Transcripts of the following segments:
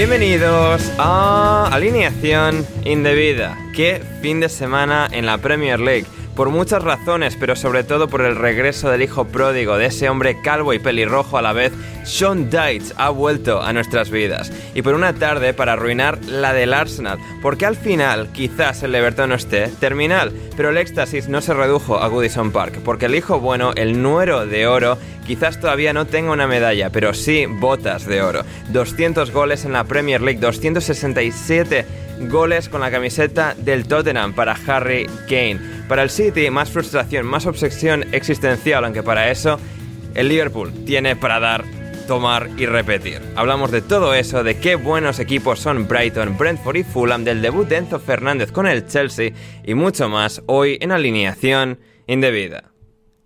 Bienvenidos a Alineación Indebida. Qué fin de semana en la Premier League. Por muchas razones, pero sobre todo por el regreso del hijo pródigo de ese hombre calvo y pelirrojo a la vez, Sean Dyche ha vuelto a nuestras vidas. Y por una tarde para arruinar la del Arsenal, porque al final quizás el Everton esté terminal, pero el éxtasis no se redujo a Goodison Park, porque el hijo bueno, el nuero de oro, quizás todavía no tenga una medalla, pero sí botas de oro. 200 goles en la Premier League, 267 goles con la camiseta del Tottenham para Harry Kane. Para el City, más frustración, más obsesión existencial, aunque para eso el Liverpool tiene para dar, tomar y repetir. Hablamos de todo eso, de qué buenos equipos son Brighton, Brentford y Fulham, del debut de Enzo Fernández con el Chelsea y mucho más hoy en alineación indebida.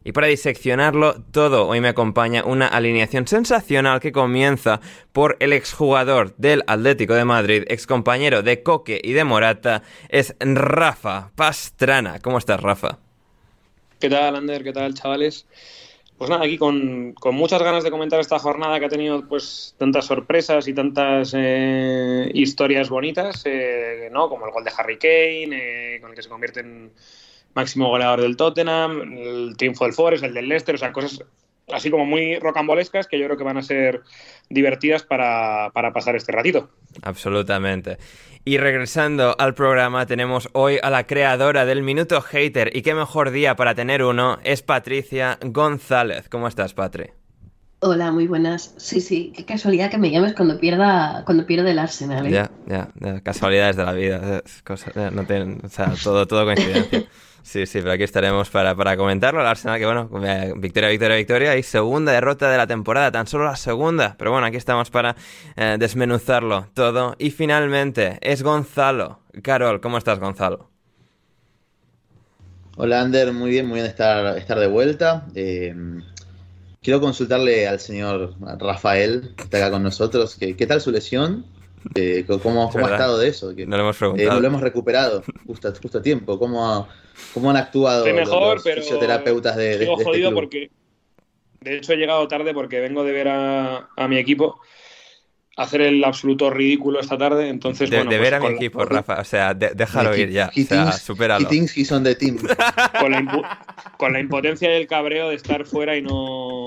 Y para diseccionarlo todo, hoy me acompaña una alineación sensacional que comienza por el exjugador del Atlético de Madrid, excompañero de Coque y de Morata, es Rafa Pastrana. ¿Cómo estás, Rafa? ¿Qué tal, Ander? ¿Qué tal, chavales? Pues nada, aquí con, muchas ganas de comentar esta jornada que ha tenido pues tantas sorpresas y tantas eh, historias bonitas, eh, ¿no? Como el gol de Harry Kane, eh, con el que se convierte en máximo goleador del Tottenham, el triunfo del Forest, el del Leicester, o sea, cosas así como muy rocambolescas que yo creo que van a ser divertidas para, pasar este ratito. Absolutamente. Y regresando al programa, tenemos hoy a la creadora del Minuto Hater, y qué mejor día para tener uno, es Patricia González. ¿Cómo estás, Patri? Hola, muy buenas. Sí, sí, qué casualidad que me llames cuando pierda, cuando pierda el Arsenal. ¿eh? Ya, ya, casualidades de la vida. no tienen, o sea, todo, todo coincidencia. Sí, sí, pero aquí estaremos para, para comentarlo. El Arsenal, que bueno, eh, victoria, victoria, victoria y segunda derrota de la temporada, tan solo la segunda. Pero bueno, aquí estamos para eh, desmenuzarlo todo. Y finalmente, es Gonzalo. Carol, ¿cómo estás, Gonzalo? Hola, Ander, muy bien, muy bien estar, estar de vuelta. Eh, quiero consultarle al señor Rafael, que está acá con nosotros, ¿qué tal su lesión? ¿Cómo, cómo ha estado de eso? no lo hemos preguntado. no lo hemos recuperado justo, justo a tiempo. ¿Cómo, ¿Cómo han actuado mejor, los fisioterapeutas de, de, este jodido porque, de hecho, he llegado tarde porque vengo de ver a, mi equipo hacer el absoluto ridículo esta tarde. Entonces, de, bueno, de pues ver a mi equipo, Rafa. O sea, déjalo ir ya. o sea, supéralo. Con la, impotencia y el cabreo de estar fuera y no,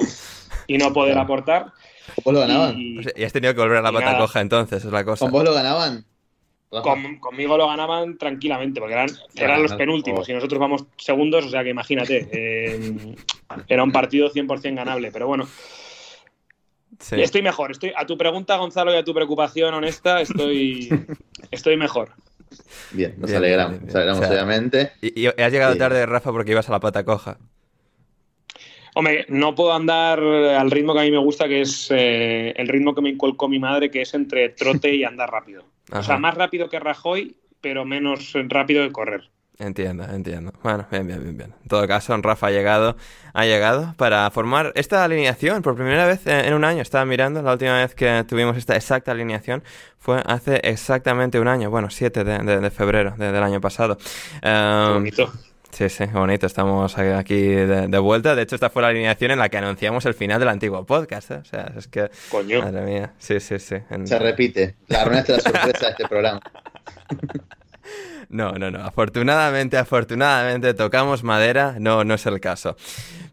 y no poder aportar. ¿Con vos lo ganaban? Y, has tenido que volver a la pata coja entonces, es la cosa. ¿Con vos lo ganaban? conmigo lo ganaban tranquilamente, porque eran, eran los penúltimos y nosotros vamos segundos, o sea que imagínate, eh, era un partido 100% ganable, pero bueno. Estoy mejor, estoy a tu pregunta, Gonzalo, y a tu preocupación honesta, estoy, estoy mejor. Bien, nos alegramos, nos alegramos obviamente. Y, has llegado tarde, Rafa, porque ibas a la pata coja. Hombre, no puedo andar al ritmo que a mí me gusta, que es eh, el ritmo que me inculcó mi madre, que es entre trote y andar rápido. O sea, más rápido que Rajoy, pero menos rápido que correr. Entiendo, entiendo. Bueno, bien, bien, bien, bien. En todo caso, Rafa ha llegado, ha llegado para formar esta alineación por primera vez en, un año. Estaba mirando, la última vez que tuvimos esta exacta alineación fue hace exactamente un año, bueno, 7 de, febrero del año pasado. bonito. Sí, sí, bonito. Estamos aquí de, vuelta. De hecho, esta fue la alineación en la que anunciamos el final del antiguo podcast. ¿eh? O sea, es que. Coño. Madre mía. Sí, sí, sí. Se repite. La arruinaste la sorpresa de este programa. No, no, no. Afortunadamente, afortunadamente tocamos madera. No, no es el caso.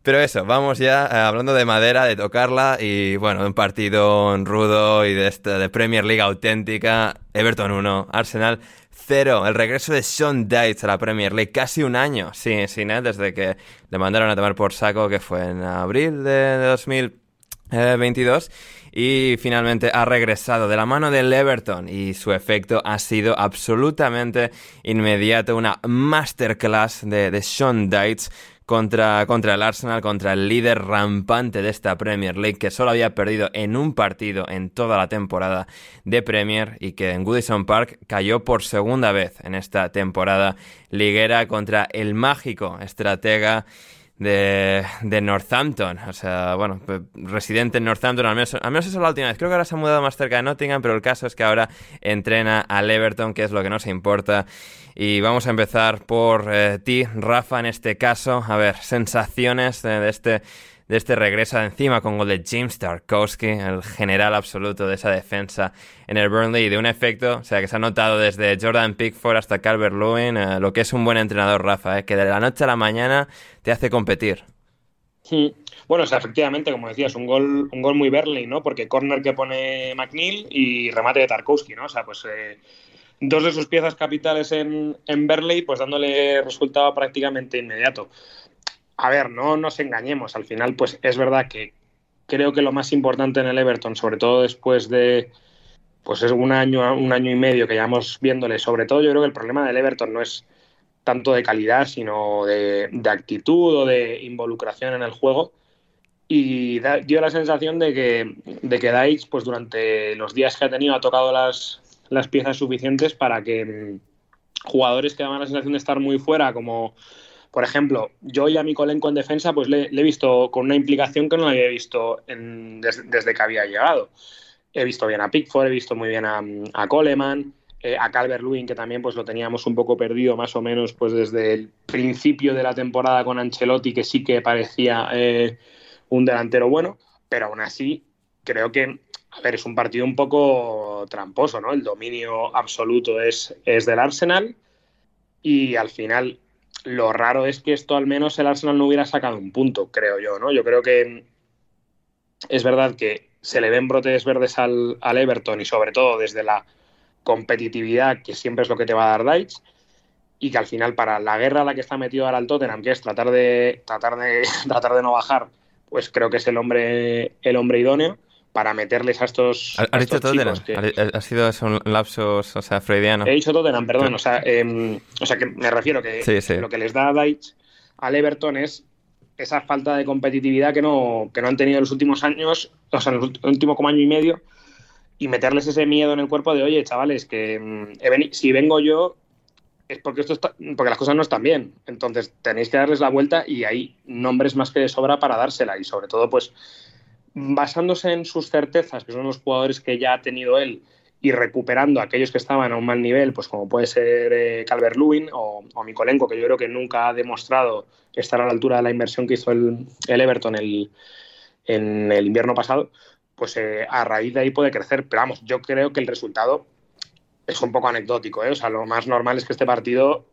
Pero eso, vamos ya eh, hablando de madera, de tocarla y bueno, de un partido rudo y de, este, de Premier League auténtica. Everton 1, Arsenal Cero, el regreso de Sean Dyche a la Premier League, casi un año, sí, él, desde que le mandaron a tomar por saco, que fue en abril de 2022, y finalmente ha regresado de la mano del Everton, y su efecto ha sido absolutamente inmediato, una masterclass de, de Sean Dyche, contra, contra el Arsenal, contra el líder rampante de esta Premier League, que solo había perdido en un partido en toda la temporada de Premier y que en Goodison Park cayó por segunda vez en esta temporada liguera contra el mágico estratega de, de, Northampton. O sea, bueno, residente en Northampton, al menos, al menos esa es la última vez. Creo que ahora se ha mudado más cerca de Nottingham, pero el caso es que ahora entrena al Everton, que es lo que nos importa. Y vamos a empezar por eh, ti, Rafa, en este caso. A ver, sensaciones de este de este regreso encima con gol de James Tarkowski, el general absoluto de esa defensa en el Burnley y de un efecto, o sea, que se ha notado desde Jordan Pickford hasta Calvert Lewin, eh, lo que es un buen entrenador, Rafa, eh, que de la noche a la mañana te hace competir. Bueno, o sea, efectivamente, como decías, un gol, un gol muy Burnley, ¿no? Porque corner que pone McNeil y remate de Tarkowski, ¿no? O sea, pues eh, dos de sus piezas capitales en, en Burnley, pues dándole resultado prácticamente inmediato a ver, no nos engañemos, al final pues es verdad que creo que lo más importante en el Everton, sobre todo después de pues es un año, un año y medio que llevamos viéndole, sobre todo yo creo que el problema del Everton no es tanto de calidad, sino de, actitud o de involucración en el juego. Y dio la sensación de que, de que pues durante los días que ha tenido, ha tocado las, las piezas suficientes para que mm, jugadores que daban la sensación de estar muy fuera, como por ejemplo, yo y a Mikolenko en defensa, pues le, he visto con una implicación que no había visto desde, que había llegado. He visto bien a Pickford, he visto muy bien a, Coleman, eh, a Calvert Lewin, que también pues lo teníamos un poco perdido más o menos pues desde el principio de la temporada con Ancelotti, que sí que parecía eh, un delantero bueno, pero aún así creo que, a ver, es un partido un poco tramposo, ¿no? El dominio absoluto es, es del Arsenal y al final lo raro es que esto al menos el Arsenal no hubiera sacado un punto, creo yo, ¿no? Yo creo que es verdad que se le ven brotes verdes al, Everton y sobre todo desde la competitividad, que siempre es lo que te va a dar Deitch, y que al final para la guerra a la que está metido ahora el Tottenham, que es tratar de, tratar de, tratar de no bajar, pues creo que es el hombre, el hombre idóneo para meterles a estos. ¿Has dicho Tottenham? ¿Ha sido un lapsus, o sea, freudiano? He dicho Tottenham, perdón. O sea, em, o sea que me refiero que lo que les da a Deitch al Everton es esa falta de competitividad que no, que no han tenido en los últimos años, o sea, en el último como año y medio, y meterles ese miedo en el cuerpo de, oye, chavales, que em, si vengo yo es porque, esto está, porque las cosas no están bien. Entonces tenéis que darles la vuelta y hay nombres más que de sobra para dársela. Y sobre todo, pues basándose en sus certezas, que son los jugadores que ya ha tenido él, y recuperando a aquellos que estaban a un mal nivel, pues como puede ser eh, Calvert Lewin o, o, Mikolenko, que yo creo que nunca ha demostrado estar a la altura de la inversión que hizo el, Everton en el invierno pasado, pues eh, a raíz de ahí puede crecer. Pero vamos, yo creo que el resultado es un poco anecdótico. ¿eh? O sea, lo más normal es que este partido,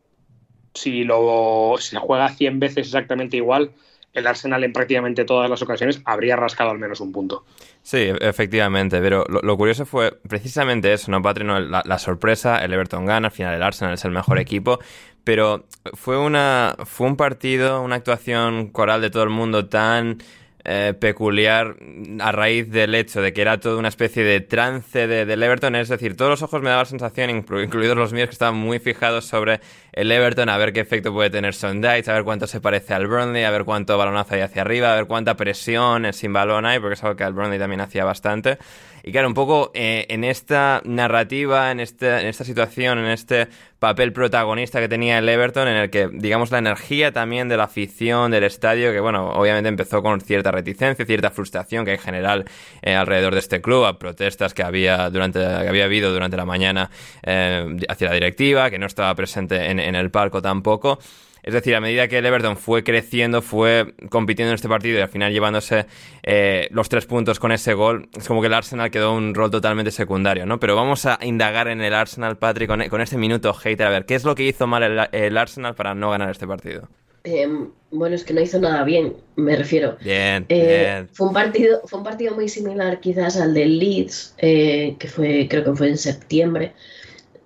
si, lo, si juega 100 veces exactamente igual, el Arsenal en prácticamente todas las ocasiones habría rascado al menos un punto. Sí, efectivamente, pero lo, curioso fue precisamente eso, ¿no, Patrick? la, sorpresa, el Everton gana, al final el Arsenal es el mejor equipo, pero fue, una, fue un partido, una actuación coral de todo el mundo tan eh, peculiar a raíz del hecho de que era toda una especie de trance de, del Everton. Es decir, todos los ojos me daban la sensación, incluidos los míos, que estaban muy fijados sobre el Everton, a ver qué efecto puede tener Sondites, a ver cuánto se parece al Burnley, a ver cuánto balonazo hay hacia arriba, a ver cuánta presión sin balón hay, porque es algo que al Burnley también hacía bastante. Y claro, un poco eh, en esta narrativa, en, este, en esta situación, en este papel protagonista que tenía el Everton, en el que, digamos, la energía también de la afición del estadio, que bueno, obviamente empezó con cierta reticencia, cierta frustración que en general eh, alrededor de este club, a protestas que había, durante, que había habido durante la mañana eh, hacia la directiva, que no estaba presente en, en el palco tampoco. Es decir, a medida que el Everton fue creciendo, fue compitiendo en este partido y al final llevándose eh, los tres puntos con ese gol, es como que el Arsenal quedó un rol totalmente secundario, ¿no? Pero vamos a indagar en el Arsenal, Patrick, con, este minuto hater, a ver, ¿qué es lo que hizo mal el, Arsenal para no ganar este partido? Em, bueno, es que no hizo nada bien, me refiero. Bien, eh, bien. Fue un partido, fue un partido muy similar quizás al del Leeds, eh, que fue, creo que fue en septiembre,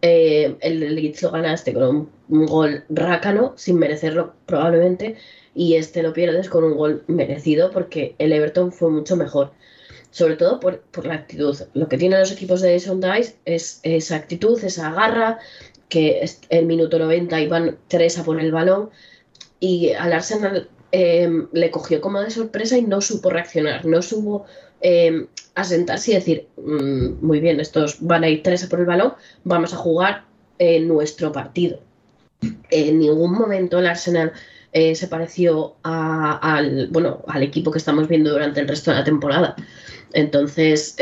eh, el Leeds lo ganaste con un, gol rácano, sin merecerlo probablemente, y este lo pierdes con un gol merecido porque el Everton fue mucho mejor. Sobre todo por, la actitud. Lo que tienen los equipos de Jason Dice es esa actitud, esa garra, que es el minuto 90 iban tres a por el balón. Y al Arsenal em, le cogió como de sorpresa y no supo reaccionar, no supo em, asentarse y decir, mm, muy bien, estos van a ir tres por el balón, vamos a jugar nuestro partido. En ningún momento el Arsenal eh, se pareció al, bueno, al equipo que estamos viendo durante el resto de la temporada. Entonces,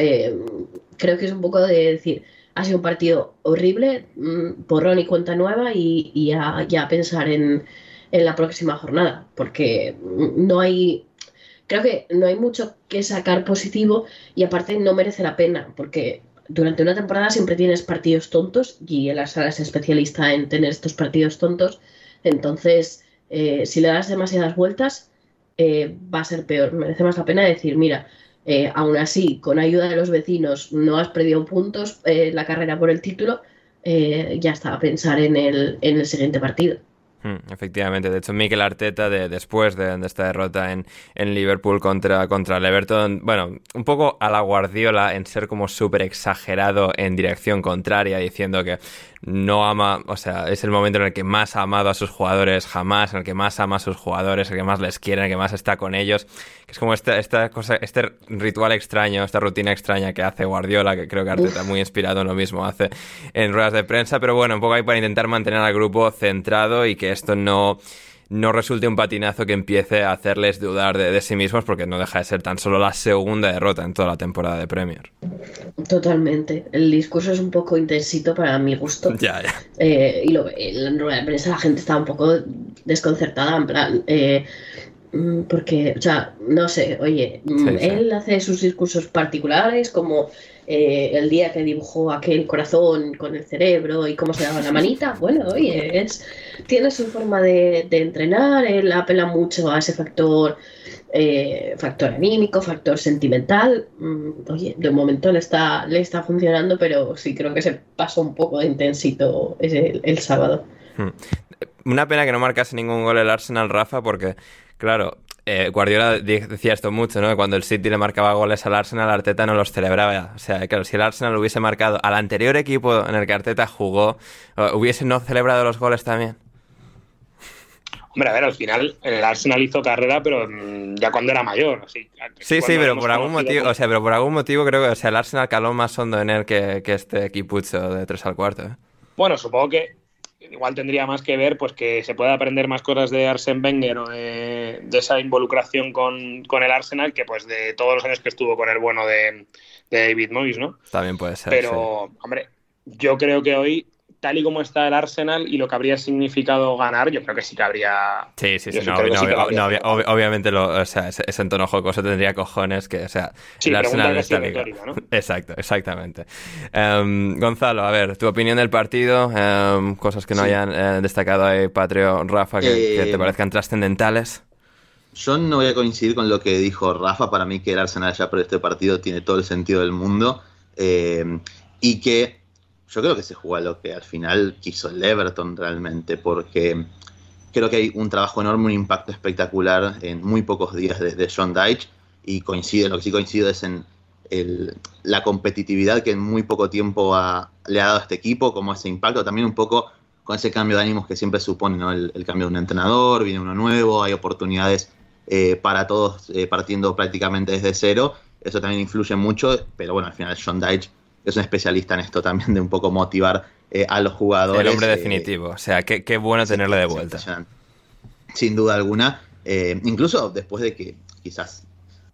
creo que es un poco de decir, ha sido un partido horrible, mm, porrón y cuenta nueva y, ya, pensar en, la próxima jornada, porque no hay, creo que no hay mucho que sacar positivo y aparte no merece la pena, porque durante una temporada siempre tienes partidos tontos y el Arsenal es especialista en tener estos partidos tontos, entonces eh, si le das demasiadas vueltas eh, va a ser peor, merece más la pena decir, mira, eh, aún así, con ayuda de los vecinos, no has perdido puntos eh, la carrera por el título, eh, ya está a pensar en el, en el siguiente partido. Hmm, efectivamente, de hecho Mikel Arteta de, después de, esta derrota en, en, Liverpool contra, contra el Everton, bueno, un poco a la Guardiola en ser como súper exagerado en dirección contraria, diciendo que no ama, o sea, es el momento en el que más ha amado a sus jugadores jamás, en el que más ama a sus jugadores, el que más les quiere, en el que más está con ellos, que es como esta, esta cosa, este ritual extraño, esta rutina extraña que hace Guardiola, que creo que Arteta muy inspirado en lo mismo hace en ruedas de prensa, pero bueno, un poco ahí para intentar mantener al grupo centrado y que esto no no resulte un patinazo que empiece a hacerles dudar de, sí mismos porque no deja de ser tan solo la segunda derrota en toda la temporada de Premier. Totalmente. El discurso es un poco intensito para mi gusto. Ya, ya. Eh, y lo, en la prensa la gente está un poco desconcertada, en plan... Eh, mm, porque, o sea, no sé, oye, mm, él hace sus discursos particulares como eh, el día que dibujó aquel corazón con el cerebro y cómo se daba la manita, bueno, oye, es, tiene su forma de, entrenar, él apela mucho a ese factor, eh, factor anímico, factor sentimental. Mm, oye, de momento le está, le está funcionando, pero sí creo que se pasó un poco de intensito el, el sábado. Hmm. Una pena que no marcase ningún gol el Arsenal, Rafa, porque, claro, eh, Guardiola decía esto mucho, ¿no? Cuando el City le marcaba goles al Arsenal, Arteta no los celebraba. O sea, claro, si el Arsenal hubiese marcado al anterior equipo en el que Arteta jugó, ¿hubiese no celebrado los goles también? Hombre, a ver, al final el Arsenal hizo carrera, pero mm, ya cuando era mayor. sí, sí, pero por algún motivo, o sea, pero por algún motivo creo que o sea, el Arsenal caló más hondo en él que, este equipucho de 3 al cuarto. ¿eh? Bueno, supongo que igual tendría más que ver pues que se puede aprender más cosas de Arsene Wenger o de, esa involucración con, el Arsenal que pues de todos los años que estuvo con el bueno de, David Moyes, ¿no? También puede ser. Pero, hombre, yo creo que hoy tal y como está el Arsenal y lo que habría significado ganar, yo creo que sí que habría. Sí, sí, sí, no, obviamente lo, o sea, ese, ese tono jocoso tendría cojones que, o sea, el Arsenal está ¿no? Exacto, exactamente. Em, Gonzalo, a ver, tu opinión del partido, em, cosas que no hayan eh, destacado ahí, Patrio, Rafa, que, te eh, parezcan trascendentales. Yo no voy a coincidir con lo que dijo Rafa. Para mí que el Arsenal ya por este partido tiene todo el sentido del mundo. Eh, y que yo creo que se jugó lo que al final quiso el Everton realmente, porque creo que hay un trabajo enorme, un impacto espectacular en muy pocos días desde John Dyche y coincide, lo que sí coincido es en la competitividad que en muy poco tiempo le ha dado a este equipo, como ese impacto, también un poco con ese cambio de ánimos que siempre supone el, cambio de un entrenador, viene uno nuevo, hay oportunidades eh, para todos eh, partiendo prácticamente desde cero, eso también influye mucho, pero bueno, al final John Dyche es un especialista en esto también, de un poco motivar eh, a los jugadores. El hombre eh, definitivo, o sea, qué, qué bueno tenerle de vuelta. Sin duda alguna, eh, incluso después de que quizás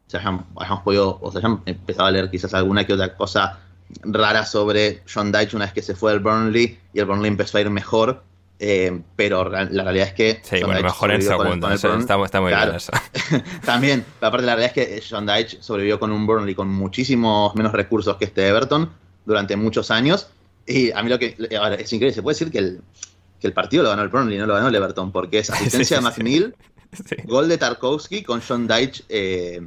se hayan, podido, o se hayan empezado a leer quizás alguna que otra cosa rara sobre John Dyche una vez que se fue al Burnley y el Burnley empezó a ir mejor. Pero la realidad es que. Sí, bueno, mejor en segundo, está, está, muy bien eso. También, aparte, la realidad es que John Dyche sobrevivió con un Burnley con muchísimos menos recursos que este Everton durante muchos años. Y a mí lo que es increíble, se puede decir que el, que el partido lo ganó el Burnley, no lo ganó el Everton, porque es asistencia de McNeil, gol de Tarkovsky con John Dyche eh,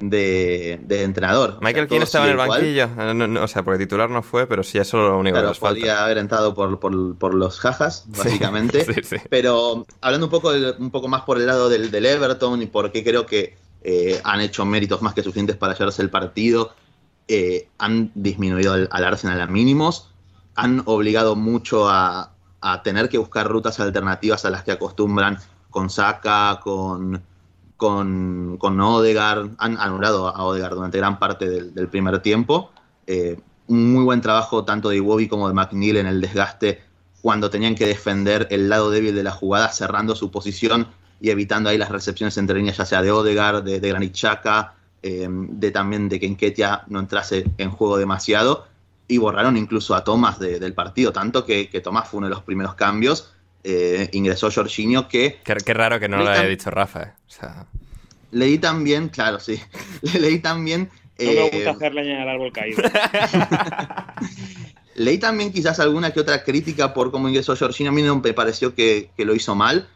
de, de, entrenador. Michael Keane estaba en el banquillo, o sea, porque titular no fue, pero sí, eso es lo único que nos podría haber entrado por, por, por los jajas, básicamente. pero hablando un poco, un poco más por el lado del, del Everton y porque creo que eh, han hecho méritos más que suficientes para llevarse el partido eh, han disminuido al, Arsenal a mínimos, han obligado mucho a, tener que buscar rutas alternativas a las que acostumbran con Saka, con, con, con Odegaard, han anulado a Odegaard durante gran parte del, primer tiempo. Eh, un muy buen trabajo tanto de Iwobi como de McNeil en el desgaste cuando tenían que defender el lado débil de la jugada, cerrando su posición y evitando ahí las recepciones entre líneas, ya sea de Odegaard, de, de eh, de también de que Enketia no entrase en juego demasiado. Y borraron incluso a Tomás del partido, tanto que, que Tomás fue uno de los primeros cambios eh, ingresó Jorginho que... Qué, raro que no lo haya dicho Rafa. Eh. Leí también, claro, sí. leí también... No me gusta eh, hacer leña al árbol caído. leí también quizás alguna que otra crítica por cómo ingresó Jorginho. A mí no me pareció que, lo hizo mal.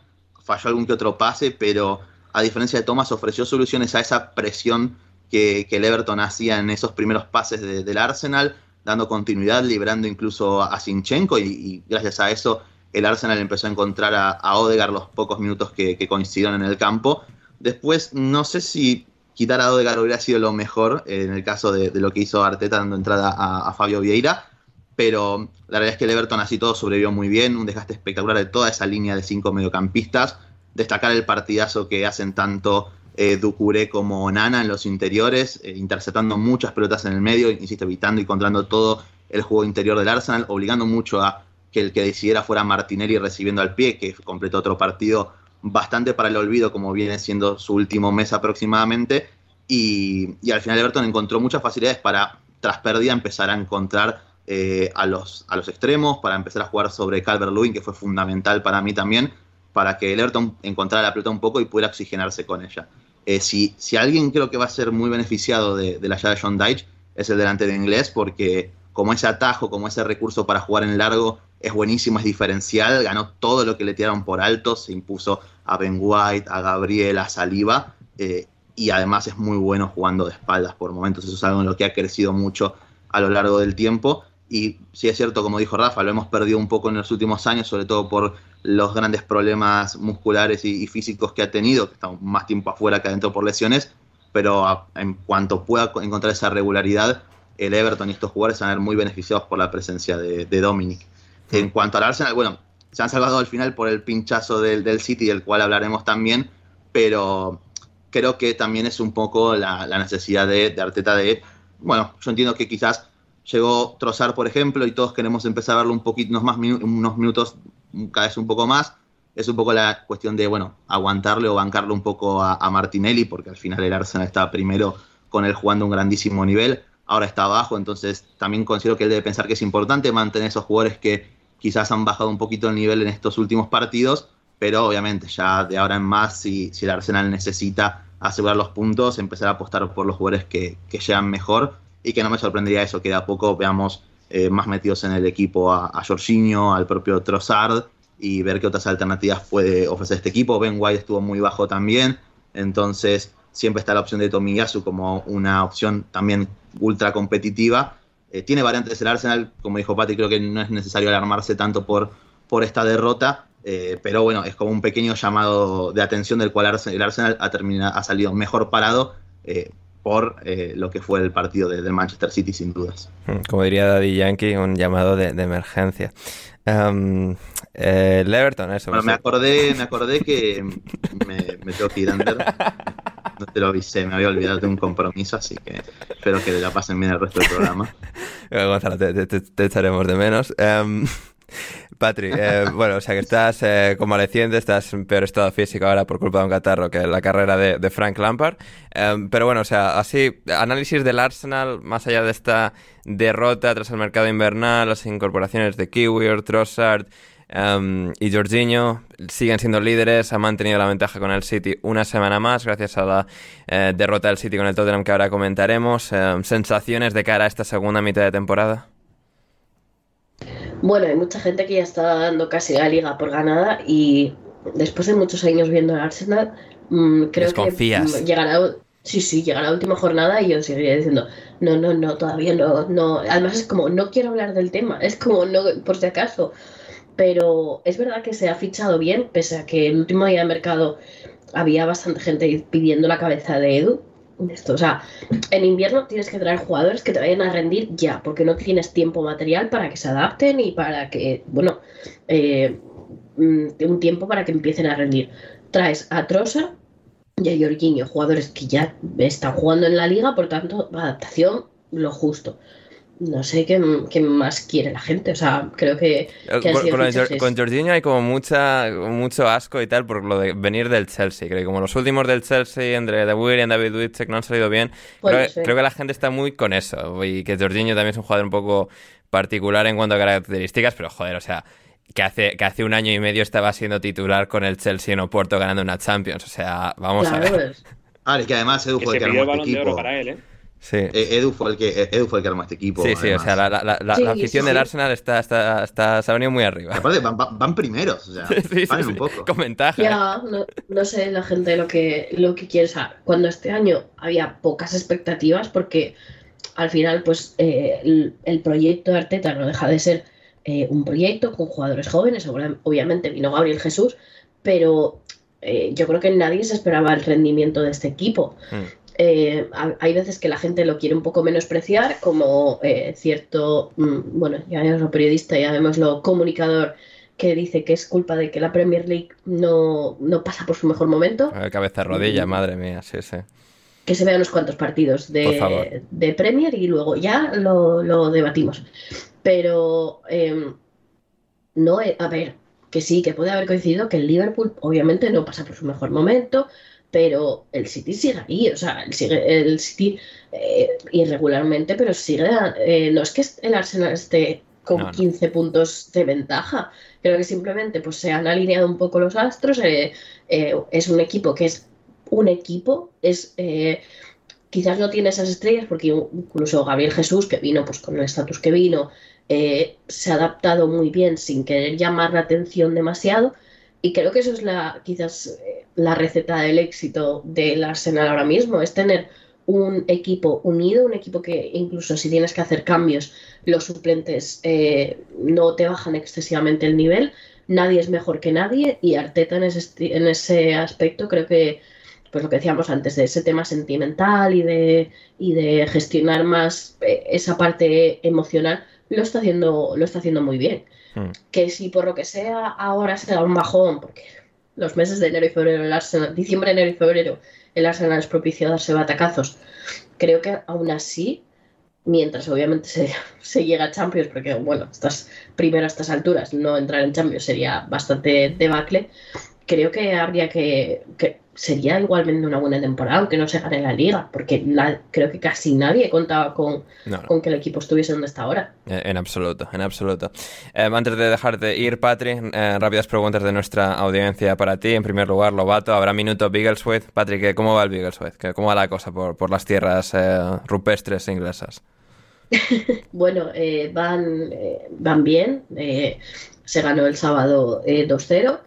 Falló algún que otro pase, pero a diferencia de Thomas ofreció soluciones a esa presión que, el Everton hacía en esos primeros pases del Arsenal, dando continuidad, librando incluso a Sinchenko y gracias a eso el Arsenal empezó a encontrar a, Odegaard los pocos minutos que, coincidieron en el campo. Después, no sé si quitar a Odegaard hubiera sido lo mejor en el caso de, lo que hizo Arteta dando entrada a, Fabio Vieira, pero la realidad es que el Everton así todo sobrevivió muy bien, un desgaste espectacular de toda esa línea de cinco mediocampistas, destacar el partidazo que hacen tanto eh, Ducuré como Nana en los interiores, eh, interceptando muchas pelotas en el medio, insisto, evitando y controlando todo el juego interior del Arsenal, obligando mucho a que el que decidiera fuera Martinelli recibiendo al pie, que completó otro partido bastante para el olvido, como viene siendo su último mes aproximadamente. Y, al final Everton encontró muchas facilidades para, tras pérdida, empezar a encontrar eh, a, los, a los extremos, para empezar a jugar sobre Calvert-Lewin, que fue fundamental para mí también, para que el Everton encontrara la pelota un poco y pudiera oxigenarse con ella. Eh, si, si, alguien creo que va a ser muy beneficiado de, la llave de John Dyche, es el delante de inglés, porque como ese atajo, como ese recurso para jugar en largo, es buenísimo, es diferencial, ganó todo lo que le tiraron por alto, se impuso a Ben White, a Gabriel, a Saliba, eh, y además es muy bueno jugando de espaldas por momentos, eso es algo en lo que ha crecido mucho a lo largo del tiempo. Y sí es cierto, como dijo Rafa, lo hemos perdido un poco en los últimos años, sobre todo por los grandes problemas musculares y, físicos que ha tenido, que está más tiempo afuera que adentro por lesiones, pero en cuanto pueda encontrar esa regularidad, el Everton y estos jugadores van a ser muy beneficiados por la presencia de, de Dominic. En cuanto al Arsenal, bueno, se han salvado al final por el pinchazo del, City, del cual hablaremos también, pero creo que también es un poco la, necesidad de, Arteta de, bueno, yo entiendo que quizás llegó Trozar, por ejemplo, y todos queremos empezar a verlo un poquito, unos, más unos minutos cada vez un poco más. Es un poco la cuestión de, bueno, aguantarle o bancarle un poco a, a Martinelli, porque al final el Arsenal está primero con él jugando un grandísimo nivel, ahora está abajo, entonces también considero que él debe pensar que es importante mantener esos jugadores que quizás han bajado un poquito el nivel en estos últimos partidos, pero obviamente ya de ahora en más, si, si el Arsenal necesita asegurar los puntos, empezar a apostar por los jugadores que, que llegan mejor y que no me sorprendería eso, que de a poco veamos eh, más metidos en el equipo a, Jorginho, al propio Trossard y ver qué otras alternativas puede ofrecer este equipo. Ben White estuvo muy bajo también, entonces siempre está la opción de Tomiyasu como una opción también ultra competitiva eh, tiene variantes el Arsenal, como dijo Pati, creo que no es necesario alarmarse tanto por, por esta derrota, eh, pero bueno, es como un pequeño llamado de atención del cual el Arsenal ha, terminado, ha salido mejor parado eh, por lo que fue el partido del Manchester City, sin dudas. Hmm, como diría Daddy Yankee, un llamado de, emergencia. Um, el Everton, eso. Bueno, me acordé, me acordé que me, me tengo que ir, Ander. Te lo avisé, me había olvidado de un compromiso, así que espero que la pasen bien el resto del programa. Gonzalo, te, echaremos de menos. Um, Patri, eh, bueno, o sea que estás eh, convaleciente, estás en peor estado físico ahora por culpa de un catarro que la carrera de, Frank Lampard. Em, pero bueno, o sea, así, análisis del Arsenal, más allá de esta derrota tras el mercado invernal, las incorporaciones de Kiwi, Trossard, Um, y Jorginho siguen siendo líderes, ha mantenido la ventaja con el City una semana más gracias a la eh, derrota del City con el Tottenham que ahora comentaremos. Em, ¿Sensaciones de cara a esta segunda mitad de temporada? Bueno, hay mucha gente que ya está dando casi la liga por ganada y después de muchos años viendo el Arsenal, mm, creo que mm, llegará, sí, sí, llegará la última jornada y yo seguiré diciendo, no, no, no, todavía no, no. Además es como, no quiero hablar del tema, es como, no, por si acaso pero es verdad que se ha fichado bien, pese a que el último día de mercado había bastante gente pidiendo la cabeza de Edu. Esto, o sea, en invierno tienes que traer jugadores que te vayan a rendir ya, porque no tienes tiempo material para que se adapten y para que, bueno, eh, mm, un tiempo para que empiecen a rendir. Traes a Trosa, y a Jorginho, jugadores que ya están jugando en la liga, por tanto, adaptación lo justo. No sé qué, qué más quiere la gente, o sea, creo que... que han Con, el Jorginho hay como mucha, mucho asco y tal por lo de venir del Chelsea. Creo que como los últimos del Chelsea, entre De William, David Wittek, no han salido bien. Creo, que la gente está muy con eso. Y que Jorginho también es un jugador un poco particular en cuanto a características, pero joder, o sea, que hace, que hace un año y medio estaba siendo titular con el Chelsea en Oporto ganando una Champions. O sea, vamos a ver. es- Ah, que además Edu Que fue se que pidió el armó balón este de oro para él, ¿eh? Sí. Eh, Edu fue el que Edu fue el que armó este equipo. Sí, sí, o sea, la, la, la, la- Sí, la afición sí, del. Arsenal está, está, está, se ha venido muy arriba. Aparte, van, van- van primeros, o sea, Sí, sí, paren sí, un poco. Con ventaja. ¿eh? Ya, no, no sé la gente lo que, lo que quiere. O sea, cuando este año había pocas expectativas, porque al final, pues, eh, el, el proyecto de Arteta no deja de ser eh, un proyecto con jugadores jóvenes. Obviamente vino Gabriel Jesús, pero eh, yo creo que nadie se esperaba el rendimiento de este equipo. Mm. Eh, ha- hay veces que la gente lo quiere un poco menospreciar, como eh, cierto, mm, bueno, ya lo periodista, llamémoslo comunicador, que dice que es culpa de que la Premier League no, no pasa por su mejor momento, A ver, cabeza rodilla, madre mía, sí, sí. que se vean unos cuantos partidos de, de Premier y luego ya lo, lo debatimos. Pero em, no, he- a ver, que sí, que puede haber coincidido que el Liverpool obviamente no pasa por su mejor momento, pero el City sigue ahí, o sea, el, sigue, el City eh, irregularmente, pero sigue, eh, no es que el Arsenal esté con No, no. 15 puntos de ventaja, creo que simplemente pues se han alineado un poco los astros, eh, eh, es un equipo que es un equipo, es... eh, quizás no tiene esas estrellas porque incluso Gabriel Jesús, que vino pues con el estatus que vino, se ha adaptado muy bien sin querer llamar la atención demasiado y creo que eso es la quizás eh, la receta del éxito del Arsenal ahora mismo, es tener un equipo unido, un equipo que incluso si tienes que hacer cambios, los suplentes eh, no te bajan excesivamente el nivel, nadie es mejor que nadie y Arteta en ese, en ese aspecto creo que pues lo que decíamos antes, de ese tema sentimental y de, y de gestionar más eh, esa parte emocional, lo está haciendo, lo está haciendo muy bien. Mm. Que si por lo que sea ahora se da un bajón, porque los meses de enero y febrero, el Arsenal, diciembre, enero y febrero, el Arsenal es propicio a darse batacazos. Creo que aún así, mientras obviamente se, se llega a Champions, porque bueno, estas primero a estas alturas, no entrar en Champions sería bastante debacle, creo que habría que, que sería igualmente una buena temporada, aunque no se gane la liga, porque na- creo que casi nadie contaba con, No, no. con que el equipo estuviese donde está ahora. Eh, En absoluto, en absoluto. Eh, antes de dejarte ir, Patri, eh, rápidas preguntas de nuestra audiencia para ti. En primer lugar, Lobato, ¿habrá minuto Biggleswade? Patrick, ¿qué- ¿cómo va el Biggleswade? ¿Qué- ¿Cómo va la cosa por, por las tierras rupestres inglesas? Bueno, eh, van, eh, van bien. se ganó el sábado eh, 2-0.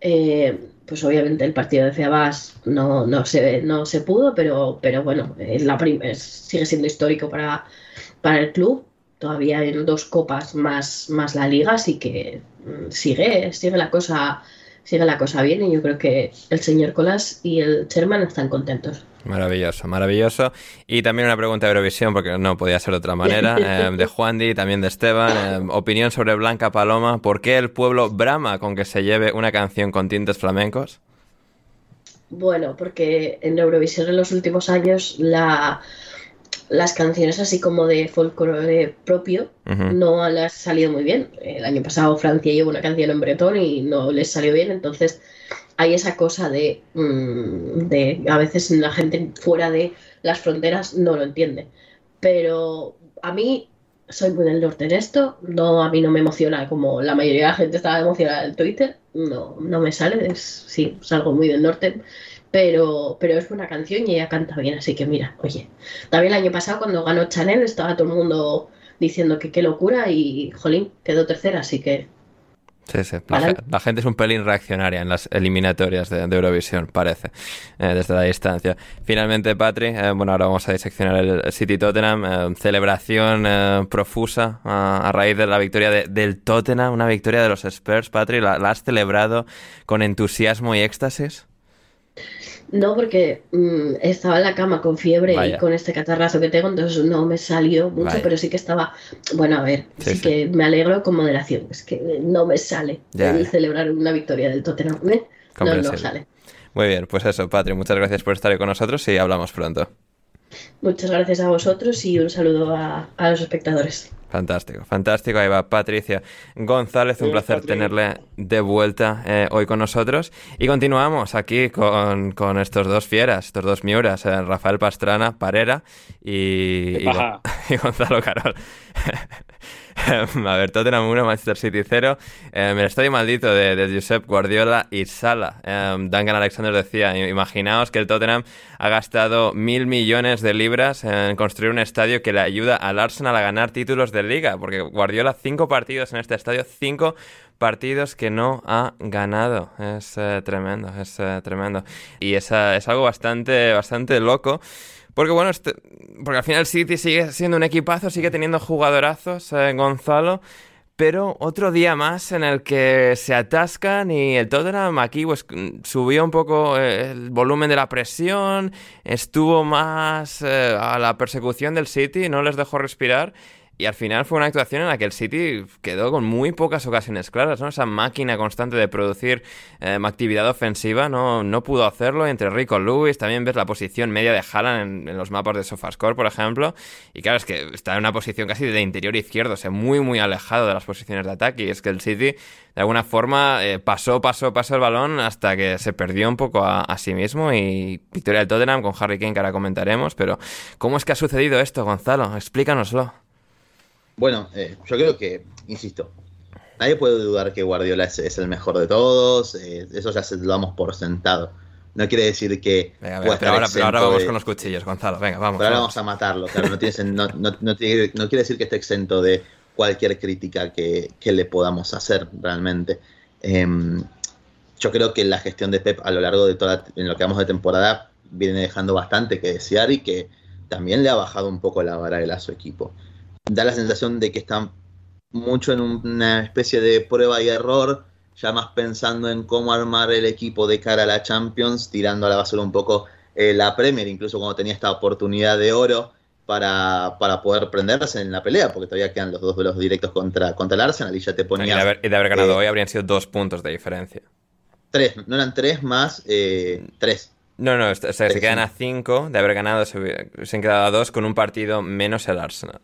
Eh, pues obviamente el partido de Feabas no, no, se, no se pudo, pero, pero bueno, es la es- sigue siendo histórico para, para el club. Todavía en dos copas más, más la liga, así que mm, sigue, sigue la cosa, sigue la cosa bien y yo creo que el señor Colas y el Sherman están contentos. Maravilloso, maravilloso. Y también una pregunta de Eurovisión, porque no podía ser de otra manera, eh, de Juan Di, también de Esteban. eh, opinión sobre Blanca Paloma. ¿Por qué el pueblo brama con que se lleve una canción con tintes flamencos? Bueno, porque en Eurovisión en los últimos años la, las canciones así como de folclore propio no les ha salido muy bien. El año pasado Francia llevó una canción en bretón y no les salió bien, entonces hay esa cosa de, mm, de a veces la gente fuera de las fronteras no lo entiende. Pero a mí soy muy del norte en esto, no, a mí no me emociona como la mayoría de la gente estaba emocionada en Twitter, no, no me sale, es, sí, salgo muy del norte, pero, pero es buena canción y ella canta bien, así que mira, oye, también el año pasado cuando ganó Chanel estaba todo el mundo diciendo que qué locura y, jolín, quedó tercera, así que Sí, sí. La, gente es un pelín reaccionaria en las eliminatorias de, de Eurovisión, parece, eh, desde la distancia. Finalmente, Patri, eh, bueno, ahora vamos a diseccionar el City Tottenham. eh, celebración profusa a, a raíz de la victoria de- del Tottenham, una victoria de los Spurs, Patri. ¿La, la has celebrado con entusiasmo y éxtasis? No, porque mm, estaba en la cama con fiebre Vaya. y con este catarrazo que tengo, entonces no me salió mucho, Vaya. pero sí que estaba. Bueno, a ver, Sí, sí, sí. que me alegro con moderación. Es que no me sale Ya, el celebrar una victoria del Tottenham. ¿eh? No, no sale. Muy bien, pues eso, Patri, muchas gracias por estar con nosotros y hablamos pronto. Muchas gracias a vosotros y un saludo a, los espectadores. Fantástico, fantástico. Ahí va Patricia González, un placer tenerle de vuelta eh, hoy con nosotros. Y continuamos aquí con, estos dos fieras, estos dos miuras, eh, Rafael Pastrana, Parera y, y Gonzalo Carol. a ver, Tottenham 1, Manchester City 0. Eh, el estadio maldito de, Josep Guardiola y Sala. Eh, Duncan Alexander decía, imaginaos que el Tottenham ha gastado mil millones de libras en construir un estadio que le ayuda al Arsenal a ganar títulos de liga, porque Guardiola cinco partidos en este estadio, cinco partidos que no ha ganado. Es eh, tremendo, es tremendo. Y es, es algo bastante, bastante loco. Porque bueno, este, porque al final City sigue siendo un equipazo, sigue teniendo jugadorazos, eh, Gonzalo. Pero otro día más en el que se atascan y el Tottenham aquí pues, subió un poco eh, el volumen de la presión, estuvo más eh, a la persecución del City, no les dejó respirar y al final fue una actuación en la que el City quedó con muy pocas ocasiones claras, ¿no? Esa máquina constante de producir eh, actividad ofensiva no, no pudo hacerlo. Entre Rico Lewis, también ves la posición media de Haaland en, los mapas de Sofascore, por ejemplo. Y claro, es que está en una posición casi de interior izquierdo, o sea, muy, muy alejado de las posiciones de ataque. Y es que el City, de alguna forma, eh, pasó, pasó, pasó el balón hasta que se perdió un poco a, a sí mismo. Y victoria del Tottenham con Harry Kane, que ahora comentaremos. Pero, ¿cómo es que ha sucedido esto, Gonzalo? Explícanoslo. Bueno, eh, yo creo que, insisto, nadie puede dudar que Guardiola es, el mejor de todos, eh, eso ya se lo damos por sentado. No quiere decir que. Venga, pero, ahora, vamos con los cuchillos, Gonzalo. Venga, vamos. Pero ahora vamos, a matarlo. Claro, no, tiene, no, no, quiere decir que esté exento de cualquier crítica que, le podamos hacer realmente. Em, yo creo que la gestión de Pep a lo largo de toda en lo que vamos de temporada viene dejando bastante que desear y que también le ha bajado un poco la vara a su equipo da la sensación de que están mucho en una especie de prueba y error, ya más pensando en cómo armar el equipo de cara a la Champions, tirando a la basura un poco eh, la Premier, incluso cuando tenía esta oportunidad de oro para, para, poder prenderse en la pelea, porque todavía quedan los dos duelos directos contra, contra el Arsenal y ya te ponía... Y de haber, ganado eh, hoy habrían sido dos puntos de diferencia. Tres, no eran tres más eh, tres. No, no, se quedan a cinco, de haber ganado se, se han quedado a dos con un partido menos el Arsenal.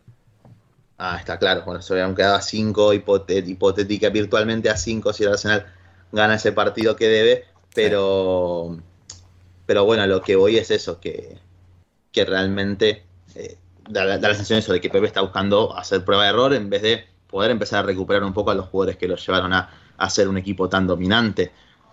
Ah, está claro. Bueno, se habían quedado a 5, hipotética virtualmente a 5 si el Arsenal gana ese partido que debe. Pero, pero bueno, lo que voy es eso, que, que realmente eh, da, la sensación eso de que Pepe está buscando hacer prueba de error en vez de poder empezar a recuperar un poco a los jugadores que los llevaron a, a ser un equipo tan dominante.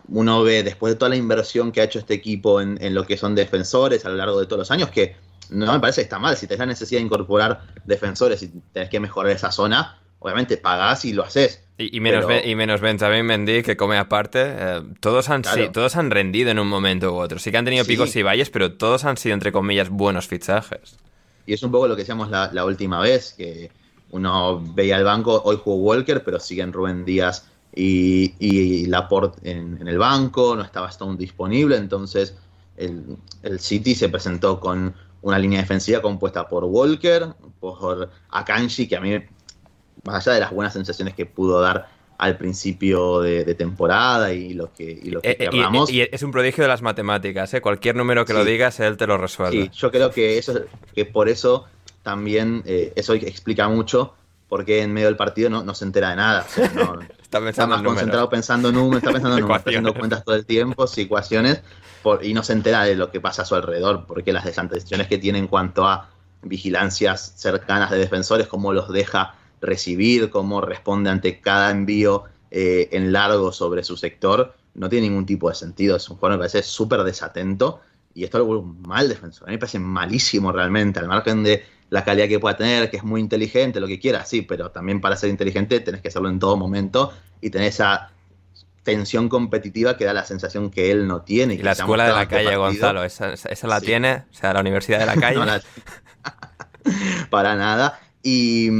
Uno ve, después de toda la inversión que ha hecho este equipo en, en lo que son defensores a lo largo de todos los años, que no me parece que está mal. Si tenés la necesidad de incorporar defensores y tenés que mejorar esa zona, obviamente pagás y lo haces. Y, menos, y menos Benjamin Mendy, que come aparte. Eh, todos, han, todos han rendido en un momento u otro. Sí que han tenido picos y valles, pero todos han sido, entre comillas, buenos fichajes. Y es un poco lo que decíamos la, última vez, que uno veía el banco, hoy jugó Walker, pero siguen Rubén Díaz y, y Laporte en, el banco, no estaba Stone disponible, entonces el, el City se presentó con una línea defensiva compuesta por Walker, por Akanji, que a mí, más allá de las buenas sensaciones que pudo dar al principio de, temporada y lo que, y lo que eh, eh, y, es un prodigio de las matemáticas, ¿eh? cualquier número que lo digas, él te lo resuelve. Sí, yo creo que eso que por eso también eh, eso explica mucho porque en medio del partido no, no se entera de nada. Está, más concentrado pensando en números, está pensando en números, está haciendo cuentas todo el tiempo, ecuaciones, y no se entera de lo que pasa a su alrededor, porque las decisiones que tiene en cuanto a vigilancias cercanas de defensores, cómo los deja recibir, cómo responde ante cada envío eh, en largo sobre su sector, no tiene ningún tipo de sentido. Es un jugador que me parece súper desatento y esto es un mal defensor. A mí me parece malísimo realmente, al margen de la calidad que pueda tener, que es muy inteligente, lo que quiera, sí, pero también para ser inteligente tenés que hacerlo en todo momento y tener esa tensión competitiva que da la sensación que él no tiene. Y la escuela de la calle, Gonzalo, esa, la tiene, o sea, la universidad de la calle. para nada. Y,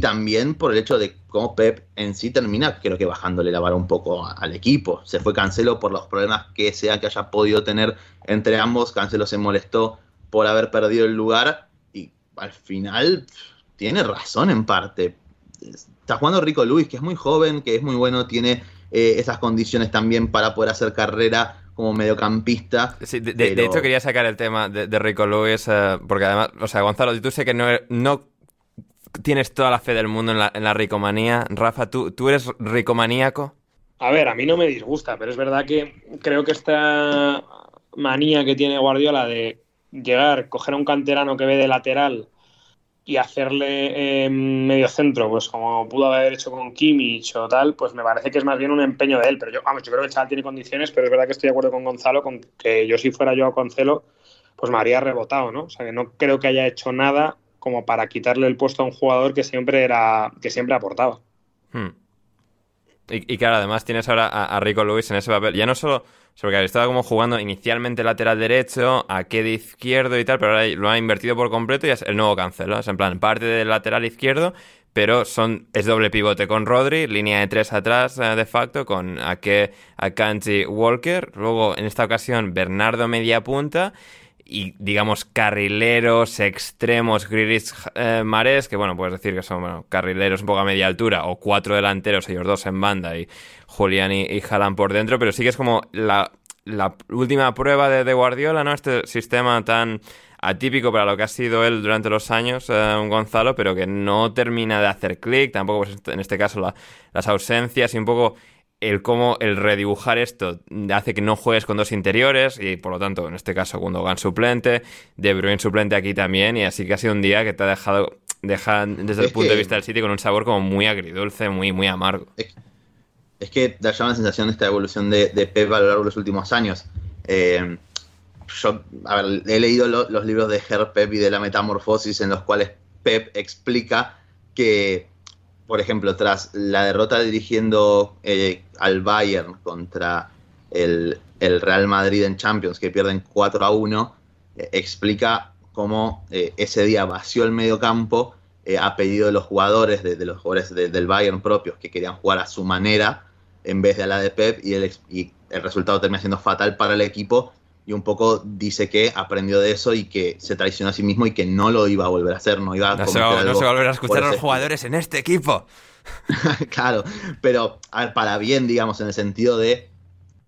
también por el hecho de cómo Pep en sí termina, creo que bajándole la vara un poco al equipo. Se fue Cancelo por los problemas que sea que haya podido tener entre ambos. Cancelo se molestó por haber perdido el lugar y al final tiene razón en parte. Está jugando Rico Luis, que es muy joven, que es muy bueno, tiene eh, esas condiciones también para poder hacer carrera como mediocampista. Sí, de, hecho quería sacar el tema de, Rico Lewis, eh, porque además, o sea, Gonzalo, tú sé que no, no tienes toda la fe del mundo en la, en la ricomanía. Rafa, ¿tú, ¿tú eres ricomaníaco? A ver, a mí no me disgusta, pero es verdad que creo que esta manía que tiene Guardiola de llegar, coger a un canterano que ve de lateral y hacerle eh, medio centro, pues como pudo haber hecho con Kimmich o tal, pues me parece que es más bien un empeño de él. Pero yo, vamos, yo creo que el chaval tiene condiciones, pero es verdad que estoy de acuerdo con Gonzalo, con que yo si fuera yo a Concelo, pues me habría rebotado, ¿no? O sea que no creo que haya hecho nada como para quitarle el puesto a un jugador que siempre era, que siempre aportaba. Hmm. Y, claro, además tienes ahora a, Rico Lewis en ese papel. Ya no solo porque estaba como jugando inicialmente lateral derecho, a qué de izquierdo y tal, pero ahora lo ha invertido por completo y es el nuevo cancelo. Es en plan, parte del lateral izquierdo, pero son es doble pivote con Rodri, línea de tres atrás eh, de facto, con Ake, Akanji, Walker. Luego, en esta ocasión, Bernardo media punta y digamos carrileros extremos Griris eh, Mares, que bueno, puedes decir que son carrileros un poco a media altura, o cuatro delanteros, ellos dos en banda, y Julián y, y por dentro, pero sí que es como la, última prueba de, Guardiola, ¿no? Este sistema tan atípico para lo que ha sido él durante los años, eh, Gonzalo, pero que no termina de hacer clic, tampoco pues, en este caso las ausencias y un poco el cómo el redibujar esto hace que no juegues con dos interiores y por lo tanto en este caso Gundogan suplente, De Bruyne suplente aquí también y así que ha sido un día que te ha dejado deja desde el punto de vista del City con un sabor como muy agridulce, muy muy amargo. Es, que da llama la sensación esta evolución de, de, Pep a lo largo de los últimos años. Eh, yo he leído los libros de Ger Pep y de la metamorfosis en los cuales Pep explica que por ejemplo, tras la derrota dirigiendo eh, al Bayern contra el, Real Madrid en Champions, que pierden 4 a 1, eh, explica cómo eh, ese día vació el medio campo a pedido de los jugadores, de, los jugadores del Bayern propios, que querían jugar a su manera en vez de a la de Pep, y el, y el resultado termina siendo fatal para el equipo y un poco dice que aprendió de eso y que se traicionó a sí mismo y que no lo iba a volver a hacer, no iba a No, se va, no se va a volver a escuchar a los jugadores en este equipo. claro, pero para bien, digamos, en el sentido de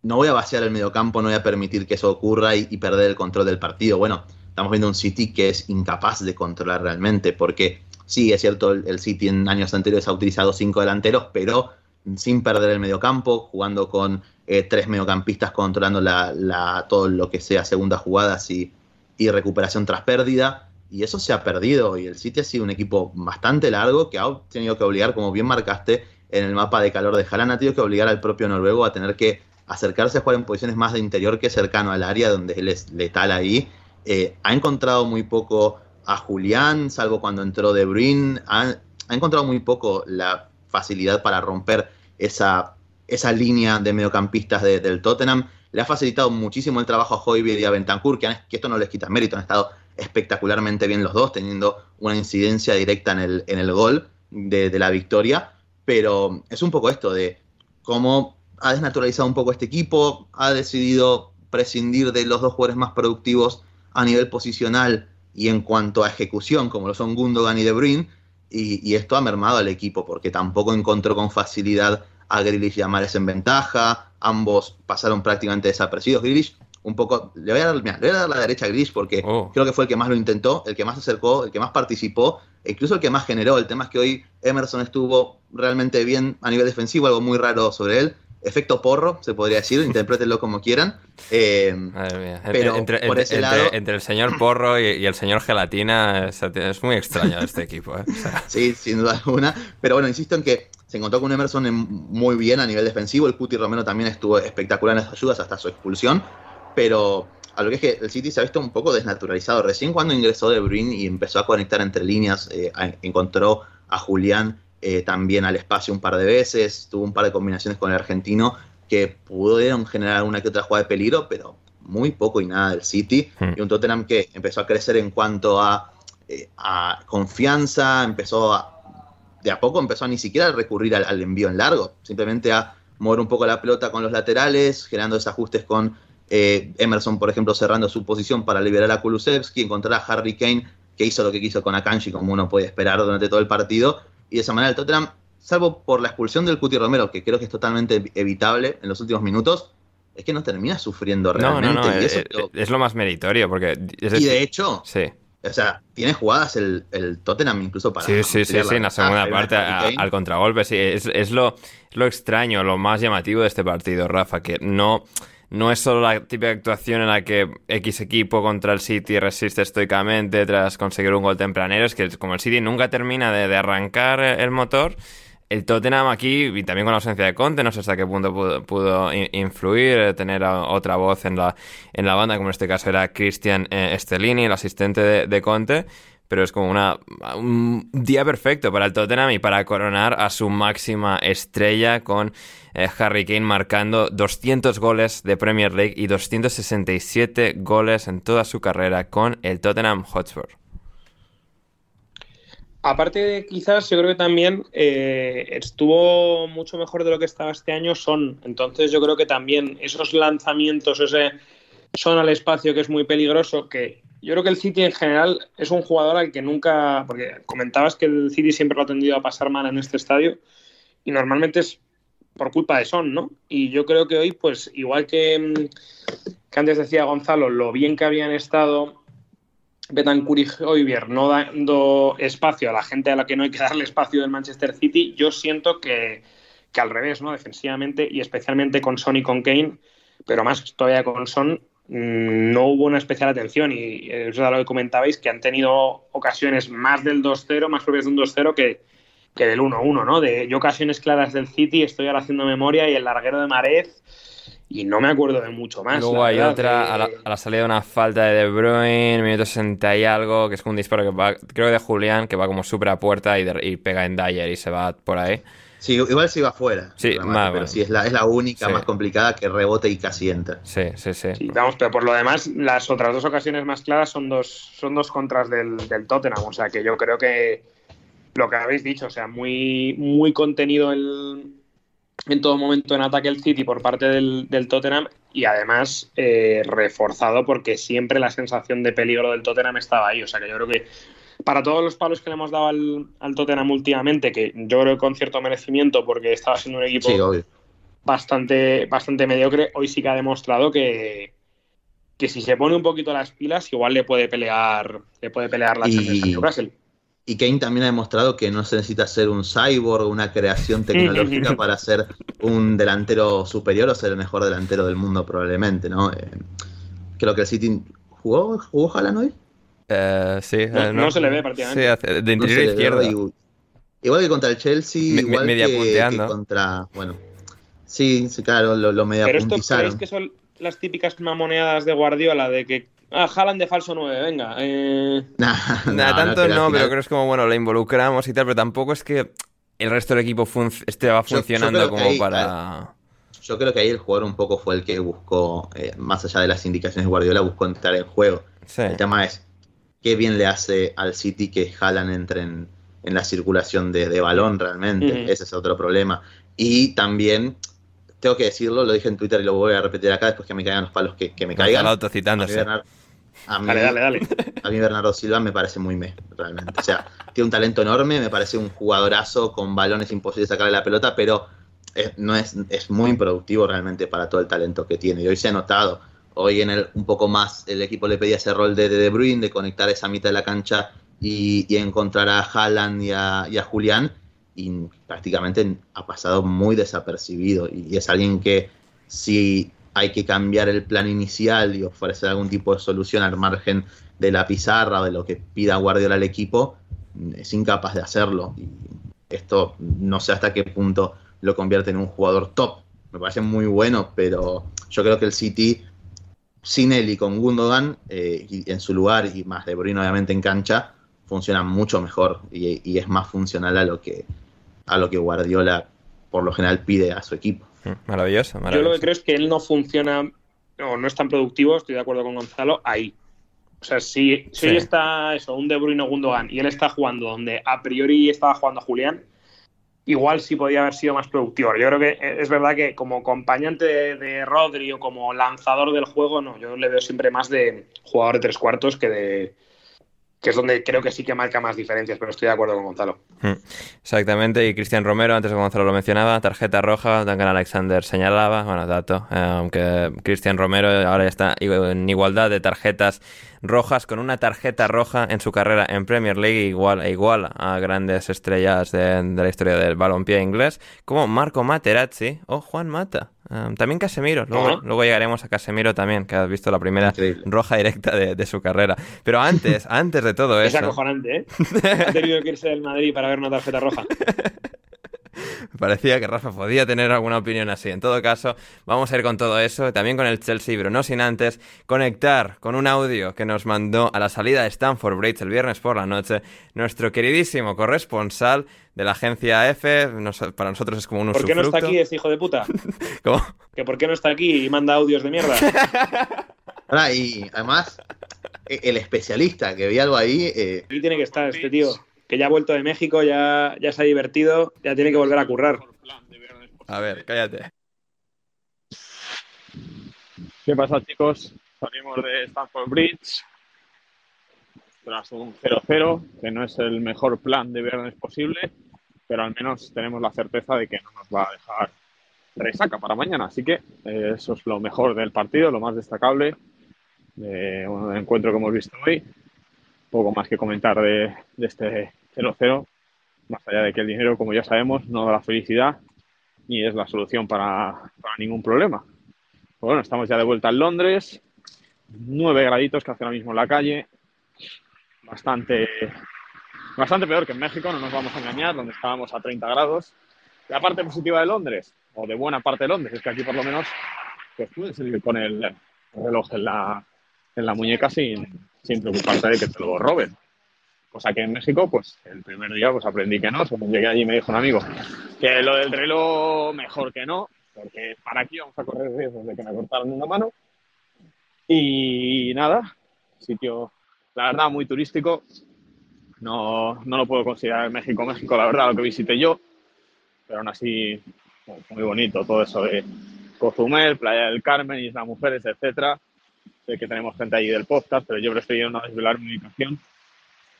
no voy a vaciar el mediocampo, no voy a permitir que eso ocurra y, perder el control del partido. Bueno, estamos viendo un City que es incapaz de controlar realmente, porque sí, es cierto, el, el City en años anteriores ha utilizado cinco delanteros, pero sin perder el mediocampo, jugando con eh, tres mediocampistas controlando la, todo lo que sea segunda jugadas y, recuperación tras pérdida. Y eso se ha perdido. Y el City ha sido un equipo bastante largo que ha tenido que obligar, como bien marcaste en el mapa de calor de Haaland, ha tenido que obligar al propio noruego a tener que acercarse a jugar en posiciones más de interior que cercano al área donde él es letal ahí. Eh, ha encontrado muy poco a Julián, salvo cuando entró De Bruyne. Ha, ha encontrado muy poco la facilidad para romper esa, esa línea de mediocampistas del Tottenham. Le ha facilitado muchísimo el trabajo a Hoybier y a Bentancur, que, esto no les quita mérito, han estado espectacularmente bien los dos, teniendo una incidencia directa en el, en el gol de, la victoria. Pero es un poco esto de cómo ha desnaturalizado un poco este equipo, ha decidido prescindir de los dos jugadores más productivos a nivel posicional y en cuanto a ejecución, como lo son Gundogan y De Bruyne, y, esto ha mermado al equipo porque tampoco encontró con facilidad a Grealish y a Mares en ventaja. Ambos pasaron prácticamente desaparecidos. Grealish, un poco. Le voy a dar, le voy a dar la derecha a Grealish porque oh. creo que fue el que más lo intentó, el que más se acercó, el que más participó, e incluso el que más generó. El tema es que hoy Emerson estuvo realmente bien a nivel defensivo, algo muy raro sobre él efecto porro, se podría decir, interprétenlo como quieran. Eh, pero entre, entre, el señor porro y, el señor gelatina es, muy extraño este equipo. ¿eh? Sí, sin duda alguna. Pero bueno, insisto en que se encontró con Emerson muy bien a nivel defensivo. El Cuti Romero también estuvo espectacular en las ayudas hasta su expulsión. Pero a lo que es que el City se ha visto un poco desnaturalizado. Recién cuando ingresó De Bruyne y empezó a conectar entre líneas, eh, encontró a Julián eh, también al espacio un par de veces, tuvo un par de combinaciones con el argentino que pudieron generar una que otra jugada de peligro, pero muy poco y nada del City. Hmm. Y un Tottenham que empezó a crecer en cuanto a, eh, a confianza, empezó a, de a poco empezó a ni siquiera recurrir al, envío en largo, simplemente a mover un poco la pelota con los laterales, generando desajustes con eh, Emerson, por ejemplo, cerrando su posición para liberar a Kulusevski, encontrar a Harry Kane, que hizo lo que quiso con Akanji, como uno puede esperar durante todo el partido, y de esa manera el Tottenham, salvo por la expulsión del Cuti Romero, que creo que es totalmente evitable en los últimos minutos, es que no termina sufriendo realmente. No, no, no, y es, lo... es, lo... más meritorio, porque... Es y de hecho, sí. o sea, tiene jugadas el, el Tottenham incluso para... Sí, sí, sí, sí, en la segunda parte, a, al contragolpe, sí, es, es lo, lo extraño, lo más llamativo de este partido, Rafa, que no no es solo la típica actuación en la que X equipo contra el City resiste estoicamente tras conseguir un gol tempranero, es que como el City nunca termina de, arrancar el motor, el Tottenham aquí, y también con la ausencia de Conte, no sé hasta qué punto pudo, pudo influir, eh, tener otra voz en la, en la banda, como en este caso era Christian eh, Stellini, el asistente de Conte, pero es como una, un día perfecto para el Tottenham y para coronar a su máxima estrella con eh, Harry Kane marcando 200 goles de Premier League y 267 goles en toda su carrera con el Tottenham Hotspur. Aparte, quizás yo creo que también eh, estuvo mucho mejor de lo que estaba este año Son. Entonces yo creo que también esos lanzamientos, ese son al espacio que es muy peligroso, que yo creo que el City en general es un jugador al que nunca, porque comentabas que el City siempre lo ha tendido a pasar mal en este estadio y normalmente es por culpa de Son, ¿no? Y yo creo que hoy, pues igual que, que antes decía Gonzalo, lo bien que habían estado Betancourt y Hoybier no dando espacio a la gente a la que no hay que darle espacio del Manchester City, yo siento que, que al revés, ¿no? Defensivamente y especialmente con Son y con Kane, pero más todavía con Son, mm, no hubo una especial atención y eso es lo que comentabais, que han tenido ocasiones más del 2-0, más propias de un 2-0 que, que del 1-1, ¿no? De yo ocasiones claras del City, estoy ahora haciendo memoria y el larguero de Marez y no me acuerdo de mucho más. Luego hay otra, a, la, a, la, salida de una falta de De Bruyne, minuto 60 y algo, que es un disparo que va, creo que de Julián, que va como súper a puerta y, de, y, pega en Dyer y se va por ahí. Sí, igual se va afuera. Sí, más, pero sí es la, es la única sí. más complicada que rebote y casi entra. Sí, sí, sí, sí. Vamos, pero por lo demás, las otras dos ocasiones más claras son dos, son dos contras del, del Tottenham. O sea que yo creo que lo que habéis dicho, o sea, muy, muy contenido el, en todo momento en ataque el City por parte del, del Tottenham y además eh, reforzado porque siempre la sensación de peligro del Tottenham estaba ahí. O sea que yo creo que para todos los palos que le hemos dado al, al Tottenham últimamente, que yo creo con cierto merecimiento porque estaba siendo un equipo sí, bastante, bastante mediocre, hoy sí que ha demostrado que, que si se pone un poquito las pilas, igual le puede pelear, le puede pelear la Champions y... a Newcastle. Y Kane también ha demostrado que no se necesita ser un cyborg, una creación tecnológica para ser un delantero superior o ser el mejor delantero del mundo probablemente, ¿no? Eh, creo que el City jugó, jugó Haaland hoy. Uh, sí, no, no, no, se le ve prácticamente. Sí, de interior no izquierda. Igual, igual, que contra el Chelsea, me, igual media que, contra, bueno, sí, sí, claro, lo, lo media Pero esto creéis que son las típicas mamoneadas de Guardiola de que Ah, Haaland de falso 9, venga. Eh... Nah, Nah, no, tanto no, pero creo que es como, bueno, la involucramos y tal, pero tampoco es que el resto del equipo func- este va Yo- yo funcionando como ahí- para... Yo creo que ahí el jugador un poco fue el que buscó, eh, más allá de las indicaciones de Guardiola, buscó entrar en juego. Sí. El tema es qué bien le hace al City que Haaland entre en, en la circulación de, de balón realmente. Ujú. Ese es otro problema. Y también, tengo que decirlo, lo dije en Twitter y lo voy a repetir acá después que me caigan los palos que, que me caigan. Gonzalo A mí, autocitándose. Bernardo, a, mí, Dale, dale, dale. a mí Bernardo Silva me parece muy me, realmente. O sea, tiene un talento enorme, me parece un jugadorazo con balones imposibles de sacarle la pelota, pero es, no es, es muy improductivo realmente para todo el talento que tiene. Y hoy se ha notado. Hoy en el un poco más el equipo le pedía ese rol de De, de Bruyne, de conectar esa mitad de la cancha y, encontrar a Haaland y a, y Julián. Y prácticamente ha pasado muy desapercibido. Y, y es alguien que si hay que cambiar el plan inicial y ofrecer algún tipo de solución al margen de la pizarra o de lo que pida Guardiola al equipo, es incapaz de hacerlo. Y esto no sé hasta qué punto lo convierte en un jugador top. Me parece muy bueno, pero yo creo que el City, sin él y con Gundogan eh, y en su lugar, y más de Bruyne obviamente en cancha, funciona mucho mejor y, y es más funcional a lo que a lo que Guardiola por lo general pide a su equipo. Mm, Maravilloso, Yo maravilloso. lo que creo es que él no funciona o no es tan productivo, estoy de acuerdo con Gonzalo, ahí. O sea, si, si Sí. hoy está eso, un De Bruyne o Gundogan y él está jugando donde a priori estaba jugando Julián, igual sí podía haber sido más productivo. Yo creo que es verdad que como acompañante de, de Rodri o como lanzador del juego, no, yo le veo siempre más de jugador de tres cuartos que de que es donde creo que sí que marca más diferencias, pero estoy de acuerdo con Gonzalo. Hmm. Exactamente, y Cristian Romero, antes de Gonzalo lo mencionaba, tarjeta roja, Duncan Alexander señalaba, bueno, dato, eh, aunque Cristian Romero ahora ya está en igualdad de tarjetas rojas, con una tarjeta roja en su carrera en Premier League, igual e igual a grandes estrellas de, de la historia del balompié inglés, como Marco Materazzi o Juan Mata. Um, también Casemiro, luego, luego, llegaremos a Casemiro también, que has visto la primera roja directa de, de, su carrera. Pero antes, antes de todo eso. Es acojonante, ¿eh? ha tenido que irse del Madrid para ver una tarjeta roja. Parecía que Rafa podía tener alguna opinión así. En todo caso, vamos a ir con todo eso, también con el Chelsea, pero no sin antes conectar con un audio que nos mandó a la salida de Stanford Bridge el viernes por la noche nuestro queridísimo corresponsal de la agencia F. para nosotros es como un ¿Por qué no está aquí ese hijo de puta? ¿Cómo? ¿Que por qué no está aquí y manda audios de mierda? Ahora, y además, el especialista que vi algo ahí. Eh... Aquí tiene que estar este tío que ya ha vuelto de México, ya, ya se ha divertido, ya tiene que volver a currar. A ver, cállate. ¿Qué pasa, chicos? Salimos de Stanford Bridge tras un 0-0, que no es el mejor plan de viernes posible, pero al menos tenemos la certeza de que no nos va a dejar resaca para mañana. Así que eh, eso es lo mejor del partido, lo más destacable de un encuentro que hemos visto hoy. Poco más que comentar de, de este 0-0, más allá de que el dinero, como ya sabemos, no da la felicidad ni es la solución para, ningún problema. Bueno, estamos ya de vuelta en Londres, 9 graditos que hace ahora mismo en la calle, bastante, bastante peor que en México, no nos vamos a engañar, donde estábamos a 30 grados. La parte positiva de Londres, o de buena parte de Londres, es que aquí por lo menos pues puedes ir con el reloj en la, en la muñeca sin, sin preocuparte de que te lo roben. Cosa que en México, pues el primer día pues aprendí que no. Según llegué allí me dijo un amigo que lo del reloj mejor que no, porque para aquí vamos a correr riesgos de que me cortaran una mano. Y nada, sitio, la verdad, muy turístico. No, no lo puedo considerar México, México, la verdad, lo que visité yo. Pero aún así, muy bonito todo eso de Cozumel, Playa del Carmen, Isla Mujeres, etcétera. Sé que tenemos gente allí del podcast, pero yo prefiero no desvelar mi ubicación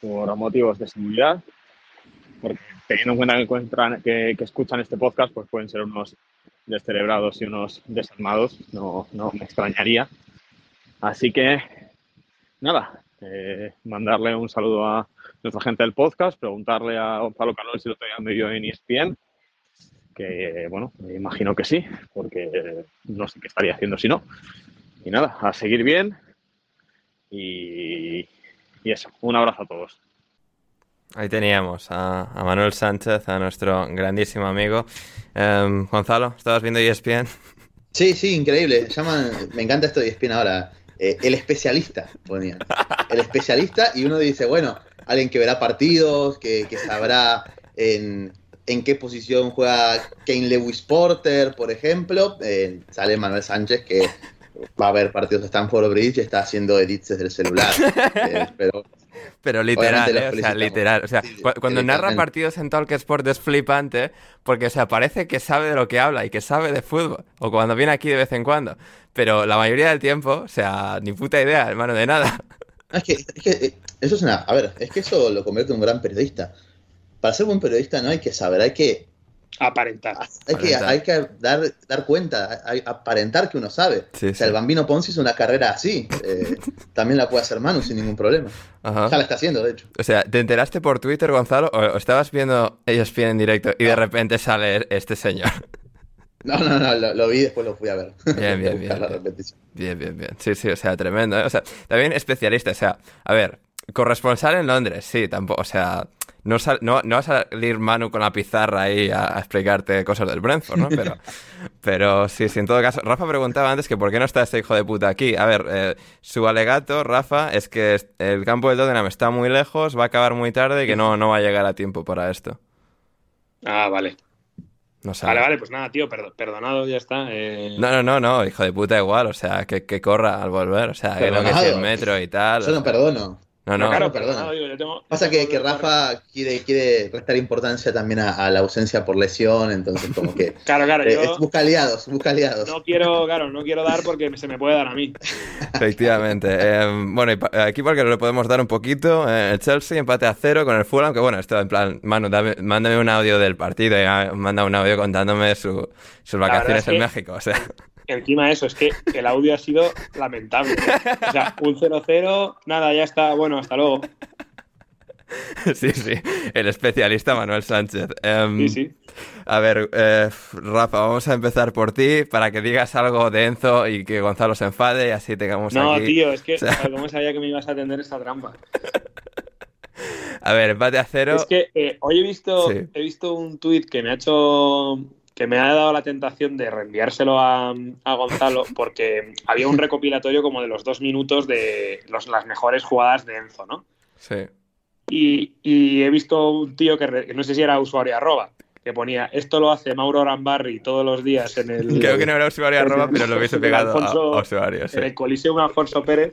por motivos de seguridad, porque teniendo en cuenta que, encuentran, que, que, escuchan este podcast, pues pueden ser unos descerebrados y unos desarmados, no, no me extrañaría. Así que, nada, eh, mandarle un saludo a nuestra gente del podcast, preguntarle a Gonzalo Calor si lo todavía medio en ESPN, que, bueno, me imagino que sí, porque no sé qué estaría haciendo si no. Y nada, a seguir bien y, y eso, un abrazo a todos. Ahí teníamos a, a Manuel Sánchez, a nuestro grandísimo amigo. Um, Gonzalo, ¿estabas viendo ESPN? Sí, sí, increíble. Me encanta esto de ESPN ahora. Eh, el especialista, ponía. El especialista y uno dice, bueno, alguien que verá partidos, que, que sabrá en, en, qué posición juega Kane Lewis Porter, por ejemplo. Eh, sale Manuel Sánchez que va a ver partidos de Stanford Bridge y está haciendo edits desde el celular. eh, pero, pero literal, eh, o sea, literal. O sea, sí, cu cuando narra partidos en Talk Sport es flipante porque, o sea, parece que sabe de lo que habla y que sabe de fútbol. O cuando viene aquí de vez en cuando. Pero la mayoría del tiempo, o sea, ni puta idea, hermano, de nada. Es que, es que eso es una... A ver, es que eso lo convierte en un gran periodista. Para ser buen periodista no hay que saber, hay que aparentar. Hay que, hay que dar, dar cuenta, hay, aparentar que uno sabe. Sí, o sea, sí. el Bambino Ponzi hizo una carrera así. Eh, también la puede hacer Manu sin ningún problema. Ajá. Ya la está haciendo, de hecho. O sea, ¿te enteraste por Twitter, Gonzalo? ¿O, o estabas viendo ellos bien en directo y de repente sale este señor? No, no, no, lo, lo, vi y después lo fui a ver. Bien, bien, bien. Bien, bien, bien. Sí, sí, o sea, tremendo. ¿eh? O sea, también especialista, o sea, a ver, corresponsal en Londres, sí, tampoco, o sea, no, sal, no, no, va a salir Manu con la pizarra ahí a, a explicarte cosas del Brentford, ¿no? Pero, pero sí, sí, en todo caso. Rafa preguntaba antes que por qué no está este hijo de puta aquí. A ver, eh, su alegato, Rafa, es que el campo del Tottenham está muy lejos, va a acabar muy tarde y que no, no va a llegar a tiempo para esto. Ah, vale. No sabe. Vale, vale, pues nada, tío, perd perdonado, ya está. Eh... No, no, no, no, hijo de puta igual, o sea, que, que corra al volver, o sea, que lo que es el metro y tal. Yo no perdono. No, no, claro, digo, yo tengo- Pasa yo que, tengo que Rafa quiere, quiere restar importancia también a, a la ausencia por lesión, entonces como que Claro, claro, eh, yo busca aliados, busca aliados. no quiero, claro, no quiero dar porque se me puede dar a mí. Efectivamente. Eh, bueno, y aquí porque le podemos dar un poquito. eh, el Chelsea empate a cero con el Fulham, que bueno, esto en plan, Manu, dame- mándame un audio del partido y manda un audio contándome su- sus vacaciones es en que- México. O sea, Encima de eso, es que el audio ha sido lamentable. O sea, un 0-0, nada, ya está, bueno, hasta luego. sí, sí, el especialista Manuel Sánchez. Em, Sí, sí. A ver, eh, Rafa, vamos a empezar por ti para que digas algo de Enzo y que Gonzalo se enfade y así tengamos No, aquí. tío, es que, o sea- ¿cómo sabía que me ibas a atender esta trampa? A ver, empate a cero. Es que eh, hoy he visto, Sí. he visto un tuit que me ha hecho que me ha dado la tentación de reenviárselo a, a Gonzalo porque había un recopilatorio como de los dos minutos de los- las mejores jugadas de Enzo, ¿no? Sí. Y, y he visto un tío que, re- que no sé si era usuario arroba, que ponía esto lo hace Mauro Arambarri todos los días en el, Creo que no era usuario arroba, pero lo hubiese pegado Alfonso- a usuario. Sí. en el Coliseum Alfonso Pérez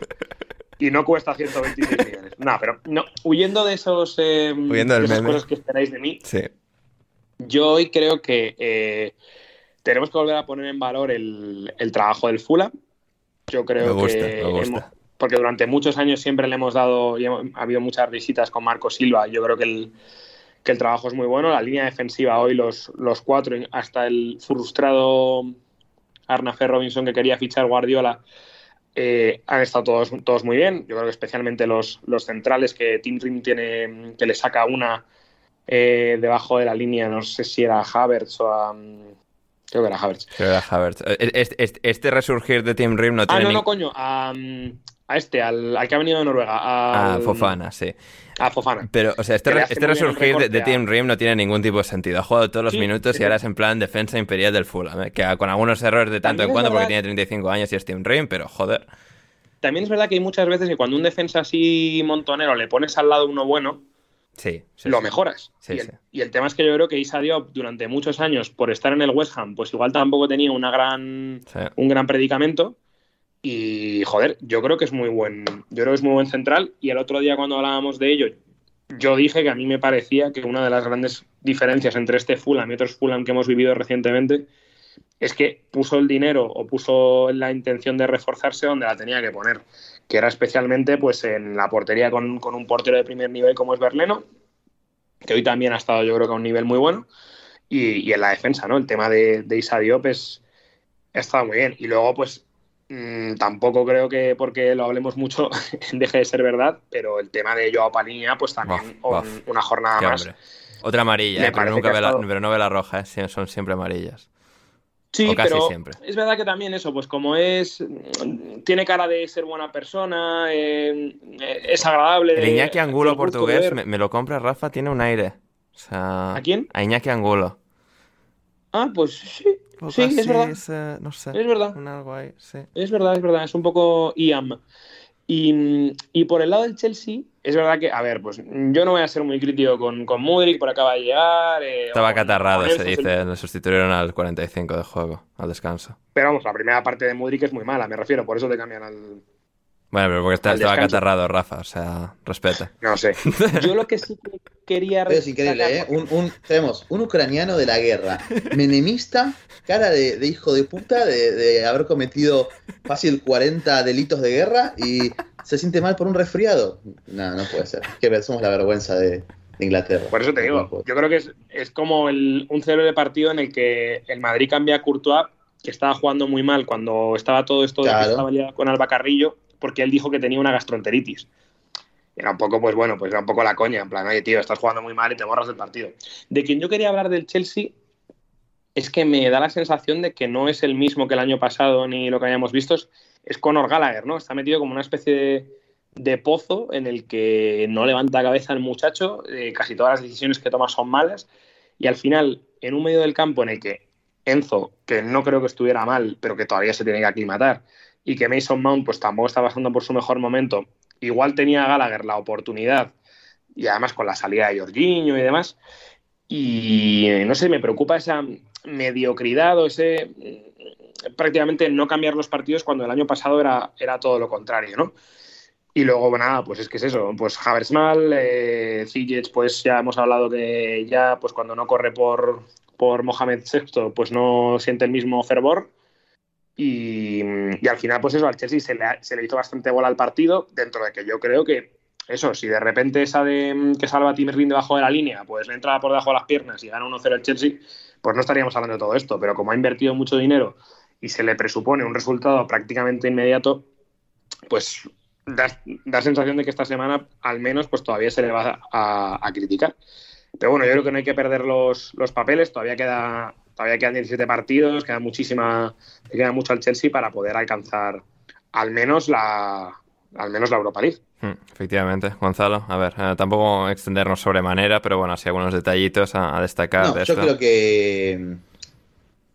y no cuesta 126 millones. No, pero no, huyendo de esos eh, Huyendo de esas meme. cosas que esperáis de mí, Sí. Yo hoy creo que eh, tenemos que volver a poner en valor el, el trabajo del Fulham. Yo creo gusta, que hemos- porque durante muchos años siempre le hemos dado y hemos- ha habido muchas visitas con Marco Silva. Yo creo que el, que el trabajo es muy bueno. La línea defensiva hoy, los, los cuatro, hasta el frustrado Arnafer Robinson que quería fichar Guardiola, eh, han estado todos, todos muy bien. Yo creo que especialmente los, los centrales que Tim Rim tiene, que le saca una eh, debajo de la línea, no sé si era Havertz o a, mm, creo que era Havertz. Creo que era Havertz. Eh, Este, este- este resurgir de Team Rim no Ah, tiene no, ni- no, coño, a, a este, al, al que ha venido de Noruega, Ah, al- Fofana, sí. A Fofana. Pero, o sea, este, re- este resurgir de, de a- Team Rim no tiene ningún tipo de sentido. Ha jugado todos los Sí, minutos y ahora es en plan defensa imperial del Fulham. eh, Que con algunos errores de tanto También en cuando porque tiene 35 años y es Team Rim, pero joder. También es verdad que hay muchas veces que cuando un defensa así montonero le pones al lado uno bueno, Sí, sí, lo mejoras. Sí, y, el, sí. y el tema es que yo creo que Isa Diop durante muchos años, por estar en el West Ham, pues igual tampoco tenía una gran, un gran predicamento. Y joder, yo creo que es muy buen, yo creo que es muy buen central. Y el otro día cuando hablábamos de ello, yo dije que a mí me parecía que una de las grandes diferencias entre este Fulham y otros Fulham que hemos vivido recientemente es que puso el dinero o puso la intención de reforzarse donde la tenía que poner, que era especialmente pues en la portería con, con un portero de primer nivel como es Berleno, que hoy también ha estado yo creo que a un nivel muy bueno, y, y en la defensa, ¿no? El tema de, de Isa Diop es, ha estado muy bien. Y luego, pues, mmm, tampoco creo que porque lo hablemos mucho deje de ser verdad, pero el tema de Joao Paliña, pues también un- una jornada Qué más. hombre. Otra amarilla, eh, pero, nunca ve la, pero no ve la roja, eh, son siempre amarillas. Sí, O casi pero siempre. es verdad que también eso, pues como es, mm, tiene cara de ser buena persona, eh, eh, es agradable. El Iñaki Angulo de portugués, me, me lo compra Rafa, tiene un aire. O sea, ¿A quién? A Iñaki Angulo. Ah, pues sí, sí, así, es verdad. eh, no sé. Es verdad. Un algo ahí, sí. Es verdad, es verdad, es un poco IAM. Y, y por el lado del Chelsea, es verdad que, a ver, pues yo no voy a ser muy crítico con, con Mudrik, por acaba de llegar. eh, Estaba catarrado, se dice. Le sustituyeron al 45 de juego, al descanso. Pero vamos, la primera parte de Mudrik es muy mala, me refiero, por eso te cambian al. Bueno, pero porque está- estaba catarrado, Rafa, o sea, respeta. No sé. Yo lo que sí que quería. Pero es increíble, ¿eh? Un, un- tenemos un ucraniano de la guerra, menemista, cara de, de hijo de puta, de, de haber cometido fácil 40 delitos de guerra y se siente mal por un resfriado. No, no puede ser. Que somos la vergüenza de, de Inglaterra. Por eso te digo, yo creo que es, es como el, un cero de partido en el que el Madrid cambia a Courtois, que estaba jugando muy mal cuando estaba todo esto de Claro. que estaba liado con Alba Carrillo, porque él dijo que tenía una gastroenteritis. Era un poco, pues bueno, pues era un poco la coña, en plan, oye, tío, estás jugando muy mal y te borras del partido. De quien yo quería hablar del Chelsea es que me da la sensación de que no es el mismo que el año pasado ni lo que hayamos visto, es, Conor Gallagher, ¿no? Está metido como una especie de, pozo en el que no levanta cabeza el muchacho, eh, casi todas las decisiones que toma son malas, y al final, en un medio del campo en el que Enzo, que no creo que estuviera mal, pero que todavía se tiene que aclimatar, y que Mason Mount pues tampoco está pasando por su mejor momento, igual tenía Gallagher la oportunidad, y además con la salida de Jorginho y demás, y no sé, me preocupa esa mediocridad o ese prácticamente no cambiar los partidos cuando el año pasado era, era todo lo contrario, ¿no? Y luego, nada, pues es que es eso, pues Havertz mal, eh, pues ya hemos hablado que ya, pues cuando no corre por, por Mohamed VI, pues no siente el mismo fervor. Y, al final, pues eso, al Chelsea se le, se le hizo bastante bola al partido, dentro de que yo creo que eso, si de repente esa de que salva a Tim debajo de la línea, pues le entra por debajo de las piernas y gana 1-0 el Chelsea, pues no estaríamos hablando de todo esto. Pero como ha invertido mucho dinero y se le presupone un resultado prácticamente inmediato, pues da, sensación de que esta semana al menos pues todavía se le va a, criticar. Pero bueno, yo creo que no hay que perder los, los papeles, todavía queda todavía quedan 17 partidos, queda muchísima, queda mucho al Chelsea para poder alcanzar al menos la al menos la Europa League. Hmm, efectivamente, Gonzalo. A ver, eh, tampoco extendernos sobremanera, pero bueno, así algunos detallitos a, destacar. yo creo que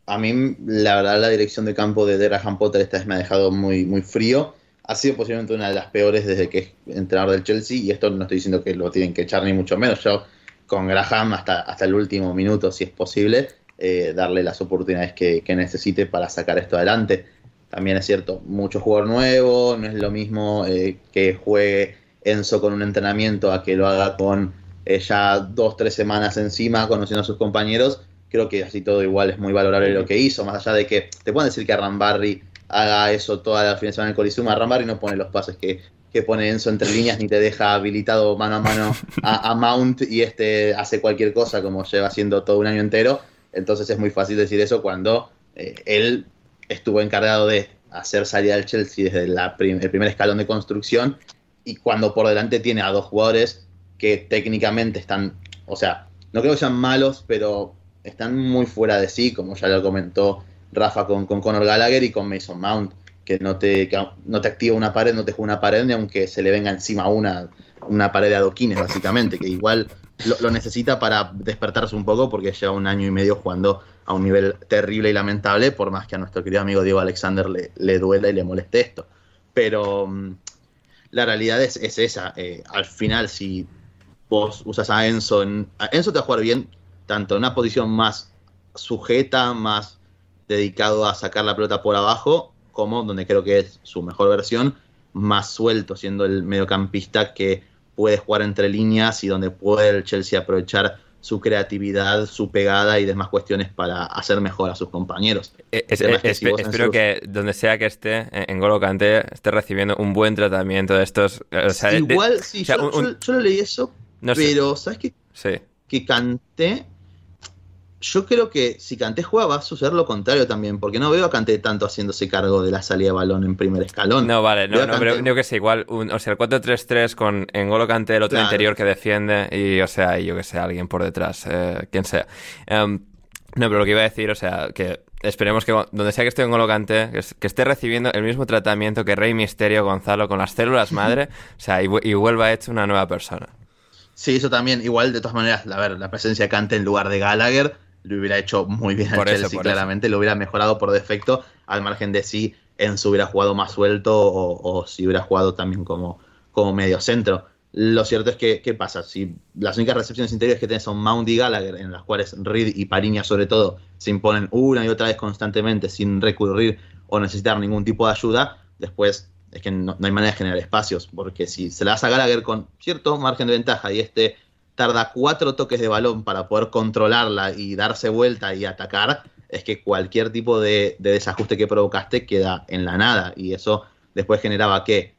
a mí, la verdad, la dirección de campo de Graham Potter esta vez me ha dejado muy, muy frío. Ha sido posiblemente una de las peores desde que es entrenador del Chelsea, y esto no estoy diciendo que lo tienen que echar ni mucho menos. Yo, con Graham, hasta, hasta el último minuto, si es posible, eh, darle las oportunidades que, necesite para sacar esto adelante. También es cierto, mucho jugador nuevo, no es lo mismo eh, que juegue Enzo con un entrenamiento a que lo haga con eh, ya dos, tres semanas encima, conociendo a sus compañeros creo que así todo igual es muy valorable lo que hizo, más allá de que te pueden decir que Rambarri haga eso toda la fin de semana en Coliseum, Rambarri no pone los pases que, que pone Enzo entre líneas ni te deja habilitado mano a mano a, Mount y este hace cualquier cosa como lleva haciendo todo un año entero, entonces es muy fácil decir eso cuando eh, él estuvo encargado de hacer salir al Chelsea desde el primer escalón de construcción y cuando por delante tiene a dos jugadores que técnicamente están, o sea, no creo que sean malos, pero están muy fuera de sí, como ya lo comentó Rafa con, con Conor Gallagher y con Mason Mount, que no te, no te activa una pared, no te juega una pared, ni aunque se le venga encima una, una pared de adoquines, básicamente, que igual lo, necesita para despertarse un poco porque lleva un año y medio jugando a un nivel terrible y lamentable, por más que a nuestro querido amigo Diego Alexander le, le duela y le moleste esto. Pero mm, la realidad es, esa. Eh, al final, si vos usas a Enzo, en, a Enzo te va a jugar bien tanto en una posición más sujeta, más dedicado a sacar la pelota por abajo, como donde creo que es su mejor versión, más suelto, siendo el mediocampista que puede jugar entre líneas y donde puede el Chelsea aprovechar su creatividad, su pegada y demás cuestiones para hacer mejor a sus compañeros. Eh, espero que donde sea que esté, en Golo Kanté, esté recibiendo un buen tratamiento de estos... Igual, sí, yo, lo leí eso, pero ¿sabes qué? Sí. Que Kanté yo creo que si Canté juega va a suceder lo contrario también, porque no veo a Canté tanto haciéndose cargo de la salida de balón en primer escalón. No, vale, no, no pero yo que sé, igual, o sea, el 4-3-3 con Engolo Canté, el otro interior que defiende, y o sea, yo que sé, alguien por detrás, eh, quien sea. Em, no, pero lo que iba a decir, o sea, que esperemos que donde sea que esté Engolo Kanté, que, esté recibiendo el mismo tratamiento que Rey Misterio Gonzalo con las células madre, o sea, y, y vuelva hecho una nueva persona. Sí, eso también. Igual, de todas maneras, a ver, la presencia de Kanté en lugar de Gallagher lo hubiera hecho muy bien al Chelsea, claramente, lo hubiera mejorado por defecto, al margen de si Enzo hubiera jugado más suelto o, si hubiera jugado también como, como medio centro. Lo cierto es que, ¿qué pasa? Si las únicas recepciones interiores que tienes son Mount y Gallagher, en las cuales Reed y Pariña sobre todo se imponen una y otra vez constantemente sin recurrir o necesitar ningún tipo de ayuda, después es que no, no hay manera de generar espacios, porque si se la das a Gallagher con cierto margen de ventaja y este tarda cuatro toques de balón para poder controlarla y darse vuelta y atacar, es que cualquier tipo de, desajuste que provocaste queda en la nada. Y eso después generaba que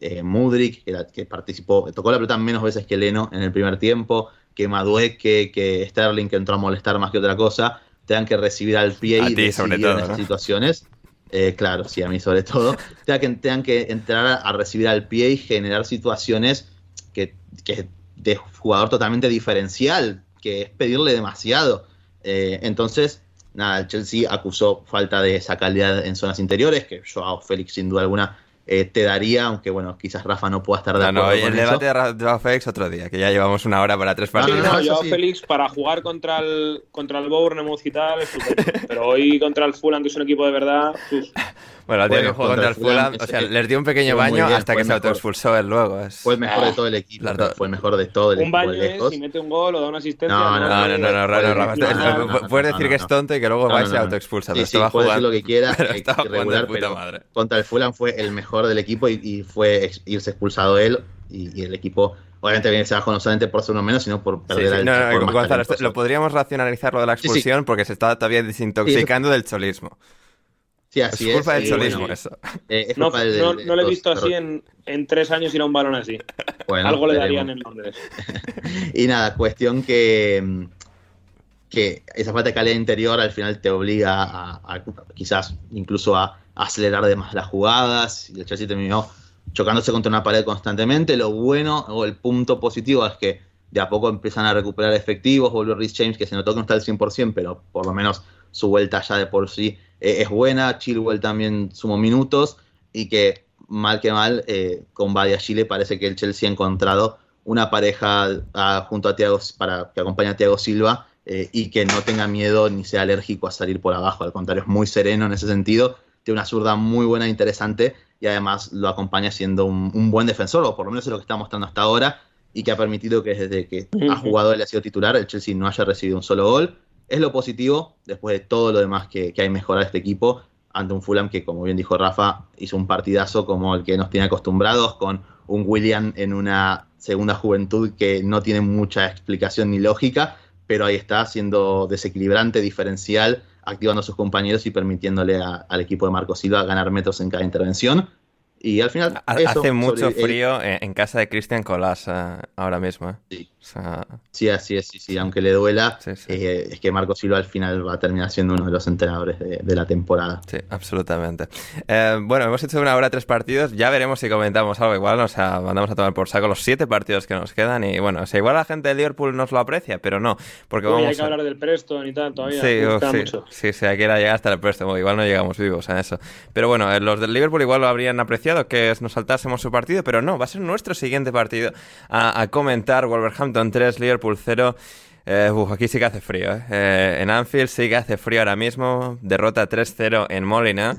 eh, Mudrik, que, participó, tocó la pelota menos veces que Leno en el primer tiempo, que Madueque, que Sterling, que entró a molestar más que otra cosa, tengan que recibir al pie y ti, sobre todo, en esas situaciones. Eh, claro, sí, a mí sobre todo, tengan que, tengan que entrar a recibir al pie y generar situaciones que, que de jugador totalmente diferencial, que es pedirle demasiado. Eh, entonces, nada, el Chelsea acusó falta de esa calidad en zonas interiores, que Joao Félix sin duda alguna eh, te daría, aunque bueno, quizás Rafa no pueda estar de acuerdo. No, no, el debate de Joao Félix otro día, que ya llevamos una hora para tres partidos. No, no, Joao Félix para jugar contra el, contra el Bournemouth y tal, pero hoy contra el Fulham, que es un equipo de verdad... Bueno, el día Bueno, que jugó contra el Fulham, o sea, ese- les dio un pequeño baño bien, hasta fue que se mejor. autoexpulsó él luego. es- Fue el mejor de todo el equipo. Fue el mejor de todo el Un equipo baño de es lejos. si mete un gol o da una asistencia. No, No, no, no, no, no, no, no, no, puedes no, decir que es no. tonto y que luego No, vais no, y no. autoexpulsa, Sí, sí, estaba puede jugando. decir lo que quiera, pero eh, estaba jugando de irregular, puta pero madre. contra el Fulham fue el mejor del equipo y, fue irse expulsado él y, el equipo obviamente viene abajo no solamente por ser uno menos, sino por Sí, perder sí, al no, no, mejor más Gonzalo, lo podríamos racionalizar lo de la Sí, sí. expulsión porque se está todavía desintoxicando del cholismo. Sí, Es así culpa es, del bueno, eso. eh, es No, culpa del- no, no lo he visto así en, en tres años ir a un balón así. Bueno, Algo le veremos. darían en Londres. Y nada, cuestión que, que esa falta de calidad interior al final te obliga a, a quizás incluso a, a acelerar de más las jugadas. Y el Chelsea terminó chocándose contra una pared constantemente. Lo bueno o el punto positivo es que de a poco empiezan a recuperar efectivos. Volvió Rhys James, que se notó que no está al 100%, pero por lo menos su vuelta ya de por sí eh, es buena. Chilwell también sumó minutos y que mal que mal, eh, con Badia Chile parece que el Chelsea ha encontrado una pareja ah, junto a Thiago para que acompañe a Thiago Silva eh, y que no tenga miedo ni sea alérgico a salir por abajo. Al contrario, es muy sereno en ese sentido. Tiene una zurda muy buena e interesante y además lo acompaña siendo un, un buen defensor, o por lo menos es lo que está mostrando hasta ahora, y que ha permitido que desde que ha jugado él ha sido titular, el Chelsea no haya recibido un solo gol. Es lo positivo, después de todo lo demás que, que hay mejorar este equipo, ante un Fulham que, como bien dijo Rafa, hizo un partidazo como el que nos tiene acostumbrados, con un William en una segunda juventud que no tiene mucha explicación ni lógica, pero ahí está, siendo desequilibrante, diferencial, activando a sus compañeros y permitiéndole a- al equipo de Marco Silva ganar metros en cada intervención. Y al final, Ha- eso, Hace mucho el- frío en, en casa de Cristian Colas eh, ahora mismo. eh. Sí. O sea, Sí, así es, sí, sí, aunque le duela, Sí, sí. eh, es que Marco Silva al final va a terminar siendo uno de los entrenadores de, de la temporada. Sí, absolutamente. Eh, bueno, hemos hecho una hora tres partidos. Ya veremos si comentamos algo igual. O sea, mandamos a tomar por saco los siete partidos que nos quedan. Y bueno, o sea, igual la gente de Liverpool nos lo aprecia, pero no. Porque Uy, hay vamos que a... hablar del Preston y tal todavía. Sí, queda sí, mucho. sí, sí, hay que ir a llegar hasta el préstamo. Igual no llegamos vivos a eso. Pero bueno, eh, los del Liverpool igual lo habrían apreciado que nos saltásemos su partido, pero no, va a ser nuestro siguiente partido a, a comentar. Wolverhampton 3, Liverpool 0. Eh, uf, aquí sí que hace frío, ¿eh? Eh, En Anfield sí que hace frío ahora mismo. Derrota 3-0 en Molina.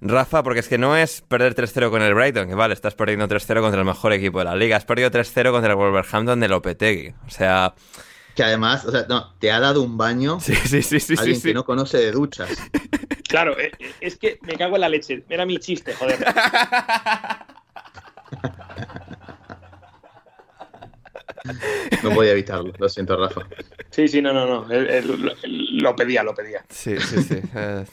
Rafa, porque es que no es perder 3-0 con el Brighton, que vale, estás perdiendo 3-0 contra el mejor equipo de la liga. Has perdido 3-0 contra el Wolverhampton de Lopetegui. O sea, Que además, o sea, no, te ha dado un baño sí, sí, sí, sí, alguien sí, sí. que no conoce de duchas. Claro, eh, eh, es que me cago en la leche. Era mi chiste, joder. No podía evitarlo, lo siento, Rafa. Sí, sí, no, no, no. Lo, lo pedía, lo pedía. Sí, sí, sí. Eh,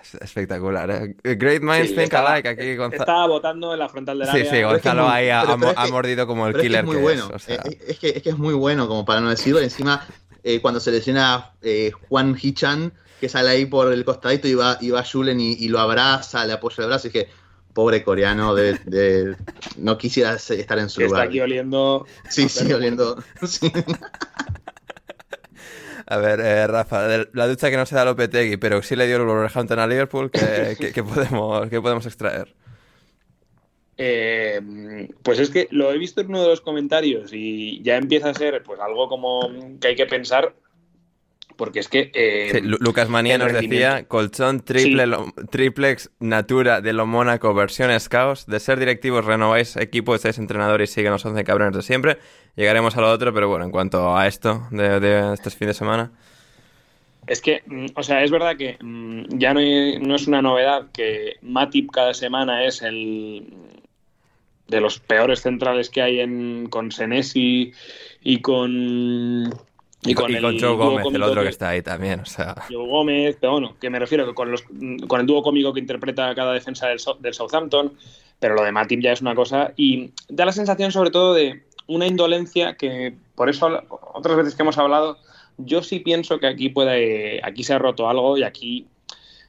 es espectacular. eh. Great minds Sí, think estaba- alike aquí, Gonzalo. Estaba votando en la frontal del Sí, área. sí, Pero es que es Gonzalo muy- ahí ha, pero- ha pero mo- es ha que- mordido como el Pero es que killer es muy que bueno. es. o sea. Es, que, es que es muy bueno como para no decirlo. Encima, eh, cuando se lesiona eh, Juan Hichan, que sale ahí por el costadito y va, y va Julen y, y lo abraza, le apoya el brazo. Y es que, pobre coreano, de, de- no quisiera estar en su que está lugar. aquí oliendo. Sí, sí, oliendo. sí. A ver, eh, Rafa, la ducha que no se da Lopetegui, pero sí le dio el Wolverhampton a Liverpool, ¿qué, qué- qué podemos, qué podemos extraer? Eh, pues es que lo he visto en uno de los comentarios y ya empieza a ser pues algo como que hay que pensar porque es que eh, Sí, Lucas Manía nos decía colchón triple, Sí. lo- triplex natura de lo Mónaco versión Scouts. De ser directivos renováis equipo, estáis entrenador y siguen los 11 cabrones de siempre. Llegaremos a lo otro, pero bueno, en cuanto a esto de, de este fin de semana. Es que, mm, o sea, es verdad que mm, ya no, no es una novedad que Matip cada semana es el de los peores centrales que hay en, con Senesi y con Y, con, y el Joe Gómez, el otro que está ahí también. O sea, Joe Gómez, pero bueno, que me refiero que con, los, con el dúo cómico que interpreta cada defensa del, del Southampton, pero lo de Matip ya es una cosa y da la sensación sobre todo de una indolencia que por eso otras veces que hemos hablado, yo sí pienso que aquí puede, aquí se ha roto algo y aquí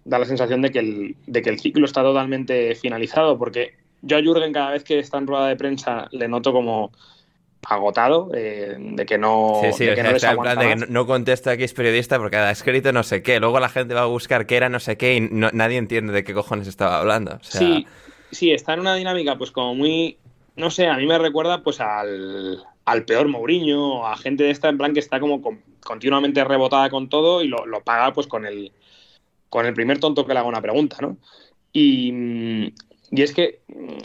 da la sensación de que el, de que el ciclo está totalmente finalizado porque yo a Jürgen cada vez que está en rueda de prensa le noto como agotado, eh, de que no, sí, sí, de que no en plan de que no, no contesta aquí es periodista porque ha escrito no sé qué. Luego la gente va a buscar qué era no sé qué y no- nadie entiende de qué cojones estaba hablando. O sea, Sí, sí, está en una dinámica pues como muy, no sé, a mí me recuerda pues al, al peor Mourinho, a gente de esta en plan que está como con- continuamente rebotada con todo y lo, lo paga pues con el con el primer tonto que le haga una pregunta, ¿no? Y, y es que,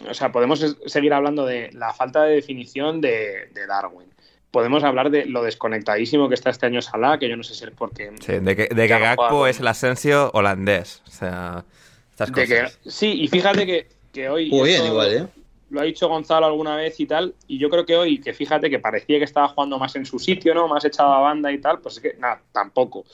o sea, podemos seguir hablando de la falta de definición de, de Darwin podemos hablar de lo desconectadísimo que está este año Salah, que yo no sé si es porque... Sí, de que, de que Gakpo es el Asensio holandés. O sea, estas cosas. sí, y fíjate que, que hoy... Muy bien, igual, ¿eh? Lo ha dicho Gonzalo alguna vez y tal, y yo creo que hoy, que fíjate que parecía que estaba jugando más en su sitio, ¿no? Más echado a banda y tal, pues es que nada, tampoco.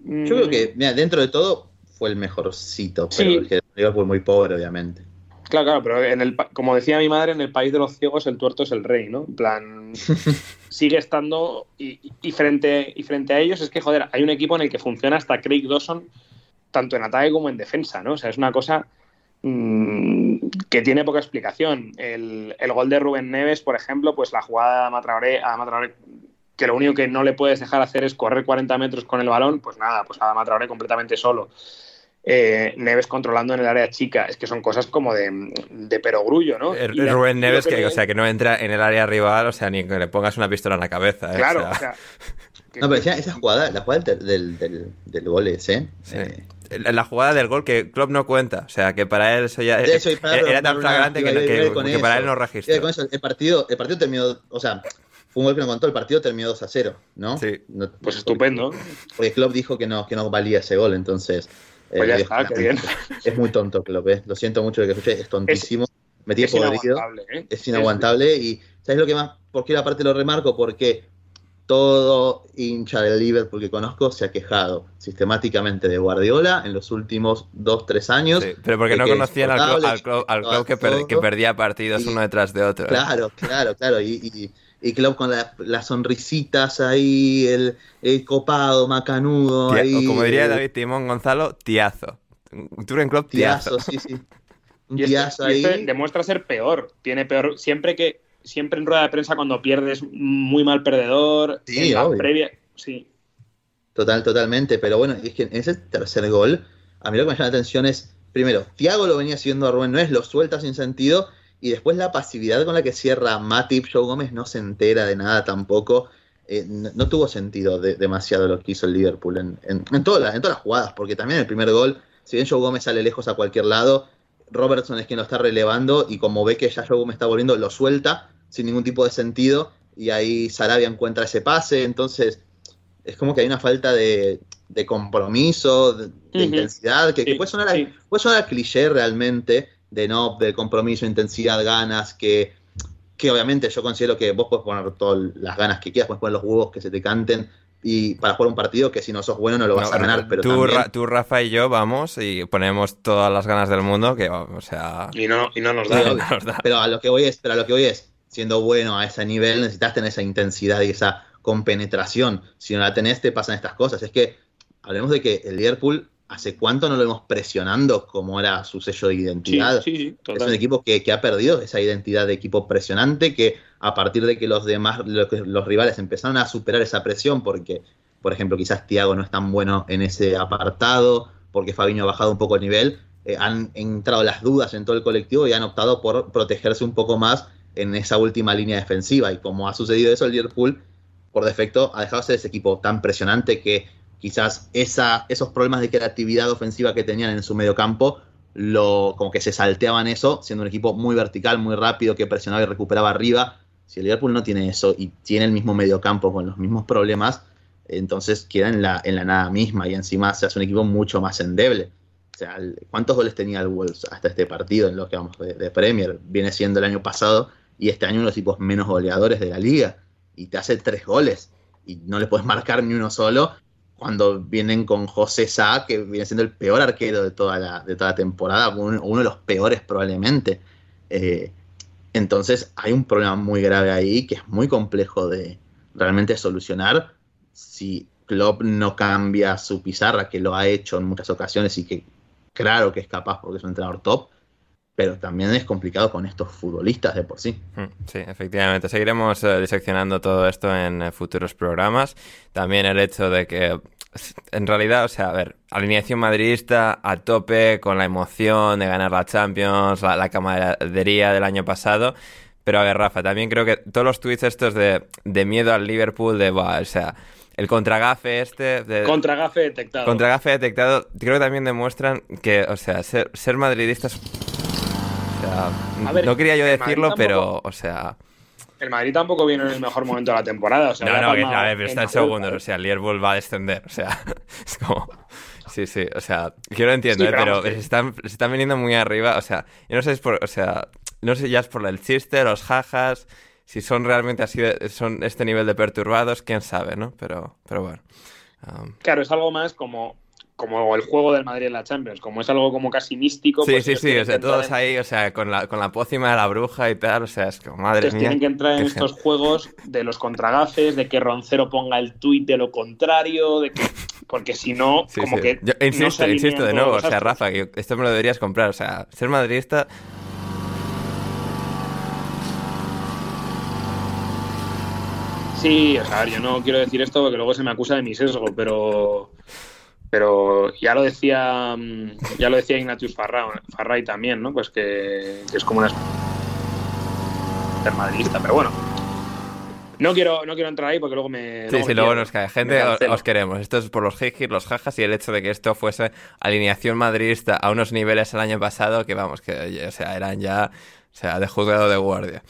Yo creo que, mira, dentro de todo fue el mejorcito, pero el que fue muy pobre, obviamente. Claro, claro, pero en el, como decía mi madre, en el país de los ciegos el tuerto es el rey, ¿no? En plan, sigue estando y, frente, y frente a ellos es que, joder, hay un equipo en el que funciona hasta Craig Dawson, tanto en ataque como en defensa, ¿no? O sea, es una cosa mmm, que tiene poca explicación. El, el, gol de Rubén Neves, por ejemplo, pues la jugada a Matraoré, a Matraoré que lo único que no le puedes dejar hacer es correr 40 metros con el balón, pues nada, pues a Matraoré completamente solo. Eh, Neves controlando en el área chica. Es que son cosas como de, de perogrullo, ¿no? Rubén Neves, que, o sea, que no entra en el área rival, o sea, ni que le pongas una pistola en la cabeza. ¿eh? Claro, o sea, No, pero esa jugada, la jugada del, del, del, gol ese. Eh, la jugada del gol que Klopp no cuenta. O sea, que para él eso ya era, tan flagrante que, que, para él no registró. el, partido, el partido terminó, o sea, fue un gol que no contó, el partido terminó 2 a 0, ¿no? Sí. pues estupendo. Porque Klopp dijo que no, que no valía ese gol, entonces pues eh, bien. Es muy tonto que lo ves. Lo siento mucho de que escuché, es tontísimo. Me tiene podrido. ¿eh? Es inaguantable. Y ¿sabes lo que más? ¿Por qué parte lo remarco? Porque todo hincha del Liverpool que conozco se ha quejado sistemáticamente de Guardiola en los últimos dos, tres años. pero porque no conocían al club, que, perdía partidos uno detrás de otro. Claro, claro, claro. y y Klopp con las sonrisitas ahí, el, copado, macanudo. ahí, como diría eh, David Timón Gonzalo, tiazo. Turen Klopp, tiazo. tiazo. sí, sí. Un y este, ahí. Este demuestra ser peor. Tiene peor. Siempre que. Siempre en rueda de prensa cuando pierdes muy mal perdedor. Sí, en previa. Sí. Total, totalmente. Pero bueno, es que en ese tercer gol, a mí lo que me llama la atención es. Primero, Thiago lo venía haciendo a Rubén es lo suelta sin sentido y después la pasividad con la que cierra Matip, Joe Gómez no se entera de nada tampoco. Eh, no, tuvo sentido demasiado lo que hizo el Liverpool en, en, todas las, jugadas, porque también el primer gol, si bien Joe Gómez sale lejos a cualquier lado, Robertson es quien lo está relevando y como ve que ya Joe Gómez está volviendo, lo suelta sin ningún tipo de sentido y ahí Sarabia encuentra ese pase, entonces es como que hay una falta de, compromiso, de, intensidad, que, puede, sonar puede sonar a cliché realmente, de no, de compromiso, intensidad, ganas, que, que obviamente yo considero que vos puedes poner todas las ganas que quieras, puedes poner los huevos que se te canten y para jugar un partido que si no sos bueno no lo vas a ganar. Pero tú, tú, Rafa y yo vamos y ponemos todas las ganas del mundo que, o sea... Y no, y no nos da. Pero a lo que voy es, pero a lo que voy es, siendo bueno a ese nivel necesitas tener esa intensidad y esa compenetración. Si no la tenés te pasan estas cosas. Es que hablemos de que el Liverpool ¿hace cuánto no lo vemos presionando como era su sello de identidad? es un equipo que, ha perdido esa identidad de equipo presionante, que a partir de que los demás, los, rivales empezaron a superar esa presión, porque, por ejemplo, quizás Thiago no es tan bueno en ese apartado, porque Fabiño ha bajado un poco el nivel, eh, han entrado las dudas en todo el colectivo y han optado por protegerse un poco más en esa última línea defensiva. Y como ha sucedido eso, el Liverpool, por defecto, ha dejado de ser ese equipo tan presionante que quizás esos problemas de creatividad ofensiva que tenían en su mediocampo, lo, como que se salteaban eso, siendo un equipo muy vertical, muy rápido, que presionaba y recuperaba arriba. Si el Liverpool no tiene eso y tiene el mismo mediocampo con los mismos problemas, entonces queda en la, en la nada misma y encima se hace un equipo mucho más endeble. O sea, ¿cuántos goles tenía el Wolves hasta este partido en lo que vamos de, Premier? Viene siendo el año pasado y este año uno de los equipos menos goleadores de la liga. Y te hace tres goles y no le puedes marcar ni uno solo cuando vienen con José Sá, que viene siendo el peor arquero de toda la, de toda la temporada, uno, de los peores probablemente. Eh, entonces hay un problema muy grave ahí que es muy complejo de realmente solucionar si Klopp no cambia su pizarra, que lo ha hecho en muchas ocasiones y que claro que es capaz porque es un entrenador top, pero también es complicado con estos futbolistas de por sí. Mm, sí, efectivamente. Seguiremos eh, diseccionando todo esto en eh, futuros programas. También el hecho de que, en realidad, o sea, a ver, alineación madridista a tope con la emoción de ganar la Champions, la, camaradería del año pasado. Pero a ver, Rafa, también creo que todos los tweets estos de, de miedo al Liverpool, de, o sea, el contragafe este. De, contragafe detectado. Contragafe detectado. Creo que también demuestran que, o sea, ser, ser madridistas. No quería yo decirlo, pero, o sea. El Madrid tampoco viene en el mejor momento de la temporada. O sea, no, no, que, a ver, pero está en segundo. O sea, el Liverpool va a descender. O sea, es como. Sí, sí, o sea, quiero entender, pero, se, están, se están viniendo muy arriba. O sea, yo no sé si es por. O sea, no sé ya es por el chiste, los jajas si son realmente así, son este nivel de perturbados, quién sabe, ¿no? Pero, pero bueno. Um, claro, es algo más como, como el juego del Madrid en la Champions, como es algo como casi místico. Sí, pues sí, sí, o sea, todos ahí, o sea, con la, con la pócima de la bruja y tal, o sea, es como madre mía. tienen que entrar en estos juegos de los contragafes, de que Roncero ponga el tuit de lo contrario, de que porque si no, como que. Yo insisto, insisto de nuevo, o sea, Rafa, que esto me lo deberías comprar, o sea, ser madridista Sí, o sea, yo no quiero decir esto porque luego se me acusa de mi sesgo, pero pero ya lo decía ya lo decía Ignatius Farray también, ¿no? Pues que, es como una madridista, pero bueno. No quiero, no quiero entrar ahí porque luego me. Sí, sí, luego nos cae. Gente, os, queremos. Esto es por los hijis, los jajas y el hecho de que esto fuese alineación madridista a unos niveles el año pasado que, vamos, que, o sea, eran ya sea, de juzgado de guardia.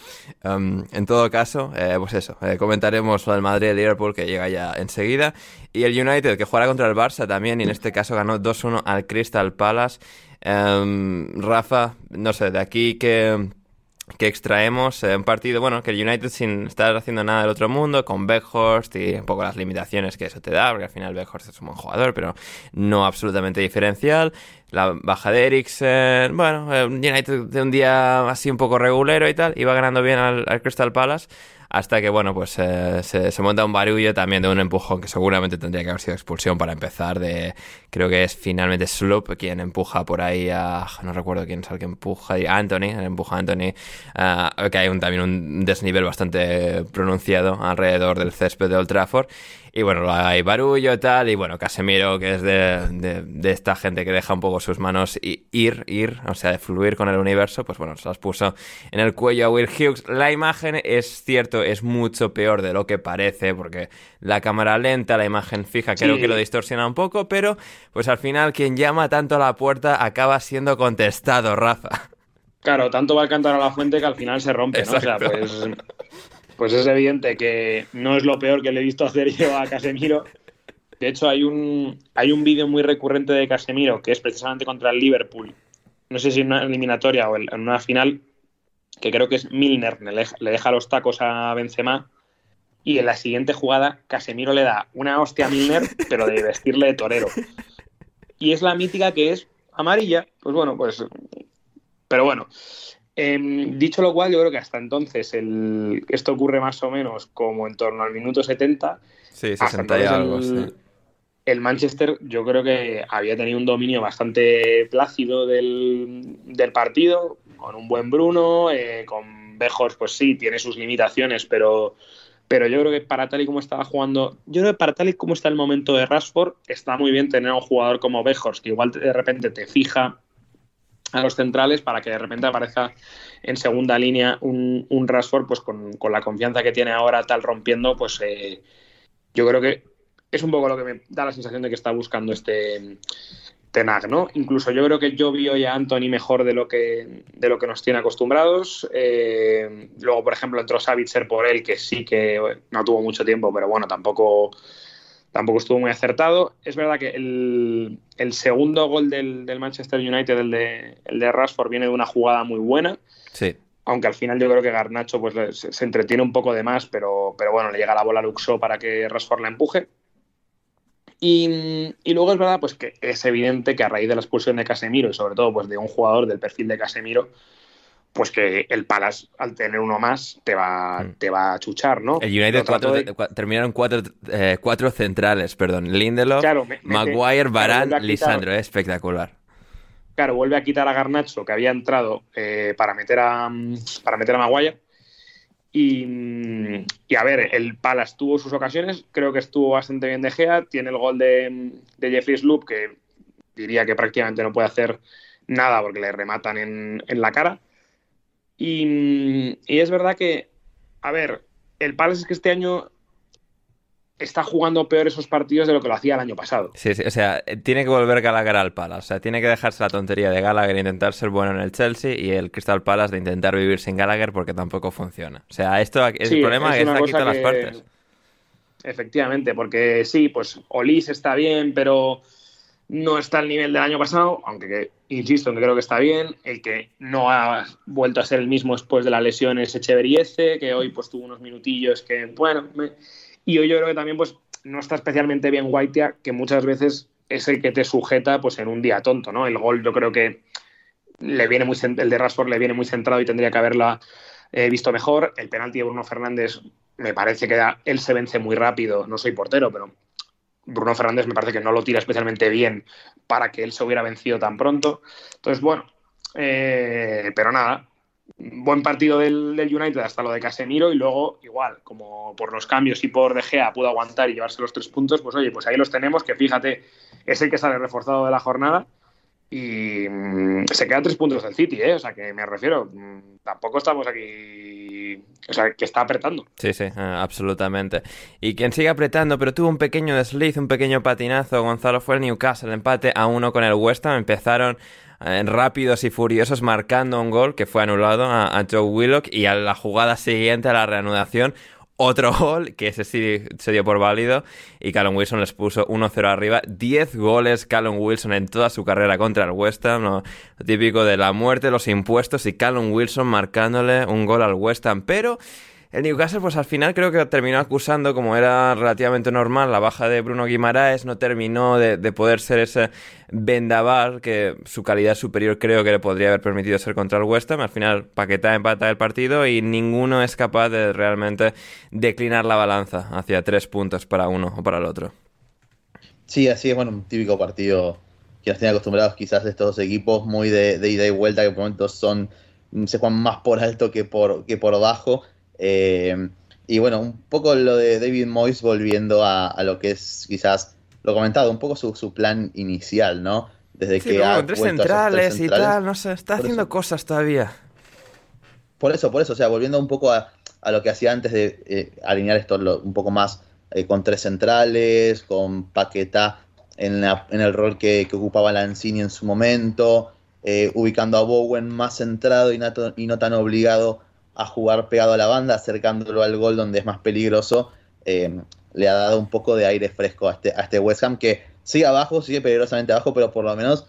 Um, en todo caso, eh, pues eso, eh, comentaremos lo del Madrid y el Liverpool que llega ya enseguida. Y el United que jugará contra el Barça también y en este caso ganó 2-1 al Crystal Palace. Um, Rafa, no sé, de aquí que que extraemos un partido, bueno, que el United sin estar haciendo nada del otro mundo, con Beckhorst y un poco las limitaciones que eso te da, porque al final Beckhorst es un buen jugador, pero no absolutamente diferencial. La baja de Eriksen, bueno, United de un día así un poco regulero y tal, iba ganando bien al Crystal Palace hasta que, bueno, pues eh, se, monta un barullo también de un empujón que seguramente tendría que haber sido expulsión para empezar, de creo que es finalmente Sloop quien empuja por ahí a, no recuerdo quién es el que empuja, Anthony, empuja a Anthony, uh, que hay un, también un desnivel bastante pronunciado alrededor del césped de Old Trafford, y bueno, hay barullo y tal, y bueno, Casemiro, que es de, de, esta gente que deja un poco sus manos y ir, ir, o sea, de fluir con el universo, pues bueno, se las puso en el cuello a Will Hughes. La imagen es cierto, es mucho peor de lo que parece, porque la cámara lenta, la imagen fija, creo que lo distorsiona un poco, pero pues al final quien llama tanto a la puerta acaba siendo contestado, Rafa. Claro, tanto va a cantar a la fuente que al final se rompe, ¿no? O sea, pues pues es evidente que no es lo peor que le he visto hacer yo a Casemiro. De hecho, hay un, hay un vídeo muy recurrente de Casemiro que es precisamente contra el Liverpool. No sé si en una eliminatoria o en una final, que creo que es Milner, le deja los tacos a Benzema y en la siguiente jugada Casemiro le da una hostia a Milner, pero de vestirle de torero. Y es la mítica que es amarilla. Pues bueno, pues... Pero bueno, Em, dicho lo cual, yo creo que hasta entonces el, esto ocurre más o menos como en torno al minuto 70. Sí, 60 y algo, el, el, Manchester yo creo que había tenido un dominio bastante plácido del, partido, con un buen Bruno, eh, con Bejos, pues sí, tiene sus limitaciones, pero, pero yo creo que para tal y como estaba jugando, yo creo que para tal y como está el momento de Rashford, está muy bien tener a un jugador como Bejos, que igual de repente te fija a los centrales para que de repente aparezca en segunda línea un, un pues con, la confianza que tiene ahora tal rompiendo pues eh, yo creo que es un poco lo que me da la sensación de que está buscando este Tenag, ¿no? Incluso yo creo que yo vi hoy a Anthony mejor de lo que, de lo que nos tiene acostumbrados. Eh, luego, por ejemplo, entró Savitzer por él, que sí que no tuvo mucho tiempo, pero bueno, tampoco tampoco estuvo muy acertado. Es verdad que el, segundo gol del, Manchester United, el de, el de Rashford, viene de una jugada muy buena. Sí. Aunque al final yo creo que Garnacho pues, se, entretiene un poco de más, pero, pero bueno, le llega la bola a Luxo para que Rashford la empuje. Y, y, luego es verdad pues que es evidente que a raíz de la expulsión de Casemiro y sobre todo pues de un jugador del perfil de Casemiro, pues que el Palace, al tener uno más, te va, mm. te va a chuchar, ¿no? El United terminaron cuatro, eh, cuatro centrales, perdón. Lindelof, Maguire, Varane, Lisandro, es espectacular. Claro, vuelve a quitar a Garnacho, que había entrado eh, para, meter a, para meter a Maguire. Y, y, a ver, el Palace tuvo sus ocasiones, creo que estuvo bastante bien de Gea, tiene el gol de, de Jeffrey Sloop, que diría que prácticamente no puede hacer nada porque le rematan en, en la cara. Y, es verdad que, a ver, el Palace es que este año está jugando peor esos partidos de lo que lo hacía el año pasado. Sí, sí, o sea, tiene que volver Gallagher al Palace, o sea, tiene que dejarse la tontería de Gallagher e intentar ser bueno en el Chelsea y el Crystal Palace de intentar vivir sin Gallagher porque tampoco funciona. O sea, esto es el problema es que está aquí todas las partes. Efectivamente, porque sí, pues Olis está bien, pero no está al nivel del año pasado, aunque insisto que creo que está bien. El que no ha vuelto a ser el mismo después de la lesión es Echeveriece, que hoy pues tuvo unos minutillos que, bueno, y hoy yo creo que también pues no está especialmente bien Whitea, que muchas veces es el que te sujeta pues en un día tonto, ¿no? El gol yo creo que le viene muy el de Rashford le viene muy centrado y tendría que haberla eh, visto mejor. El penalti de Bruno Fernández me parece que él se vence muy rápido, no soy portero, pero Bruno Fernández me parece que no lo tira especialmente bien para que él se hubiera vencido tan pronto. Entonces, bueno, eh, pero nada, buen partido del, United hasta lo de Casemiro y luego igual, como por los cambios y por De Gea pudo aguantar y llevarse los tres puntos, pues oye, pues ahí los tenemos, que fíjate, es el que sale reforzado de la jornada y mm, se quedan tres puntos del City, ¿eh? O sea, que me refiero, mm, tampoco estamos aquí, o sea, que está apretando. Sí, sí, eh, absolutamente. Y quien sigue apretando, pero tuvo un pequeño desliz, un pequeño patinazo, Gonzalo, fue el Newcastle, empate a uno con el West Ham, empezaron eh, rápidos y furiosos marcando un gol que fue anulado a Joe Willock y a la jugada siguiente, a la reanudación, otro gol, que ese sí se dio por válido, y Callum Wilson les puso 1-0 arriba. 10 goles Callum Wilson en toda su carrera contra el West Ham, típico de la muerte, los impuestos, y Callum Wilson marcándole un gol al West Ham. Pero el Newcastle, pues al final creo que terminó acusando, como era relativamente normal, la baja de Bruno Guimaraes, no terminó de, poder ser ese vendaval que su calidad superior creo que le podría haber permitido ser contra el West Ham. Al final, Paquetá empata el partido y ninguno es capaz de realmente declinar la balanza hacia tres puntos para uno o para el otro. Sí, así es, bueno, un típico partido que nos tiene acostumbrados quizás estos dos equipos, muy de, ida y vuelta, que por momentos son, se juegan más por alto que por, que por bajo eh, y bueno, un poco lo de David Moyes volviendo a, lo que es quizás lo comentado, un poco su, plan inicial, ¿no? Desde que ha tres centrales, y tal, no sé, está haciendo cosas todavía. Por eso, por eso, o sea, volviendo un poco a, lo que hacía antes de eh, alinear esto un poco más eh, con tres centrales, con Paqueta en, en el rol que, ocupaba Lanzini en su momento, ubicando a Bowen más centrado y y no tan obligado a jugar pegado a la banda, acercándolo al gol donde es más peligroso, eh, le ha dado un poco de aire fresco a este, a este West Ham que sigue abajo, sigue peligrosamente abajo, pero por lo menos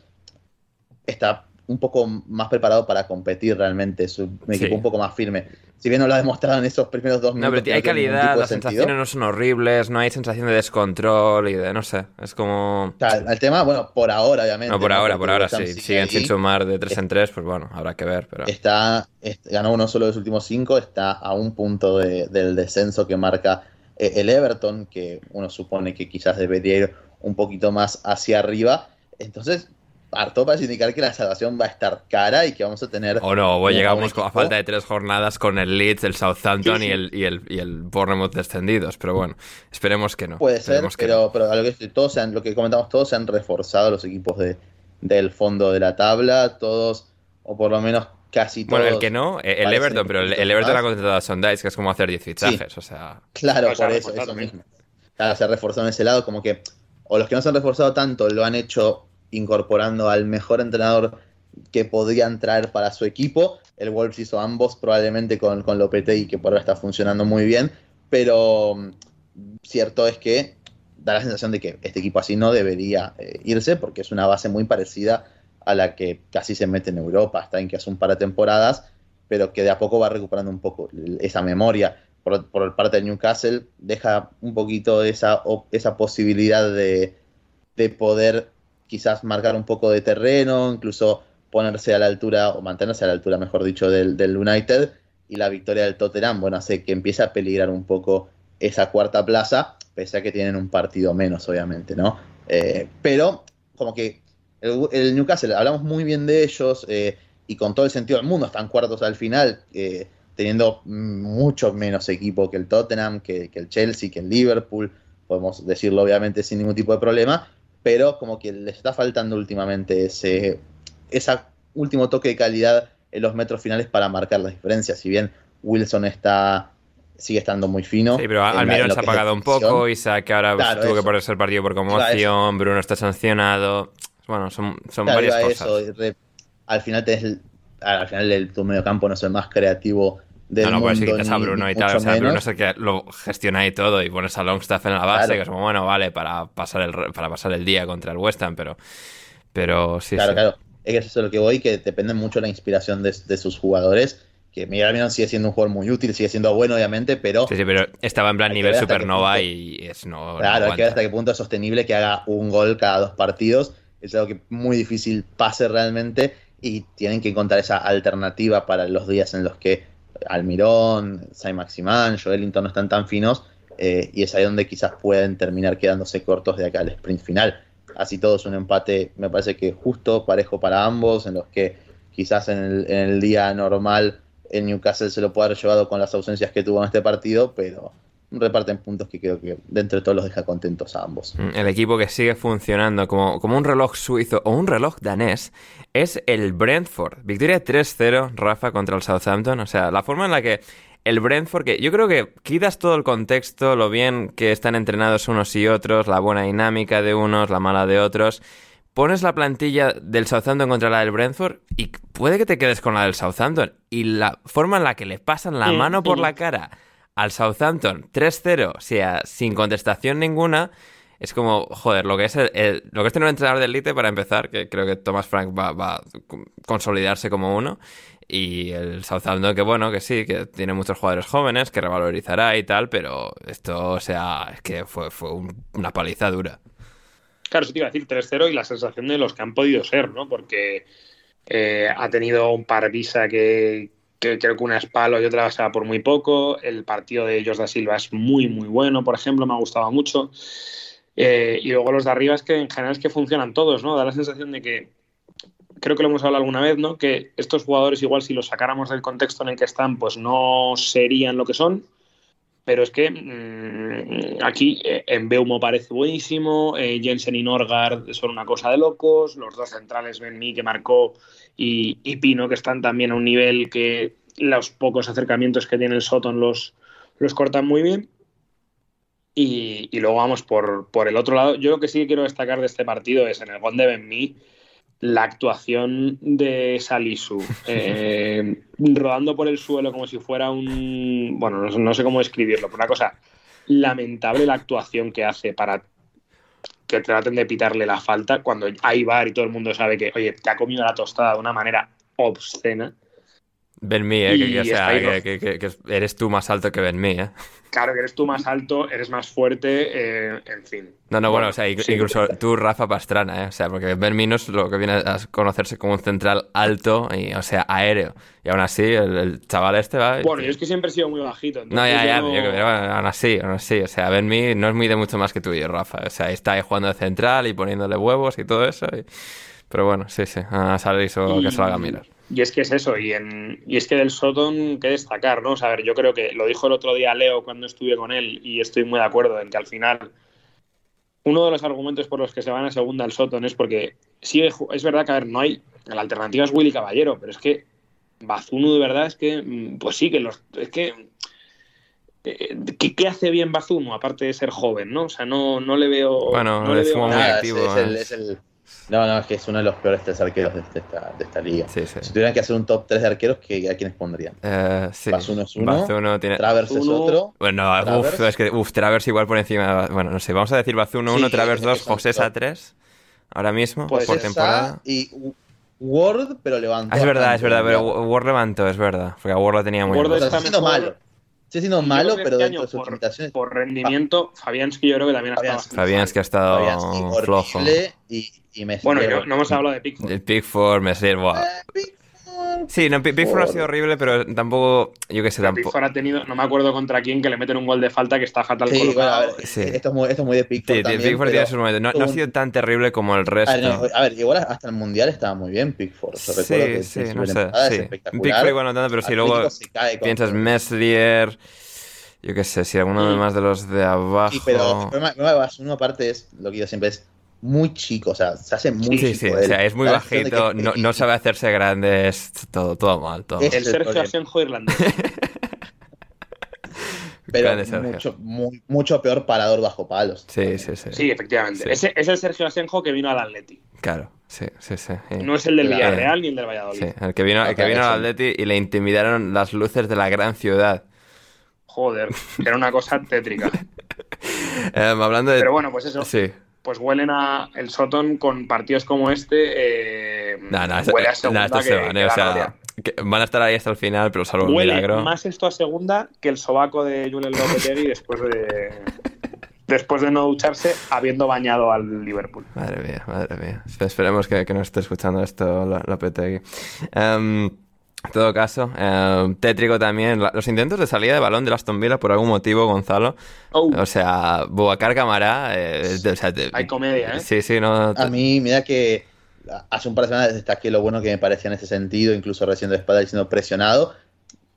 está un poco más preparado para competir realmente, es un equipo un poco más firme. Si bien no lo ha demostrado en esos primeros dos minutos. No, pero hay calidad, las sensaciones no son horribles, no hay sensación de descontrol y de, no sé, es como... el tema, bueno, por ahora, obviamente. No, por ahora, por ahora sí. Siguen sin sumar de 3 en 3, pues bueno, habrá que ver, pero... Está, ganó uno solo de los últimos cinco, está a un punto del descenso que marca eh, el Everton, que uno supone que quizás debería ir un poquito más hacia arriba. Entonces, harto para indicar que la salvación va a estar cara y que vamos a tener. O no, o llegamos a falta de tres jornadas con el Leeds, el Southampton Y, el, y, el, y el Bournemouth descendidos, pero bueno, esperemos que no. Puede ser, pero, pero lo, que, todos se lo que comentamos todos se han reforzado los equipos de, del fondo de la tabla, todos, o por lo menos casi todos. Bueno, el que no, el Everton, pero el, Everton ha contratado a Sondice, que es como hacer 10 fichajes, o sea. Claro, por eso, eso mismo. Claro, se ha reforzado en ese lado, como que. O los que no se han reforzado tanto lo han hecho incorporando al mejor entrenador que podrían traer para su equipo. El Wolves hizo ambos, probablemente con, con Lopetegui, que por ahora está funcionando muy bien, pero mm, cierto es que da la sensación de que este equipo así no debería eh, irse, porque es una base muy parecida a la que casi se mete en Europa, está en que hace un par de temporadas, pero que de a poco va recuperando un poco esa memoria. Por, por parte de Newcastle, deja un poquito esa, esa posibilidad de, de poder quizás marcar un poco de terreno, incluso ponerse a la altura, o mantenerse a la altura, mejor dicho, del, United. Y la victoria del Tottenham, bueno, hace que empiece a peligrar un poco esa cuarta plaza, pese a que tienen un partido menos, obviamente, ¿no? Eh, pero, como que el, Newcastle, hablamos muy bien de ellos, eh, y con todo el sentido del mundo, están cuartos al final, eh, teniendo mucho menos equipo que el Tottenham, que, que el Chelsea, que el Liverpool, podemos decirlo obviamente sin ningún tipo de problema, pero como que les está faltando últimamente ese último toque de calidad en los metros finales para marcar las diferencias. Si bien Wilson está sigue estando muy fino. Sí, pero Almirón se ha apagado un poco, Isaac ahora claro, tuvo que ponerse el partido por conmoción, Bruno está sancionado. Bueno, son, son varias cosas. al final al final el, tu medio campo no es el más creativo del no, no. No, pues a Bruno y tal. O sea, Bruno es el que lo gestiona y todo y pones a Longstaff en la base, que es como, bueno, vale, para pasar el, para pasar el día contra el West Ham, pero, pero sí, Claro, sí. claro. Es que eso es lo que voy, que depende mucho de la inspiración de, de sus jugadores que Miguel Almirón sigue siendo un jugador muy útil, sigue siendo bueno, obviamente, pero. Sí, sí, pero estaba en plan nivel supernova y es no. Claro, hay que ver hasta qué punto es sostenible que haga un gol cada dos partidos. Es algo que muy difícil pase realmente y tienen que encontrar esa alternativa para los días en los que Almirón, Sai Maximán, Joelinton no están tan finos eh, y es ahí donde quizás pueden terminar quedándose cortos de acá al sprint final. Así todo es un empate, me parece que justo, parejo para ambos, en los que quizás en el, en el día normal el Newcastle se lo puede haber llevado con las ausencias que tuvo en este partido, pero reparten puntos que creo que dentro de todos los deja contentos a ambos. Mm, el equipo que sigue funcionando como, como un reloj suizo o un reloj danés es el Brentford. Victoria 3-0, Rafa, contra el Southampton. O sea, la forma en la que el Brentford, que yo creo que quitas todo el contexto, lo bien que están entrenados unos y otros, la buena dinámica de unos, la mala de otros pones la plantilla del Southampton contra la del Brentford y puede que te quedes con la del Southampton. Y la forma en la que le pasan la mano por la cara al Southampton 3-0, o sea, sin contestación ninguna, es como, joder, lo que es, el, lo que es tener un entrenador de élite para empezar, que creo que Thomas Frank va, a consolidarse como uno. Y el Southampton, que bueno, que sí, que tiene muchos jugadores jóvenes, que revalorizará y tal, pero esto, o sea, es que fue, fue un, una paliza dura. Claro, eso te iba a decir 3-0 y la sensación de los que han podido ser, ¿no? Porque eh, ha tenido un Parvisa que, que creo que una es palo y otra va por muy poco. El partido de Jos da Silva es muy, muy bueno, por ejemplo, me ha gustado mucho. Eh, y luego los de arriba es que en general es que funcionan todos, ¿no? Da la sensación de que, creo que lo hemos hablado alguna vez, ¿no? Que estos jugadores igual si los sacáramos del contexto en el que están, pues no serían lo que son pero es que mmm, aquí eh, en Beumo parece buenísimo, eh, Jensen y Norgard son una cosa de locos, los dos centrales Benmi que marcó y, y, Pino que están también a un nivel que los pocos acercamientos que tiene el Soton los, los cortan muy bien. Y, y luego vamos por, por, el otro lado. Yo lo que sí quiero destacar de este partido es en el gol de Benmi la actuación de Salisu, eh, rodando por el suelo como si fuera un. Bueno, no, no, sé cómo describirlo, pero una cosa lamentable la actuación que hace para que traten de pitarle la falta cuando hay bar y todo el mundo sabe que, oye, te ha comido la tostada de una manera obscena. Ben Mi, eh, que, que, o sea, que, que, eres tú más alto que Ben Mi, eh. Claro, que eres tú más alto, eres más fuerte, eh, en fin. No, no, bueno, bueno o sea, incluso sí. tú, Rafa Pastrana, ¿eh? O sea, porque Ben Mi no es lo que viene a conocerse como un central alto, y, o sea, aéreo. Y aún así, el, el chaval este va... Bueno, yo es que siempre he sido muy bajito. No, ya, ya, no... yo, pero aún así, aún así. O sea, Ben Mi no es muy de mucho más que tú y yo, Rafa. O sea, está ahí jugando de central y poniéndole huevos y todo eso. Y... Pero bueno, sí, sí, a salir y... que se lo haga mirar. Y es que es eso, y, en, y es que del Soton que destacar, ¿no? O sea, a ver, yo creo que lo dijo el otro día Leo cuando estuve con él, y estoy muy de acuerdo en que al final uno de los argumentos por los que se van a segunda al Soton es porque sí, es verdad que, a ver, no hay. La alternativa es Willy Caballero, pero es que Bazunu de verdad es que, pues sí, que los. Es que. ¿Qué, ¿Qué, hace bien Bazunu, aparte de ser joven, no? O sea, no, no le veo. Bueno, no es le muy activo. Es, es, el, es el no, no, es que es uno de los peores tres arqueros de esta, de esta liga. Sí, sí. Si tuvieran que hacer un top 3 de arqueros, ¿a quiénes pondrían? Uh, sí. Bazuno es uno, Bazuno tiene... Travers es otro. Bueno, Travers. Uf, es que uf, Travers igual por encima. Bueno, no sé, vamos a decir Bazuno 1, sí, Travers 2, José a 3. Ahora mismo, pues por temporada. Y Ward, pero levantó. Ah, es verdad, es verdad, pero Ward levantó, es verdad. Porque a Ward lo tenía muy Ward está haciendo Sigue siendo malo, pero este dentro de sus por, limitaciones. Por rendimiento, Fabiansky yo creo que también ha estado Fabiansky ha estado Fabiansky, flojo. Y, y Messier, bueno, yo, no hemos hablado de Pickford. El Pickford, Messier, wow. Eh, Pickford. Sí, no, Pickford ha sido horrible, pero tampoco, yo qué sé, tampoco. Pickford ha tenido, no me acuerdo contra quién, que le meten un gol de falta que está fatal sí, colocado. Ver, sí. esto, es muy, esto es muy de Pickford sí, también. Pickford tiene sus momentos. No, no, ha sido tan terrible como el resto. A ver, no, a ver, igual hasta el Mundial estaba muy bien Pickford. Sí, que sí, no sé. Sí. Pickford igual no tanto, pero si luego piensas Messlier... Yo qué sé, si alguno sí. más de los de abajo. Sí, pero el problema, problema uno aparte es lo que yo siempre es muy chico, o sea, se hace muy sí, chico. Sí, o sea, es muy bajito, no, no, sabe hacerse grande, es todo, todo mal. Todo el Sergio Asenjo irlandés. pero Grande Sergio. mucho, muy- mucho peor parador bajo palos. Sí, sí, sí. Sí, efectivamente. Sí. Ese es el Sergio Asenjo que vino al Atleti. Claro, sí, sí, sí. No es el del Claro. Villarreal ni el del Valladolid. Sí, el que vino, el que vino al. Atleti y le intimidaron las luces de la gran ciudad. Joder, era una cosa tétrica. Em, hablando de... Pero bueno, pues eso. Sí. Pues huelen a el Soton con partidos como este. eh, No, no, eso- huele a no, segunda estos que- se van, eh, o la sea, gloria. que van a estar ahí hasta el final, pero salvo un milagro. más esto a segunda que el sobaco de Julen Lopetegui después de después de no ducharse habiendo bañado al Liverpool. Madre mía, madre mía. Espe- Esperemos que, que no esté escuchando esto la, la Petegui. Em, en todo caso, em, tétrico también. la- los intentos de salida de balón de Aston Villa por algún motivo, Gonzalo. Oh, O sea, Bubacar Camará. eh, o sea, hay comedia, ¿eh? Sí, sí, no. A mí, mira que hace un par de semanas destaqué lo bueno que me parecía en ese sentido, incluso recién de espalda diciendo presionado.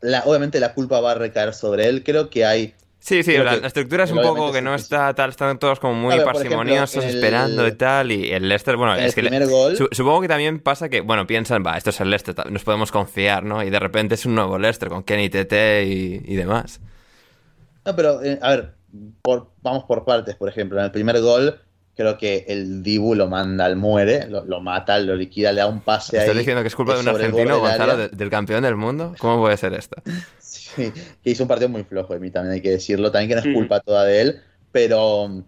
La, obviamente la culpa va a recaer sobre él. Creo que hay Sí, sí, la, que la estructura es un poco que no está tal, están todos como muy ver, ejemplo, parsimoniosos, el- esperando y tal, y el Leicester, bueno, en es que le- primer gol. su- supongo que también pasa que, bueno, piensan, va, esto es el Leicester, nos podemos confiar, ¿no? Y de repente es un nuevo Leicester con Kenny Tete y, y demás. No, pero eh, a ver, por- vamos por partes, por ejemplo. En el primer gol, creo que el Dibu lo manda al muere, lo, lo mata, lo liquida, le da un pase ¿Estás ahí. diciendo que es culpa de un argentino, del Gonzalo, área. de- del campeón del mundo? ¿Cómo puede ser esto? Que hizo un partido muy flojo de mí también, hay que decirlo. También que no es culpa toda de él, pero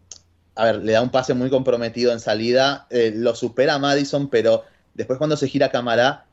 a ver, le da un pase muy comprometido en salida, eh, lo supera a Madison, pero después cuando se gira cámara,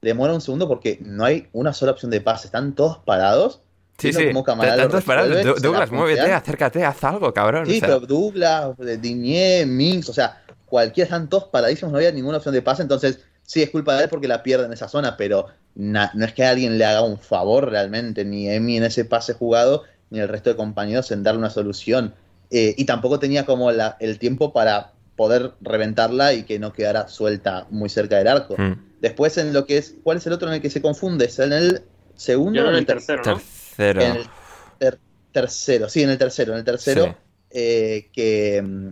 demora un segundo porque no hay una sola opción de pase, están todos parados. Sí, sí, Camará lo tantos parados. Du- Douglas, muévete, acércate, haz algo, cabrón. Sí, o sea, pero Douglas, eh, Digné, Minx, o sea, cualquiera están todos paradísimos, no había ninguna opción de pase, entonces sí es culpa de él porque la pierde en esa zona, pero na- no es que alguien le haga un favor realmente, ni Emi en ese pase jugado, ni el resto de compañeros en darle una solución. Eh, y tampoco tenía como la- el tiempo para poder reventarla y que no quedara suelta muy cerca del arco. mm, Después en lo que es, ¿cuál es el otro en el que se confunde? ¿Es en el segundo Yo o en el tercero, ¿no? tercero. En el ter- tercero, sí, en el tercero. En el tercero, Sí. eh, que, mm,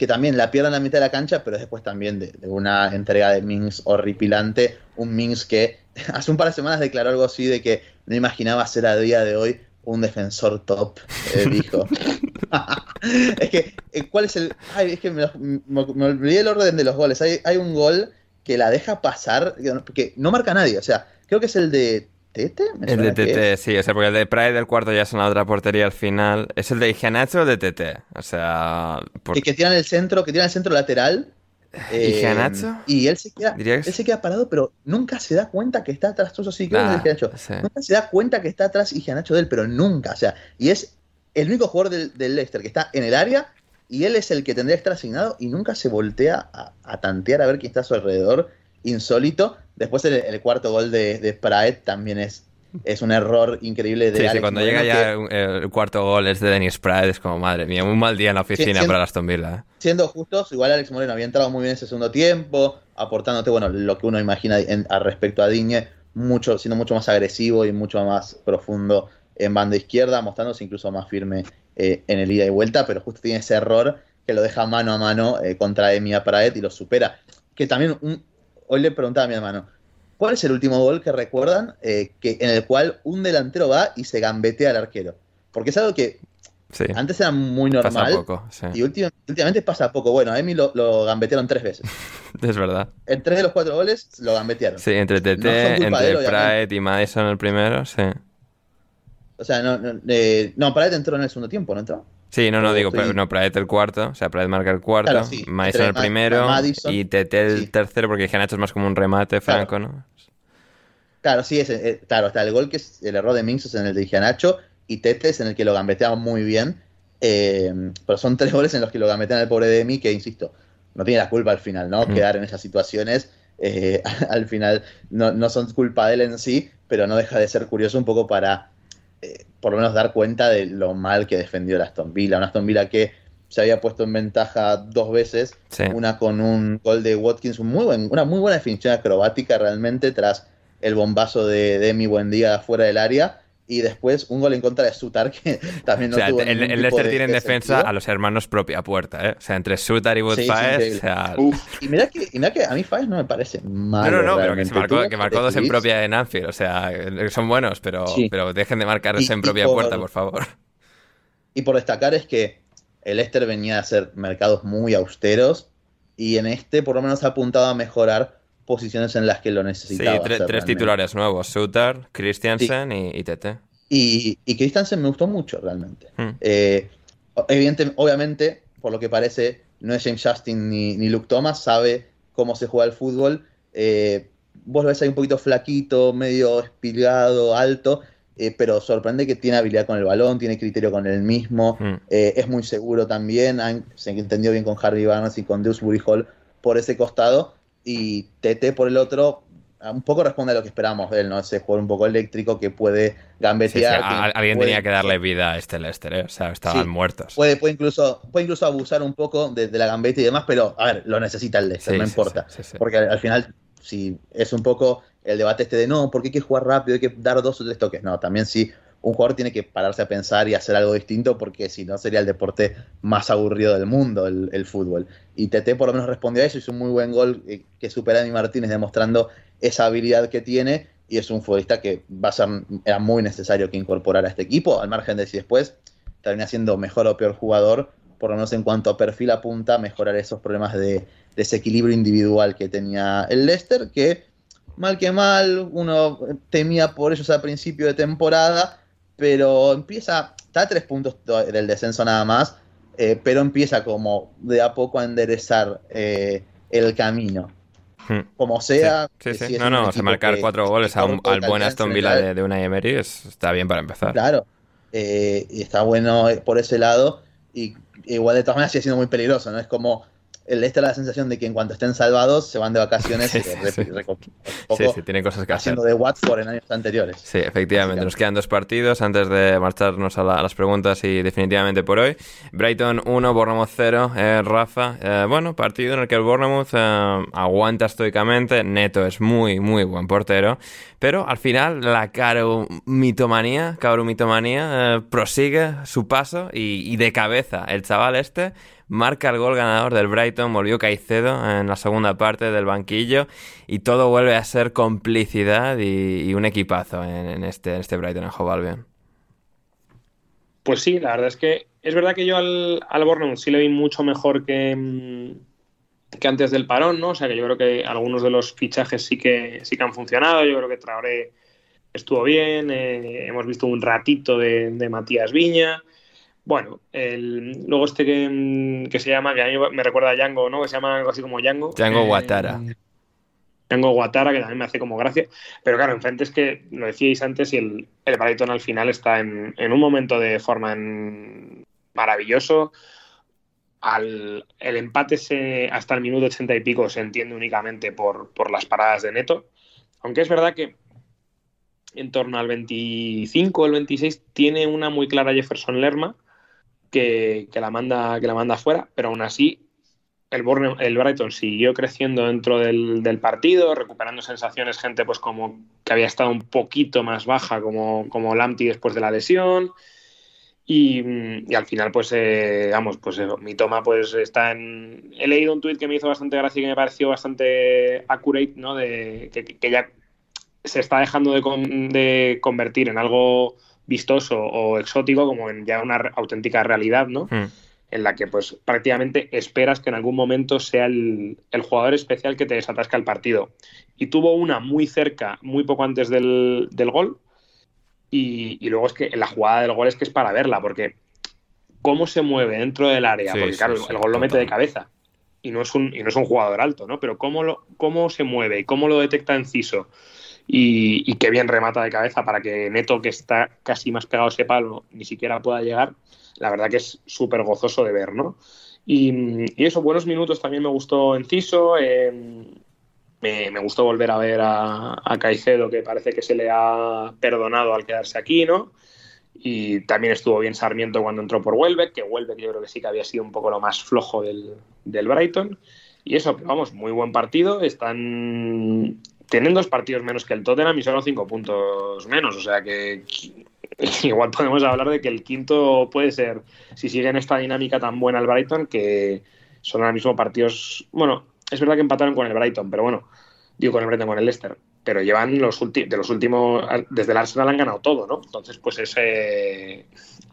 que también la pierden a la mitad de la cancha, pero después también de, de una entrega de Mings horripilante. Un Mings que hace un par de semanas declaró algo así de que no imaginaba ser a día de hoy un defensor top, eh, dijo. es que, eh, ¿cuál es el...? Ay, es que me, me- me olvidé el orden de los goles. Hay, hay un gol que la deja pasar, que no marca a nadie. O sea, creo que es el de Tete. ¿me El de es? sí, o sea, porque el de Pride del cuarto ya es en la otra portería al final. ¿Es el de Igianacho o el de TT? O sea, por- que, que tiran el centro, que tiran el centro lateral. eh, ¿Y Gianazzo? Y él se queda, que él se queda parado, pero nunca se da cuenta que está atrás. Eso sí, que Nah, sí. Nunca se da cuenta que está atrás y Gianacho de él, pero nunca. O sea, y es el único jugador del, del Leicester que está en el área y él es el que tendría que estar asignado y nunca se voltea a, a tantear a ver quién está a su alrededor. Insólito. Después el, el cuarto gol de, de Praet también es, es un error increíble de Sí, sí, Alex cuando Moreno llega ya el cuarto gol es de Dennis Pride, es como, madre mía, un mal día en la oficina sí. para el Aston Villa. ¿eh? siendo justos, igual Alex Moreno había entrado muy bien ese segundo tiempo, aportándote, bueno, lo que uno imagina en- al respecto a Digne, mucho, siendo mucho más agresivo y mucho más profundo en banda izquierda, mostrándose incluso más firme eh, en el ida y vuelta, pero justo tiene ese error que lo deja mano a mano eh, contra Emi Praet y lo supera. Que también, un- hoy le preguntaba a mi hermano, ¿cuál es el último gol que recuerdan eh, que, en el cual un delantero va y se gambetea al arquero? Porque es algo que Sí, antes era muy pasa normal. poco, sí. Y últim- últimamente pasa poco. Bueno, a Emi lo, lo gambetearon tres veces. Es verdad. En tres de los cuatro goles lo gambetearon. Sí, entre TT, No entre. Pride y Madison el primero, sí. O sea, no, no, eh, no Praet entró en el segundo tiempo, ¿no entró? Sí, no, no digo, pero no, Pride el cuarto, o sea, Pride marca el cuarto, Claro, sí, Madison el primero Madison, y TT el sí. tercero, porque Igianacho es más como un remate Claro. franco, ¿no? Claro, sí, es, eh, claro, está el gol que es el error de Minx es en el de Gianacho y Tete es en el que lo gambeteaban muy bien. eh, pero son tres goles en los que lo gambetean el pobre de Emi, que insisto, no tiene la culpa al final, ¿no? Mm. Quedar en esas situaciones, eh, al final no, no son culpa de él en sí, pero no deja de ser curioso un poco para eh, por lo menos dar cuenta de lo mal que defendió el Aston Villa. Un Aston Villa que se había puesto en ventaja dos veces, Sí. una con un gol de Watkins, muy buen- una muy buena definición acrobática realmente tras el bombazo de Demi Buendía fuera del área y después un gol en contra de Sutar que también no o sea, tuvo el, el Leicester de- tiene en de defensa sentido. a los hermanos propia puerta, ¿eh? O sea, entre Sutar y Wood sí, Faes, increíble. o sea... Uf, Y mira que, y mira que a mí Faes no me parece No, mal. no, no, pero que, se marcó, que marcó dos en propia en Anfield, o sea, son buenos, pero, Sí. pero dejen de marcarse Y- en propia por- puerta, por favor. y por destacar es que el Leicester venía a hacer mercados muy austeros y en este por lo menos ha apuntado a mejorar posiciones en las que lo necesitaba. Sí, tres titulares nuevos, Suter, Christiansen y, Tete. Y, y, Christiansen me gustó mucho realmente. Hmm. Eh, obviamente, por lo que parece, no es James Justin ni, ni Luke Thomas, sabe cómo se juega el fútbol. Eh, vos lo ves ahí un poquito flaquito, medio espilgado, alto, eh, pero sorprende que tiene habilidad con el balón, tiene criterio con el mismo, eh, es muy seguro también, se entendió bien con Harvey Barnes y con Dewsbury Hall por ese costado, y TT por el otro, un poco responde a lo que esperamos de él, ¿no? Ese jugador un poco eléctrico que puede gambetear. alguien tenía que darle vida a este Lester, ¿eh? o sea, estaban muertos. Puede, puede, incluso, puede incluso abusar un poco de, la gambeta y demás, pero a ver, lo necesita el Lester, no importa. Porque al final, si es un poco el debate este de no, porque hay que jugar rápido, hay que dar dos o tres toques. No, también sí, un jugador tiene que pararse a pensar y hacer algo distinto porque si no sería el deporte más aburrido del mundo, el, fútbol. Y TT por lo menos respondió a eso, hizo un muy buen gol eh, que supera a mi Martínez demostrando esa habilidad que tiene y es un futbolista que va a ser, era muy necesario que incorporara a este equipo, al margen de si después termina siendo mejor o peor jugador, por lo menos en cuanto a perfil apunta a mejorar esos problemas de desequilibrio individual que tenía el Leicester, que mal que mal, uno temía por ellos al principio de temporada, pero empieza, está a tres puntos del descenso nada más, eh, pero empieza como de a poco a enderezar eh, el camino. Hmm. Como sea. Sí, sí, no, no, se marcar cuatro goles al buen Aston Villa de, de una Emery está bien para empezar. Claro, eh, y está bueno por ese lado, y igual de todas maneras sigue siendo muy peligroso, ¿no? Es como esta es la sensación de que en cuanto estén salvados se van de vacaciones sí, sí, sí, tienen cosas que haciendo de Watford en años anteriores. Sí, efectivamente. Nos quedan dos partidos antes de marcharnos a, las preguntas y definitivamente por hoy. Brighton 1, Bournemouth 0. Eh, Rafa, eh, bueno, partido en el que el Bournemouth eh, aguanta estoicamente. Neto es muy, muy buen portero. Pero al final la caro mitomanía, prosigue su paso y, y de cabeza el chaval este marca el gol ganador del Brighton, volvió Caicedo en la segunda parte del banquillo y todo vuelve a ser complicidad y, un equipazo en, este, este Brighton en Hove Pues sí, la verdad es que es verdad que yo al, al sí le vi mucho mejor que, que antes del parón, ¿no? O sea que yo creo que algunos de los fichajes sí que, sí que han funcionado. Yo creo que Traoré estuvo bien. Eh, hemos visto un ratito de, de Matías Viña. Bueno, el, luego este que, se llama, que a mí me recuerda a Django, ¿no? Que se llama algo así como Django. Django Guatara. Eh, Django Guatara, que también me hace como gracia. Pero claro, enfrente es que, lo decíais antes, y el, el Brighton al final está en, un momento de forma maravilloso. Al, el empate se, hasta el minuto ochenta y pico se entiende únicamente por, por las paradas de Neto. Aunque es verdad que en torno al 25 o el 26 tiene una muy clara Jefferson Lerma que, la manda, que la manda fuera, pero aún así el, el Brighton siguió creciendo dentro del, partido, recuperando sensaciones, gente pues como que había estado un poquito más baja, como, como Lamptey después de la lesión. Y, al final, pues, eh, vamos, pues mi toma pues está en... He leído un tuit que me hizo bastante gracia y que me pareció bastante accurate, ¿no? De que, ya se está dejando de, de convertir en algo vistoso o exótico como en ya una auténtica realidad, ¿no? Hmm. En la que pues prácticamente esperas que en algún momento sea el, jugador especial que te desatasca el partido. Y tuvo una muy cerca, muy poco antes del, gol. Y, luego es que la jugada del gol es que es para verla, porque cómo se mueve dentro del área, porque claro, el gol lo mete de cabeza. Y no, es un, y no es un jugador alto, ¿no? Pero cómo, lo, cómo se mueve y cómo lo detecta Enciso y, qué bien remata de cabeza para que Neto, que está casi más pegado a ese palo, ni siquiera pueda llegar. La verdad que es súper gozoso de ver, ¿no? Y, eso, buenos minutos también me gustó Enciso. Eh, me, gustó volver a ver a, Caicedo, que parece que se le ha perdonado al quedarse aquí, ¿no? Y también estuvo bien Sarmiento cuando entró por Welbeck, que Welbeck yo creo que sí que había sido un poco lo más flojo del, del Brighton. Y eso, vamos, muy buen partido. Están tienen dos partidos menos que el Tottenham y solo cinco puntos menos. O sea que igual podemos hablar de que el quinto puede ser, si sigue en esta dinámica tan buena el Brighton, que son ahora mismo partidos. Bueno, es verdad que empataron con el Brighton, pero bueno, digo con el Brighton, con el Leicester. pero llevan los de los últimos, desde el Arsenal han ganado todo, ¿no? Entonces, pues es, eh,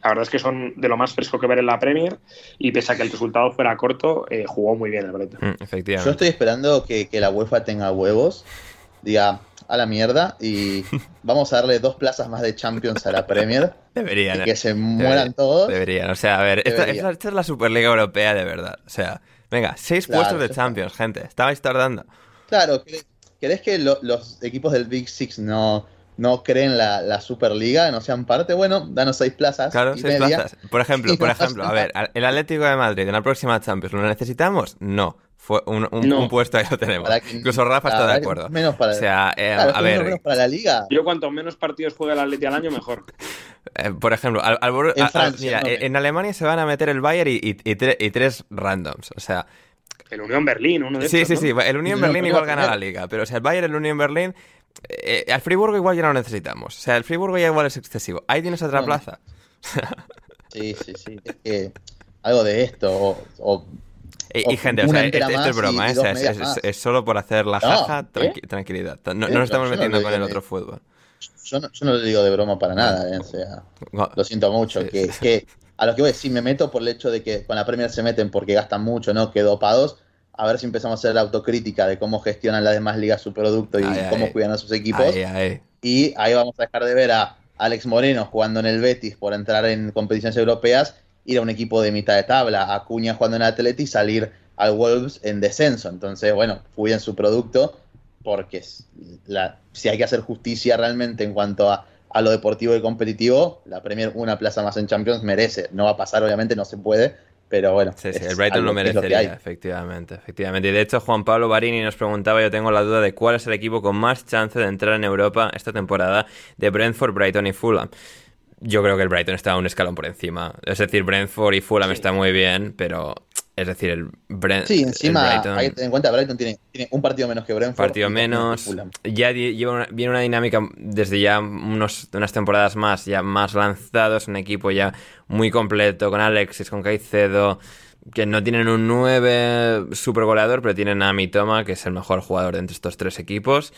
la verdad es que son de lo más fresco que ver en la Premier y pese a que el resultado fuera corto, eh, jugó muy bien el Brighton. Mm, efectivamente. Yo estoy esperando que, que la UEFA tenga huevos, diga a la mierda y vamos a darle dos plazas más de Champions a la Premier. Deberían. Y que se mueran todos. Deberían, o sea, a ver, esta, esta, esta, es la Superliga Europea de verdad, o sea, venga, seis Claro, puestos de. Champions, gente, estabais tardando. Claro, ¿querés, que lo- los equipos del Big Six no, no creen la, la Superliga, no sean parte? Bueno, danos seis plazas. Claro, y seis media. plazas. Por ejemplo, por ejemplo, a ver, el Atlético de Madrid en la próxima Champions, ¿lo necesitamos? No. Fue un, un- No. un puesto ahí lo tenemos. Que- Incluso Rafa está de acuerdo. Menos para, O sea, eh, claro, a es menos- ver, menos para la liga. Yo cuanto menos partidos juegue el Atleti al año, mejor. eh, por ejemplo, al, al Bor- En a- a- Francia, mira, ¿no? en Alemania se van a meter el Bayern y, y- y tre- y tres randoms. O sea, El Unión Berlín, uno de sí, estos, sí, ¿no? sí. El Unión No, Berlín igual gana la liga. Pero o sea, el Bayern, el Unión Berlín. eh, al Friburgo igual ya no lo necesitamos. O sea, el Friburgo ya igual es excesivo. Ahí tienes otra No, no. plaza. Sí, sí, sí. Es que algo de esto. O, o- Y, O y, gente, o sea, esto, es broma, ¿eh? es, solo por hacer la No, jaja, ¿eh? tranqui- tranquilidad. No, no ¿Eh? nos estamos no metiendo con el otro fútbol. yo, no, yo no lo digo de broma para nada, eh, o sea, No, lo siento mucho. Sí, que, sí. que a lo que voy, si me meto por el hecho de que con la Premier se meten porque gastan mucho, ¿no? Que dopados, a ver si empezamos a hacer la autocrítica de cómo gestionan las demás ligas su producto y Ay, cómo ay. cuidan a sus equipos. Y ahí vamos a dejar de ver a Alex Moreno jugando en el Betis por entrar en competiciones europeas, ir a un equipo de mitad de tabla, a Acuña jugando en Atleti y salir al Wolves en descenso. Entonces, bueno, cuiden su producto porque la, si hay que hacer justicia realmente en cuanto a, a lo deportivo y competitivo, la Premier una plaza más en Champions merece. No va a pasar, obviamente, no se puede, pero bueno. Sí, sí, el Brighton lo merecería, efectivamente, efectivamente. Y de hecho, Juan Pablo Barini nos preguntaba, yo tengo la duda de cuál es el equipo con más chance de entrar en Europa esta temporada de Brentford, Brighton y Fulham. Yo creo que el Brighton está un escalón por encima. Es decir, Brentford y Fulham Sí. está muy bien, pero es decir, el, Brent, Sí, encima Brighton- hay que tener en cuenta, Brighton tiene, tiene un partido menos que Brentford. partido menos. Fulham. Ya lleva una, viene una dinámica desde ya unos, unas temporadas más, ya más lanzados, un equipo ya muy completo, con Alexis, con Caicedo, que no tienen un 9 super goleador, pero tienen a Mitoma, que es el mejor jugador de entre estos tres equipos.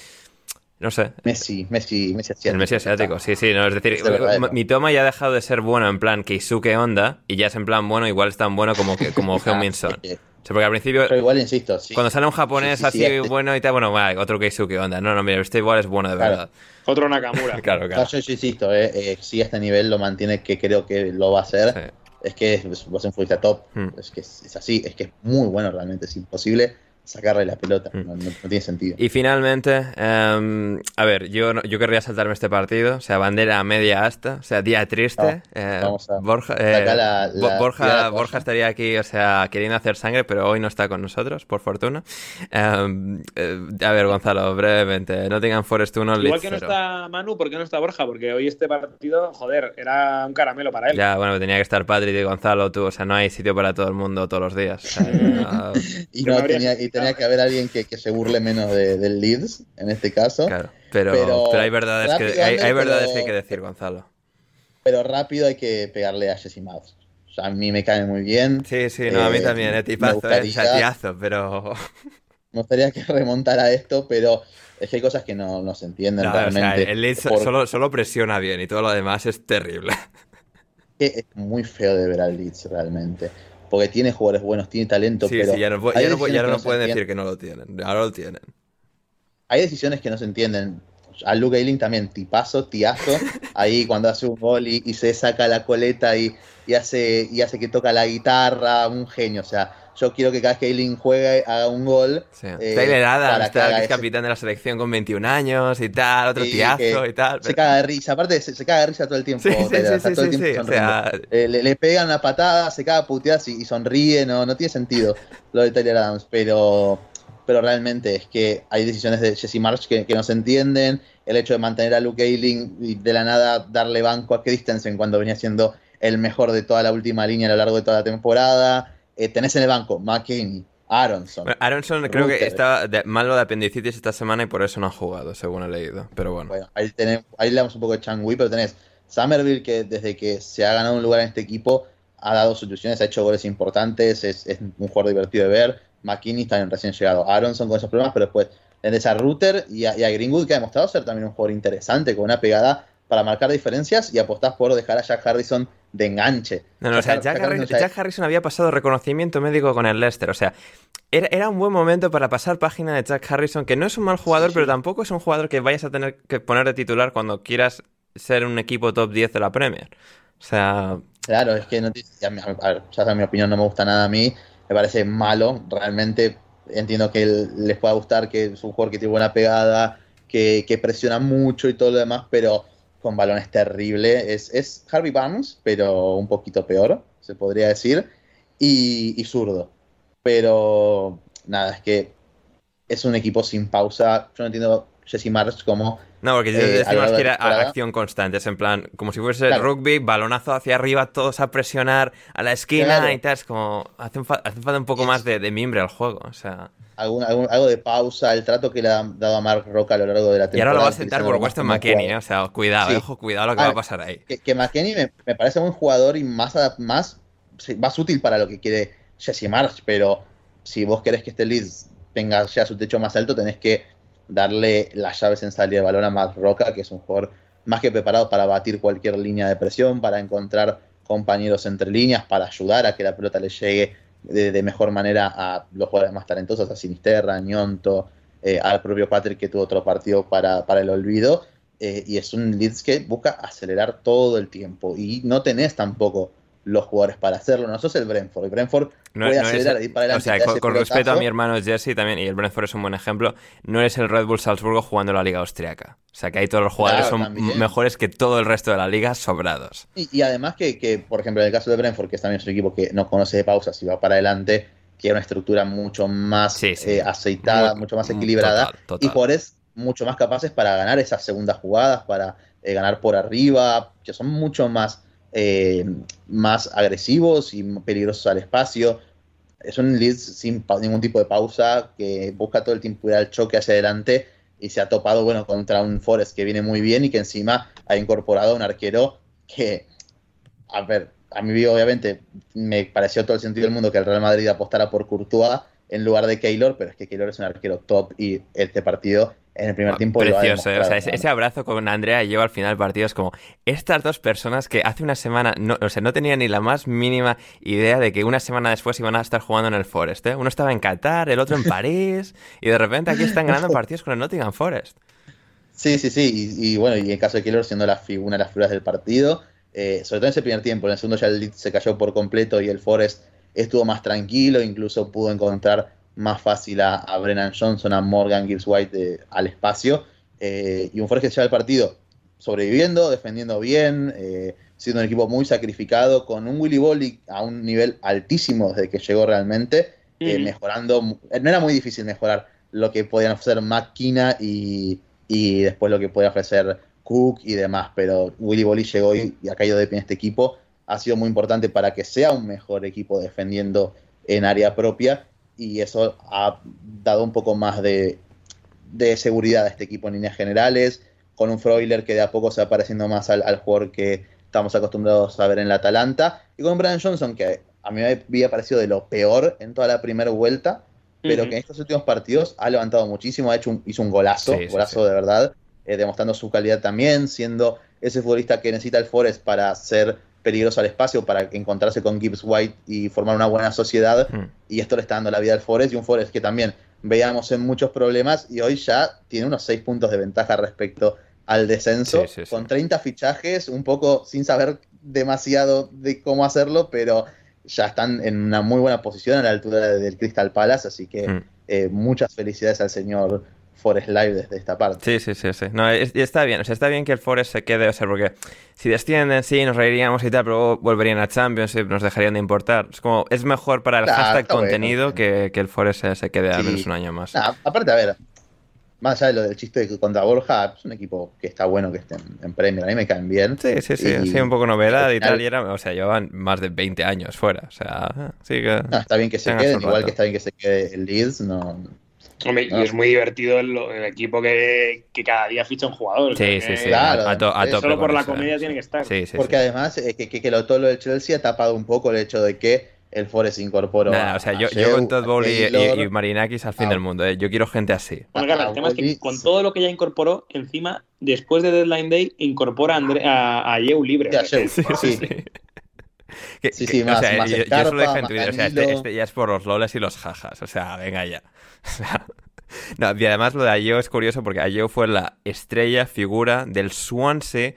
No sé, Messi, Messi, Messi asiático. el Messi asiático, sí, sí, no, es decir, Es de verdad, ¿no? Mitoma ya ha dejado de ser bueno en plan Keisuke Honda, y ya es en plan bueno, igual es tan bueno como, que, como Ah, Heung-Min Son. sí, sí. O sea, porque al principio Pero igual insisto, sí. cuando sale un japonés Sí, sí, sí, así este- bueno y tal, bueno, vale, otro Keisuke onda. No, no, mira, este igual es bueno de Claro. verdad. Otro Nakamura. Claro, No, claro. yo, yo insisto, eh, eh, si a este nivel lo mantiene, que creo que lo va a hacer, Sí. es que es, un futbolista top. Hmm. Es que es, es así, es que es muy bueno realmente. Es imposible sacarle la pelota. Hmm. No, no- no tiene sentido. Y finalmente, em, a ver, yo, no- yo querría saltarme este partido, o sea, bandera media hasta, o sea, día triste. No, eh, vamos a Borja, eh, la- la- Borja, Borja estaría aquí, o sea, queriendo hacer sangre, pero hoy no está con nosotros, por fortuna. Em, eh, a ver, Gonzalo, brevemente, Nottingham Forest 1, Igual Leeds que no 0. está Manu, ¿por qué no está Borja? Porque hoy este partido, joder, era un caramelo para él. Ya, bueno, tenía que estar Patrick y Gonzalo, tú, o sea, no hay sitio para todo el mundo todos los días. o sea, ya- Y, que no no habría tenía, y tenía que haber alguien que, que se burle menos de- del Leeds, en este caso. Claro, pero, Pero pero hay verdades que hay, verdades pero- que hay que decir, Gonzalo. Pero rápido hay que pegarle a Jesse Mouse. O sea, a mí me cae muy bien. Sí, sí, no, a mí Eh, también, eh, tipazo, eh, chatiazo, pero... Me gustaría que remontara esto, pero es que hay cosas que no, no se entienden No, o sea, realmente. el Leeds Por- solo, solo presiona bien y todo lo demás es terrible. es muy feo de ver al Leeds realmente. Porque tiene jugadores buenos, tiene talento, Sí, pero sí, ya no, ya no, ya no pueden decir que no lo tienen, ahora lo tienen. Hay decisiones que no se entienden. A Luke Ayling también, tipazo, tiazo, ahí cuando hace un gol y, y se saca la coleta y, y hace, y hace que toca la guitarra, un genio. O sea, yo quiero que cada vez que Ayling juegue, haga un gol. Sí. eh, Tyler Adams, que es ese- capitán de la selección con 21 años y tal, otro Sí, tiazo y tal. Se caga de risa, aparte se, se caga de risa todo el tiempo. Sí, sí, todo el tiempo o sea, Eh, le, le pegan una patada, se caga puteadas y, y sonríe, no, no tiene sentido lo de Tyler Adams, pero, pero realmente es que hay decisiones de Jesse March que, que no se entienden, el hecho de mantener a Luke Ayling y de la nada darle banco a Christensen cuando venía siendo el mejor de toda la última línea a lo largo de toda la temporada, Eh, tenés en el banco McKinney, Aronson, Bueno, Aronson creo que estaba de- malo de apendicitis esta semana y por eso no ha jugado, según he leído. Pero bueno. Bueno, ahí, tenemos, ahí le damos un poco de Changui, pero tenés Somerville que desde que se ha ganado un lugar en este equipo ha dado soluciones, ha hecho goles importantes, es, es un jugador divertido de ver. McKinney también recién llegado. Aronson con esos problemas, pero después a Router y a, Greenwood, que ha demostrado ser también un jugador interesante, con una pegada para marcar diferencias y apostás por dejar a Jack Harrison de enganche. No, no, o sea, Jack, Harrison, había pasado reconocimiento médico con el Leicester, o sea, era, un buen momento para pasar página de Jack Harrison, que no es un mal jugador, pero tampoco es un jugador que vayas a tener que poner de titular cuando quieras ser un equipo top 10 de la Premier. O sea... Claro, es que no, ya, ya mi opinión no me gusta nada a mí, me parece malo, realmente entiendo que les pueda gustar, que es un jugador que tiene buena pegada, que, que presiona mucho y todo lo demás, pero con balones terrible. Es, es Harvey Barnes, pero un poquito peor, se podría decir, y, zurdo. Pero nada, es que es un equipo sin pausa. Yo no entiendo Jesse Marsh como. No, porque eh, decimos que era acción constante, es en plan, como si fuese el rugby, balonazo hacia arriba, todos a presionar a la esquina y tal, es como, hace, falta un poco más de, de, mimbre al juego, o sea algo de pausa, el trato que le ha dado a Mark Roca a lo largo de la temporada. Y ahora lo va a sentar por Weston McKennie, ¿eh? o sea, cuidado, ojo, cuidado lo que va a pasar ahí. Que, que McKennie me, parece un jugador y más, más, más útil para lo que quiere Jesse Marsh, pero si vos querés que este lead tenga ya su techo más alto, tenés que darle las llaves en salida de balón a Mark Roca, que es un jugador más que preparado para batir cualquier línea de presión, para encontrar compañeros entre líneas, para ayudar a que la pelota le llegue de, mejor manera a los jugadores más talentosos, a Sinisterra, Ñonto, eh, al propio Patrick que tuvo otro partido para, para el olvido. Eh, y es un Leeds que busca acelerar todo el tiempo. Y no tenés tampoco los jugadores para hacerlo. No sos el Brentford. El Brentford no, puede acelerar y para adelante. O sea, con, respeto a mi hermano Jesse también, y el Brentford es un buen ejemplo, no es el Red Bull Salzburgo jugando la Liga Austriaca. O sea, que ahí todos los jugadores son mejores que todo el resto de la liga sobrados. Y, además que, por ejemplo, en el caso de Brentford, que es también un equipo que no conoce de pausas y va para adelante, tiene una estructura mucho más eh, aceitada, mucho más equilibrada, y por eso mucho más capaces para ganar esas segundas jugadas, para eh, ganar por arriba, que son mucho más eh, más agresivos y peligrosos al espacio. Es un lead sin ningún tipo de pausa, que busca todo el tiempo ir al choque hacia adelante y se ha topado bueno contra un Forest que viene muy bien y que encima ha incorporado un arquero que, a ver, a mí obviamente me pareció todo el sentido del mundo que el Real Madrid apostara por Courtois en lugar de Keylor, pero es que Keylor es un arquero top y este partido en el primer tiempo. Precioso, o sea, ese, abrazo con Andrea y yo al final del partido es como estas dos personas que hace una semana, no, o sea, no tenían ni la más mínima idea de que una semana después iban a estar jugando en el Forest. ¿eh? Uno estaba en Qatar, el otro en París, y de repente aquí están ganando partidos con el Nottingham Forest. Sí, sí, sí, y, bueno, y en el caso de Keylor siendo la una de las figuras del partido, eh, sobre todo en ese primer tiempo, en el segundo ya el lead se cayó por completo y el Forest estuvo más tranquilo, incluso pudo encontrar más fácil a, Brennan Johnson, a Morgan Gibbs White al espacio. Eh, y un Forest que lleva el partido sobreviviendo, defendiendo bien, eh, siendo un equipo muy sacrificado, con un Willy Bolly a un nivel altísimo desde que llegó realmente, eh, mejorando. No era muy difícil mejorar lo que podían ofrecer McKina y, y después lo que podía ofrecer Cook y demás, pero Willy Bolly llegó y, y ha caído de pie en este equipo. Ha sido muy importante para que sea un mejor equipo defendiendo en área propia y eso ha dado un poco más de, seguridad a este equipo en líneas generales, con un Freuler que de a poco se va pareciendo más al, jugador que estamos acostumbrados a ver en la Atalanta, y con Brian Johnson, que a mí me había parecido de lo peor en toda la primera vuelta, pero que en estos últimos partidos ha levantado muchísimo, ha hecho un, hizo un golazo, golazo de verdad, eh, demostrando su calidad también, siendo ese futbolista que necesita el Forest para ser peligroso al espacio para encontrarse con Gibbs White y formar una buena sociedad. Hmm. Y esto le está dando la vida al Forest y un Forest que también veíamos en muchos problemas y hoy ya tiene unos 6 puntos de ventaja respecto al descenso, con 30 fichajes, un poco sin saber demasiado de cómo hacerlo, pero ya están en una muy buena posición a la altura del Crystal Palace, así que hmm. eh, muchas felicidades al señor Forest Live desde esta parte. Sí, sí, sí, sí. No, está bien, o sea, está bien que el Forest se quede, o sea, porque si descienden, sí, nos reiríamos y tal, pero volverían a Championship, nos dejarían de importar. Es como, es mejor para el hashtag contenido que, que, el Forest se, quede al menos un año más. aparte, a ver, más allá de lo del chiste de contra Borja, es un equipo que está bueno que esté en, Premier, a mí me caen bien. Sí, sí, sí, sí, un poco novedad y tal, y era, o sea, llevan más de 20 años fuera, o sea, sí que... No, está bien que se queden, igual que está bien que se quede el Leeds, no y es muy divertido el, equipo que, cada día ficha un jugador. Sí, sí, sí. Claro, solo por la comedia tiene que estar. Porque además, eh, que, que, lo, todo lo del Chelsea ha tapado un poco el hecho de que el Forest incorporó. Nah, o sea, yo, yo con Todd Bowley y, y, Marinakis al fin Ah. del mundo. ¿eh? Yo quiero gente así. Bueno, claro, el tema es que con todo lo que ya incorporó, encima, después de Deadline Day, incorpora a, Andre, a, a Yeu libre. Ya, Sí, sí. Que- Sí, que- sí, o más- sea, más yo, yo Scarpa, solo dije en más Twitter, o sea, este, este ya es por los loles y los jajas. O sea, venga ya. O sea, no, y además lo de Ayo es curioso porque Ayo fue la estrella, figura del Swansea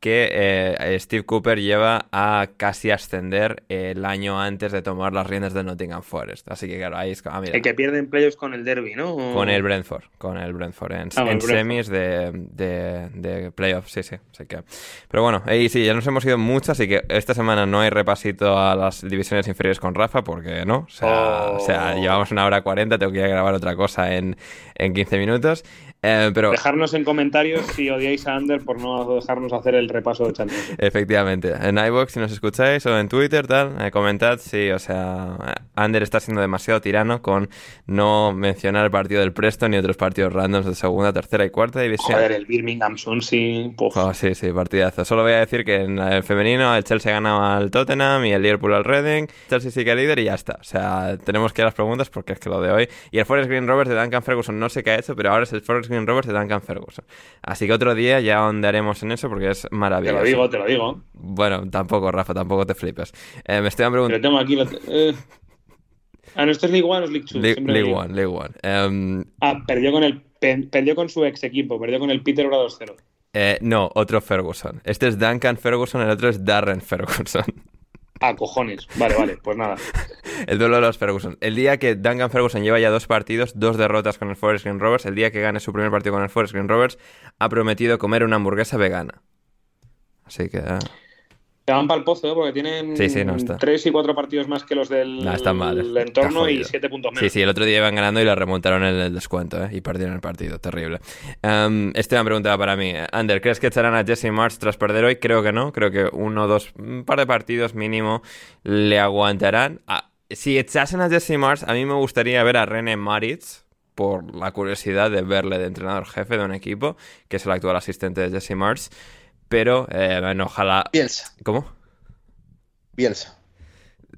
que eh, Steve Cooper lleva a casi ascender el año antes de tomar las riendas de Nottingham Forest. Así que claro, ahí es... Ah, mira. El que pierde en playoffs con el derby, ¿no? O- Con el Brentford, con el Brentford en, Ah, el Brentford. semis de, de, de playoffs, sí, sí, así que... Pero bueno, y sí, ya nos hemos ido mucho, así que esta semana no hay repasito a las divisiones inferiores con Rafa, porque no, o sea, Oh. o sea llevamos una hora cuarenta, tengo que ir a grabar otra cosa en, en 15 minutos, eh, pero... Dejarnos en comentarios si odiáis a Ander por no dejarnos hacer el repaso de Champions. Efectivamente, en iVoox si nos escucháis o en Twitter, tal, eh, comentad si, o sea, Ander está siendo demasiado tirano con no mencionar el partido del Preston ni otros partidos randoms de segunda, tercera y cuarta división. Joder, el Birmingham Swansea. Oh, sí, sí, partidazo. Solo voy a decir que en el femenino el Chelsea ganaba al Tottenham y el Liverpool al Reading. Chelsea sigue líder y ya está. O sea, tenemos que ir a las preguntas porque es que lo de hoy. Y el Forest Green Rovers de Duncan Ferguson no sé qué ha hecho, pero ahora es el Forest Rovers de Duncan Ferguson. Así que otro día ya ahondaremos en eso porque es Te maravilloso. lo digo, te lo digo. Bueno, tampoco, Rafa, tampoco te flipes. Eh, me estoy preguntando. tengo aquí. lo- eh. Ah, no, esto es League One o es League Two. League. One, League One. Em, Ah, perdió con el pe- perdió con su ex equipo, perdió con el Peterborough 2-0. eh, no, otro Ferguson. Este es Duncan Ferguson, el otro es Darren Ferguson. Ah, cojones. Vale, vale, pues nada. El duelo de los Ferguson. El día que Duncan Ferguson lleva ya dos partidos, dos derrotas con el Forest Green Rovers, el día que gane su primer partido con el Forest Green Rovers, ha prometido comer una hamburguesa vegana. Así que... eh, Se van para el pozo, ¿eh? porque tienen Sí, sí, no está. tres y cuatro partidos más que los del No, están mal, está entorno y siete puntos menos. Sí, sí, el otro día iban ganando y le remontaron el, el descuento, ¿eh? Y perdieron el partido, terrible. Um, Esteban preguntaba para mí, Ander, ¿crees que echarán a Jesse March tras perder hoy? Creo que no, creo que uno, dos, un par de partidos mínimo le aguantarán. Ah, si echasen a Jesse March, a mí me gustaría ver a René Maritz, por la curiosidad de verle de entrenador jefe de un equipo, que es el actual asistente de Jesse March, pero, eh, bueno, ojalá... Bielsa. ¿Cómo? Bielsa.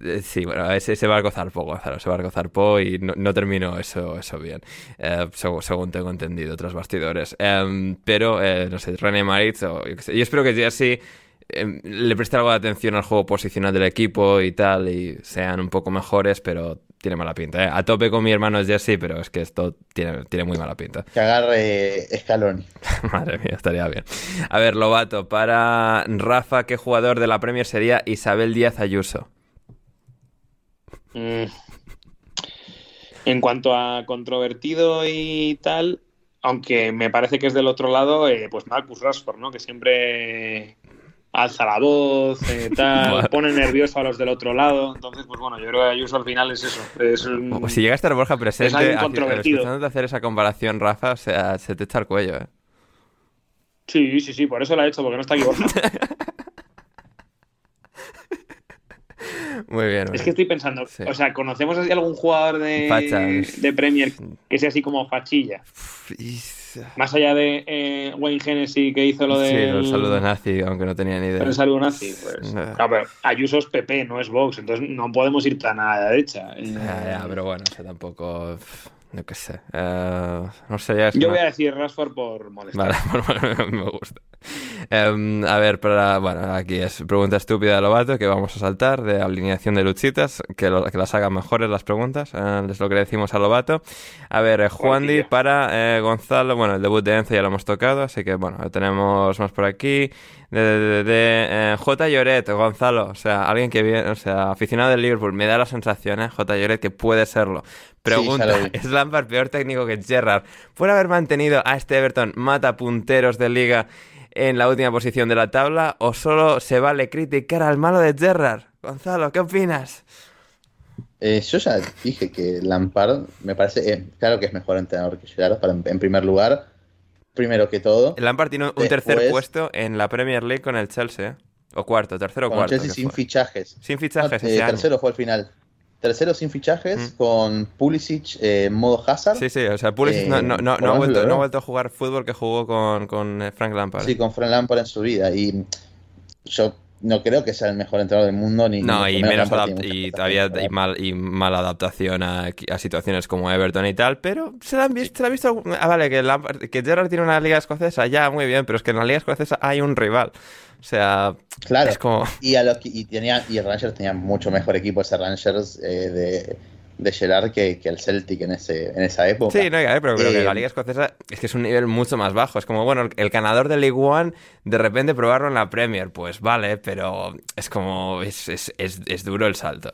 Eh, Sí, bueno, ese, ese barco zarpó, Gonzalo, ese barco zarpó y no, no terminó eso, eso bien, eh, seg- según tengo entendido, tras bastidores. Em, pero, eh, no sé, René Maritz, o yo, qué sé, yo espero que Jesse em, le preste algo de atención al juego posicional del equipo y tal, y sean un poco mejores, pero tiene mala pinta. ¿eh? A tope con mi hermano Jesse, pero es que esto tiene, tiene muy mala pinta. Que agarre Scaloni. Madre mía, estaría bien. A ver, Lobato, para Rafa, ¿qué jugador de la Premier sería Isabel Díaz Ayuso? Mm. En cuanto a controvertido y tal, aunque me parece que es del otro lado, eh, pues Marcus Rashford, ¿no? Que siempre alza la voz, eh, tal, pone nervioso a los del otro lado. Entonces, pues bueno, yo creo que Ayuso al final es eso. Es un- si llega a estar Borja presente, controvertido. escuchándote hacer esa comparación, Rafa, o sea, se te echa el cuello, ¿eh? Sí, sí, sí, por eso lo ha hecho, porque no está aquí Borja. Muy bien. Es que estoy pensando, Sí. o sea, ¿conocemos así algún jugador de, Fachas. de Premier que sea así como fachilla? Y- Más allá de eh, Wayne Hennessy que hizo lo Sí, del el saludo nazi, aunque no tenía ni idea. el saludo nazi, pues, claro, pero Ayuso es PP, no es Vox, entonces no podemos ir tan a la derecha. Eh, Ya, ya, pero bueno, o sea, tampoco... No qué sé. Eh, no sé, ya es Yo una- voy a decir Rashford por molestar. Vale, bueno, me gusta. Em, a ver, para, bueno, aquí es pregunta estúpida de Lobato que vamos a saltar de alineación de luchitas, que, lo- que las hagan mejores las preguntas, eh, es lo que le decimos a Lobato. A ver, eh, Juan Di Juancilla. para eh, Gonzalo, bueno, el debut de Enzo ya lo hemos tocado, así que bueno, tenemos más por aquí. De, de- de- de, eh, J. Lloret, Gonzalo, o sea, alguien que viene, o sea, aficionado del Liverpool, me da la sensación, eh, J. Lloret, que puede serlo. Pregunta. ¿es Lampard peor técnico que Gerrard por haber mantenido a este Everton mata punteros de liga en la última posición de la tabla o solo se vale criticar al malo de Gerrard? Gonzalo, ¿qué opinas? Eh, yo ya dije que Lampard me parece, eh, claro que es mejor entrenador que Gerrard, para, en primer lugar, primero que todo. Lampard tiene un Después- tercer puesto en la Premier League con el Chelsea, ¿eh? O cuarto, tercero o cuarto. Chelsea sin fue. fichajes. Sin fichajes Eh, año. tercero fue al final. Tercero sin fichajes, Mm. con Pulisic eh, en modo Hazard. Sí, sí, o sea, Pulisic Eh, no, no, no, no ha menos vuelto, no ha vuelto a jugar fútbol que jugó con, con eh, Frank Lampard. Sí, con Frank Lampard en su vida. Y yo no creo que sea el mejor entrenador del mundo ni no ni y menos y todavía y mal y mala adaptación a, a situaciones como Everton y tal pero se la han visto se la han visto ah, vale que Lampard- que Gerrard tiene una liga escocesa ya muy bien pero es que en la liga escocesa hay un rival o sea Claro. es como Y, a lo que- y, tenía, y el Rangers tenía mucho mejor equipo ese Rangers eh, de, de Gerard que, que el Celtic en, ese, en esa época. Sí, no, ver, pero creo que Eh, la Liga Escocesa es que es un nivel mucho más bajo. Es como, bueno, el ganador de League One, de repente probarlo en la Premier, pues vale, pero es como, es, es, es, es duro el salto.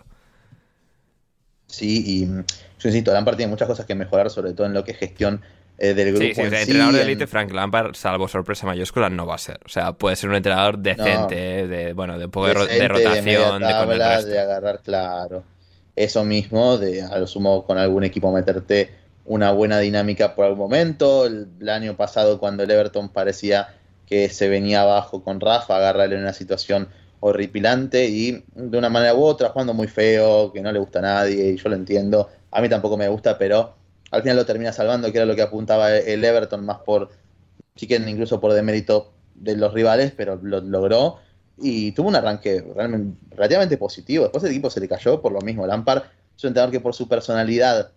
Sí, y yo insisto, Lampard tiene muchas cosas que mejorar, sobre todo en lo que es gestión eh, del grupo. Sí, sí, en sí, entrenador de en- élite, Frank Lampard, salvo sorpresa mayúscula, no va a ser. O sea, puede ser un entrenador decente, de, bueno, de un poco de, rotación, de, con el tabla, resto. de agarrar claro. Eso mismo, de a lo sumo con algún equipo meterte una buena dinámica por algún momento. El, año pasado, cuando el Everton parecía que se venía abajo con Rafa, agarrarle en una situación horripilante y de una manera u otra, jugando muy feo, que no le gusta a nadie, y yo lo entiendo. A mí tampoco me gusta, pero al final lo termina salvando, que era lo que apuntaba el Everton, más por, sí que incluso por demérito de los rivales, pero lo logró y tuvo un arranque realmente, relativamente positivo. Después el equipo se le cayó por lo mismo. Lampard es un entrenador que por su personalidad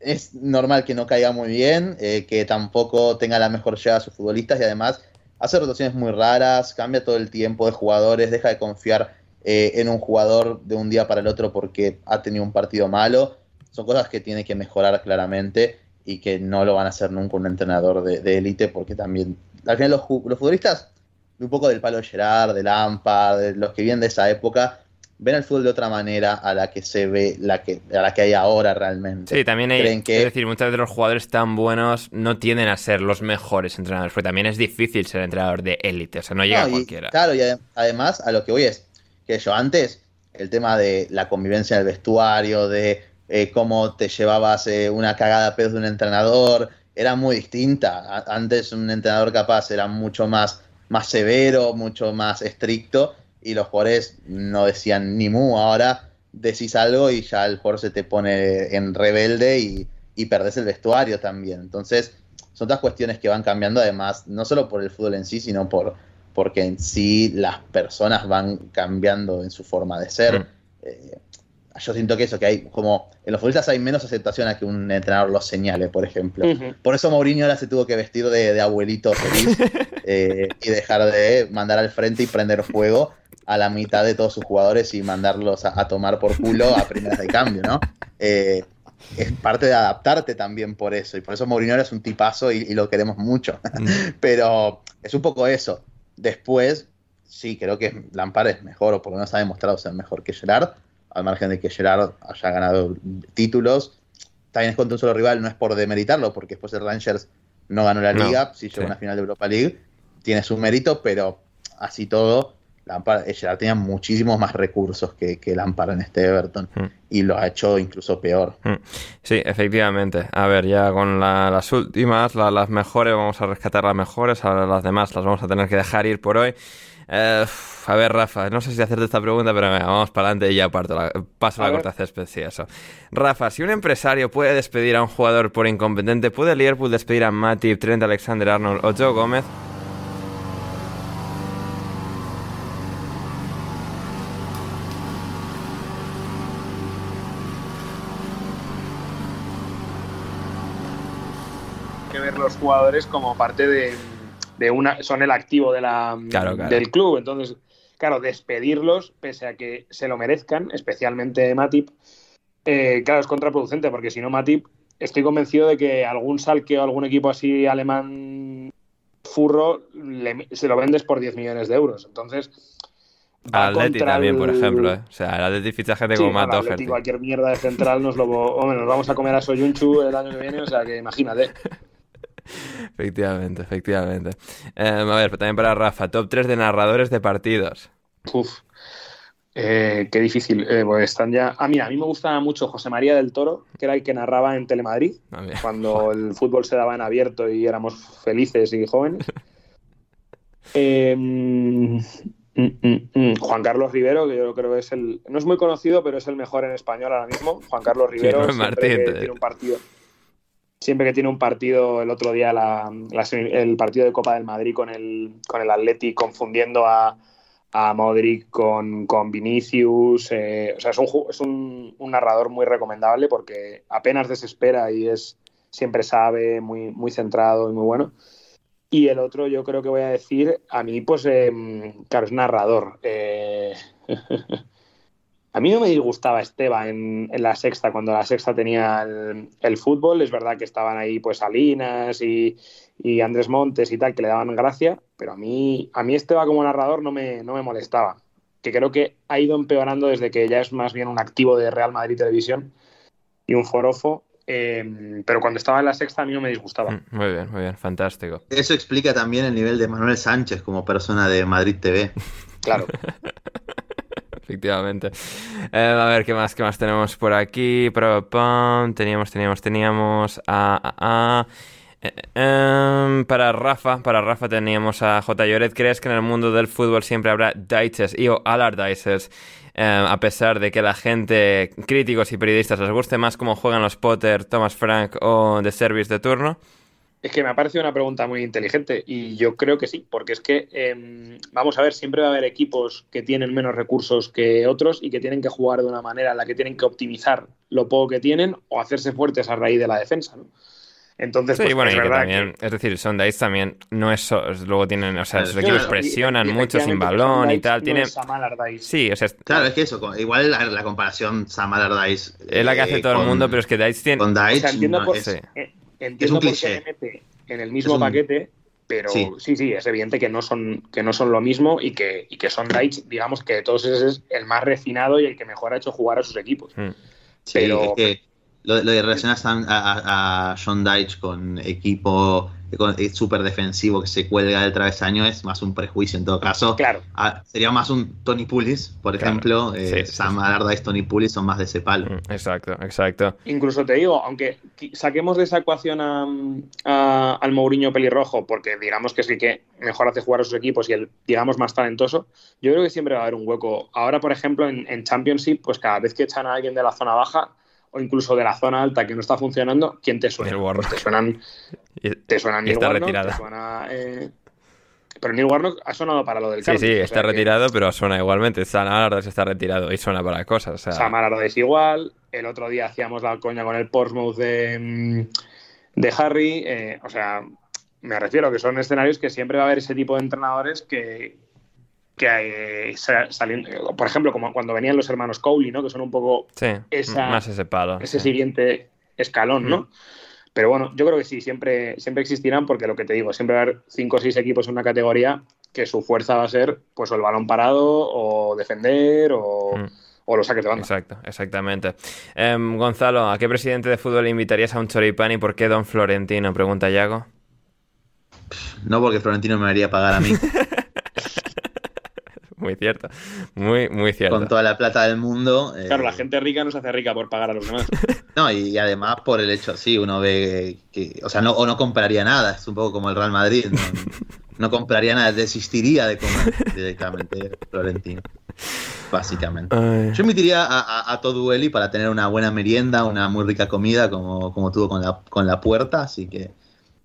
es normal que no caiga muy bien, eh, que tampoco tenga la mejor llegada a sus futbolistas y además hace rotaciones muy raras, cambia todo el tiempo de jugadores, deja de confiar eh, en un jugador de un día para el otro porque ha tenido un partido malo. Son cosas que tiene que mejorar claramente y que no lo van a hacer nunca un entrenador de élite porque también al final los, los futbolistas un poco del palo de Gerard, de Lampard, de los que vienen de esa época, ven el fútbol de otra manera a la que se ve, la que, a la que hay ahora realmente. Sí, también hay, Creen que- es decir, muchos de los jugadores tan buenos no tienden a ser los mejores entrenadores, porque también es difícil ser entrenador de élite, o sea, no llega No, y, cualquiera. Claro, y ade- además a lo que voy es que yo antes, el tema de la convivencia en el vestuario, de eh, cómo te llevabas eh, una cagada a pedos de un entrenador, era muy distinta. A- antes un entrenador capaz era mucho más, más severo, mucho más estricto, y los jugadores no decían ni mu. Ahora decís algo y ya el jugador se te pone en rebelde y, y perdés el vestuario también. Entonces, son todas cuestiones que van cambiando, además, no solo por el fútbol en sí, sino por porque en sí las personas van cambiando en su forma de ser. Mm. Eh, yo siento que eso, que hay como en los futbolistas hay menos aceptación a que un entrenador los señale, por ejemplo. Por eso Mourinho ahora se tuvo que vestir de, de abuelito feliz eh, y dejar de mandar al frente y prender fuego a la mitad de todos sus jugadores y mandarlos a, a tomar por culo a primeras de cambio, ¿no? Eh, es parte de adaptarte también por eso. Y por eso Mourinho ahora es un tipazo y, y lo queremos mucho. Pero es un poco eso. Después, sí, creo que Lampard es mejor, o por lo menos ha demostrado ser mejor que Gerard, al margen de que Gerard haya ganado títulos. También es contra un solo rival, no es por demeritarlo, porque después el Rangers no ganó la No, liga, sí llegó sí. a una final de Europa League, tiene su mérito, pero así todo, Lampard, eh, Gerard tenía muchísimos más recursos que, que Lampard en este Everton, Mm. y lo ha hecho incluso peor. Mm. Sí, efectivamente. A ver, ya con la- las últimas, la- las mejores, vamos a rescatar las mejores, ahora las demás las vamos a tener que dejar ir por hoy. Eh, a ver, Rafa, no sé si hacerte esta pregunta, pero venga, vamos para adelante y ya parto la, paso A la ver. corta césped, sí, eso. Rafa, si un empresario puede despedir a un jugador por incompetente, ¿puede Liverpool despedir a Matip, Trent Alexander-Arnold o Joe Gómez? que ver los jugadores como parte de, de una. Son el activo de la, Claro, claro. del club. Entonces, claro, despedirlos, pese a que se lo merezcan, especialmente Matip, eh, claro, es contraproducente, porque si no, Matip, estoy convencido de que algún salque o algún equipo así alemán furro le- se lo vendes por 10 millones de euros. Entonces. Atleti también, el- por ejemplo, ¿eh? O sea, el Atleti ficha gente Sí, como Matt Doherty. cualquier mierda de central nos lo hombre, nos vamos a comer a Soyunchu el año que viene, o sea que imagínate. Efectivamente, efectivamente. Eh, a ver, también para Rafa, top 3 de narradores de partidos. Uf. Eh, qué difícil. Eh, pues están ya. Ah, mira, a mí me gustaba mucho José María del Toro, que era el que narraba en Telemadrid, Ah, cuando el fútbol se daba en abierto y éramos felices y jóvenes. Eh, mm, mm, mm, Juan Carlos Rivero, que yo creo que es el. No es muy conocido, pero es el mejor en español ahora mismo. Juan Carlos Rivero, siempre que te- tiene un partido. Siempre que tiene un partido, el otro día la- la el partido de Copa del Madrid con el, con el Atleti confundiendo a, a Modric con, con Vinicius. eh, o sea, es, un, es un, un narrador muy recomendable porque apenas desespera y es siempre sabe, muy, muy centrado y muy bueno. Y el otro, yo creo que voy a decir, a mí, pues, eh, claro, es narrador. Eh, a mí no me disgustaba Esteban en, en la sexta, cuando la sexta tenía el, el fútbol. Es verdad que estaban ahí, pues, Salinas y, y Andrés Montes y tal, que le daban gracia, pero a mí, a mí Esteban como narrador no me, no me molestaba. Que creo que ha ido empeorando desde que ya es más bien un activo de Real Madrid Televisión y un forofo. eh, pero cuando estaba en la sexta a mí no me disgustaba. Mm, Muy bien, muy bien, fantástico. Eso explica también el nivel de Manuel Sánchez como persona de Madrid TV. Claro. Efectivamente. Eh, a ver, ¿qué más? ¿Qué más tenemos por aquí? Pro- pam, Teníamos, teníamos, teníamos a... a- a- eh, em, para Rafa, para Rafa teníamos a J. Lloret. ¿Crees que en el mundo del fútbol siempre habrá Deiches y o Allardyces? Em, a pesar de que la gente, críticos y periodistas, les guste más cómo juegan los Potter, Thomas Frank o The Service de turno. Es que me ha parecido una pregunta muy inteligente y yo creo que sí, porque es que, eh, vamos a ver, siempre va a haber equipos que tienen menos recursos que otros y que tienen que jugar de una manera en la que tienen que optimizar lo poco que tienen o hacerse fuertes a raíz de la defensa, ¿no? Entonces, Sí, pues, bueno, es y que también, es decir, también no es, so- es- luego tienen, o sea, Claro, sus equipos claro, presionan y- mucho sin balón y tal, no sí, o sea, es, Claro, es que eso, igual la, la comparación Sam Allardyce es la que hace eh, todo el mundo, pero es que Dice tiene, Con O Deitch sea, entiendo no por, es- sí. Eh, es entiendo un por qué en el mismo un- paquete, pero Sí. sí. sí, es evidente que no son, que no son lo mismo y que, y que son Deitch, digamos que de todos esos es el más refinado y el que mejor ha hecho jugar a sus equipos. Mm. Sí, Pero- es que lo, lo de relacionar a, a, a- John Deitch con equipo con- eh, súper defensivo que se cuelga del travesaño es más un prejuicio en todo caso. Claro, Ah, sería más un Tony Pulis, por Claro. ejemplo. eh, Sí, Sam sí. Allardyce, Tony Pulis son más de ese palo. Mm, exacto, exacto, incluso te digo, aunque saquemos de esa ecuación a, a- al Mourinho pelirrojo, porque digamos que es el que mejor hace jugar a sus equipos y el, digamos, más talentoso, yo creo que siempre va a haber un hueco. Ahora, por ejemplo, en, en Championship, pues cada vez que echan a alguien de la zona baja o incluso de la zona alta que no está funcionando, ¿quién te suena? Neil Warnock. Pues te suenan, te suena Y Neil está Warnock, retirado. te suena, eh, Pero Neil Warnock ha sonado para lo del sí, Cardiff, sí, o está que- retirado, pero suena igualmente, Sam Allardyce está retirado y suena para cosas, o sea, Sam Allardyce igual. El otro día hacíamos la coña con el Portsmouth de, mm, de Harry. eh, o sea, me refiero que son escenarios que siempre va a haber ese tipo de entrenadores que, que eh, sa- salen, eh, por ejemplo, como cuando venían los hermanos Cowley, ¿no? Que son un poco sí, esa- más ese palo. ese sí. siguiente escalón, ¿no? Pero bueno, yo creo que sí, siempre, siempre existirán porque lo que te digo, siempre va a haber cinco o seis equipos en una categoría que su fuerza va a ser pues o el balón parado o defender o, Mm. o los saques de banda. Exacto, exactamente. Em, Gonzalo, ¿a qué presidente de fútbol invitarías a un choripán y por qué Don Florentino? Pregunta Yago. No porque Florentino me haría pagar a mí Muy cierto, muy, muy cierto. con toda la plata del mundo. eh, Claro, la gente rica no se hace rica por pagar a los demás. No, y, y además por el hecho, sí, uno ve que, o sea, no, o no compraría nada, es un poco como el Real Madrid, no, no compraría nada, desistiría de comer directamente Florentino, básicamente. Ay. Yo invitaría a, a, a Todueli para tener una buena merienda, una muy rica comida como, como tuvo con la, con la puerta, así que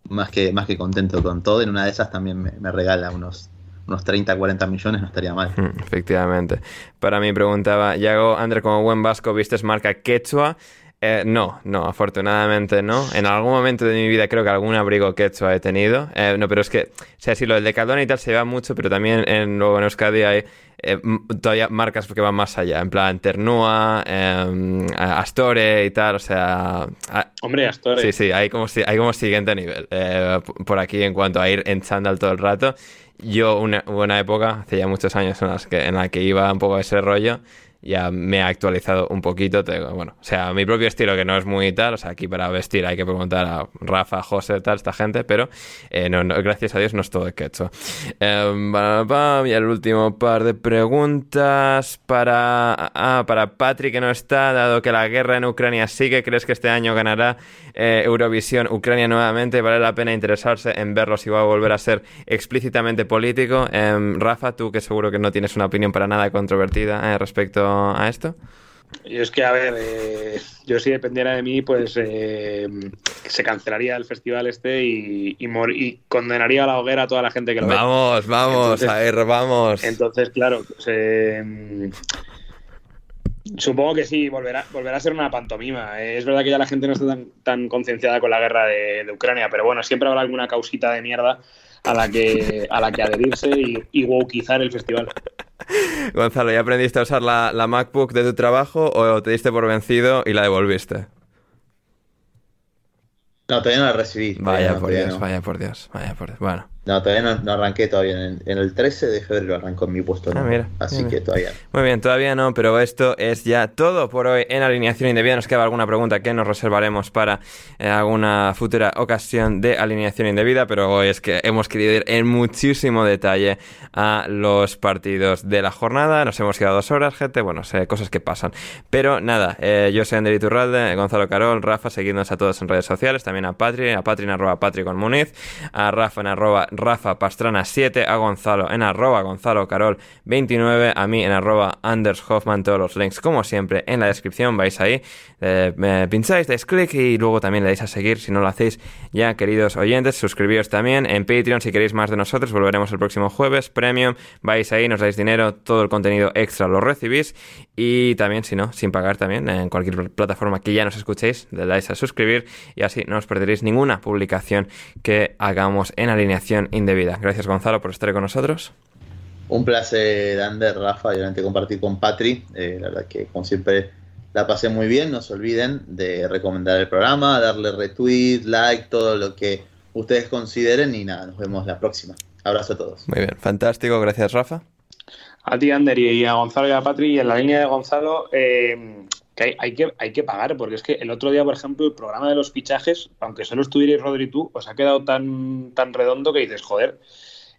más que, más que contento con todo. En una de esas también me, me regala unos, unos 30, 40 millones, no estaría mal. Mm, Efectivamente. Para mí preguntaba, Yago, Ander, como buen vasco, ¿vistes marca quechua? Eh, no, no, afortunadamente no. En algún momento de mi vida creo que algún abrigo quechua he tenido. Eh, no, pero es que, o sea, sí, lo del Decathlon y tal se lleva mucho, pero también en, luego en Euskadi hay eh, todavía marcas que van más allá. En plan, Ternua, eh, Astore y tal, o sea... a- Hombre, Astore. Sí, sí, hay como, si- hay como siguiente nivel. eh, por aquí, en cuanto a ir en chándal todo el rato. Yo, una, época, hace ya muchos años, en, las que, en la que iba un poco ese rollo. Ya me ha actualizado un poquito. Bueno, o sea, mi propio estilo, que no es muy tal. O sea, aquí para vestir hay que preguntar a Rafa, José, tal, esta gente. Pero eh, no, no, gracias a Dios no es todo quecho. Eh, y el último par de preguntas para, ah, para Patrick, que no está, dado que la guerra en Ucrania sigue. ¿Crees que este año ganará eh, Eurovisión Ucrania nuevamente? ¿Vale la pena interesarse en verlo si va a volver a ser explícitamente político? Em, Rafa, tú que seguro que no tienes una opinión para nada controvertida eh, respecto a esto. Yo es que, a ver, eh, yo si dependiera de mí, pues eh, se cancelaría el festival este y, y, mor- y condenaría a la hoguera a toda la gente que lo ve. Vamos, vamos, Entonces- a ver, vamos. Entonces, claro, pues, eh, supongo que sí, volverá, volverá a ser una pantomima. Eh, es verdad que ya la gente no está tan, tan concienciada con la guerra de, de Ucrania, pero bueno, siempre habrá alguna causita de mierda a la que, a la que adherirse y, y wokeizar el festival. Gonzalo, ¿ya aprendiste a usar la, la MacBook de tu trabajo o te diste por vencido y la devolviste? No, todavía no la recibí. Vaya no, por Dios, no. vaya por Dios, vaya por Dios. Bueno, No, todavía no, no arranqué todavía. En, en el 13 de febrero arrancó en mi puesto. Ah, mira, Así mira. que todavía. muy bien, todavía no, pero esto es ya todo por hoy en Alineación Indebida. Nos queda alguna pregunta que nos reservaremos para eh, alguna futura ocasión de Alineación Indebida, pero hoy es que hemos querido ir en muchísimo detalle a los partidos de la jornada. Nos hemos quedado dos horas, gente, bueno, sé, cosas que pasan. Pero nada, eh, yo soy Ander Iturralde, Gonzalo Carol, Rafa, seguidnos a todos en redes sociales, también a Patri, a Patri en arroba Patri con Muniz, a Rafa en arroba Rafa Pastrana 7, a Gonzalo en arroba Gonzalo Carol 29, a mí en arroba Anders Hoffman, todos los links como siempre en la descripción, vais ahí, eh, pincháis, dais clic y luego también le dais a seguir si no lo hacéis ya, queridos oyentes, suscribíos también en Patreon si queréis más de nosotros, volveremos el próximo jueves, Premium, vais ahí, nos dais dinero, todo el contenido extra lo recibís y también, si no, sin pagar también, en cualquier plataforma que ya nos escuchéis, le dais a suscribir y así no os perderéis ninguna publicación que hagamos en alineación indebida. Gracias Gonzalo por estar con nosotros. Un placer, Ander, Rafa, y obviamente compartir con Patri. Eh, la verdad que, como siempre, la pasé muy bien. No se olviden de recomendar el programa, darle retweet, like, todo lo que ustedes consideren. Y nada, nos vemos la próxima. Abrazo a todos. Muy bien, fantástico, gracias Rafa. A ti, Ander, y a Gonzalo y a Patri, y en la línea de Gonzalo, eh, que hay, hay que hay que pagar, porque es que el otro día, por ejemplo, el programa de los fichajes, aunque solo estuvierais Rodri y tú, os ha quedado tan, tan redondo que dices, joder,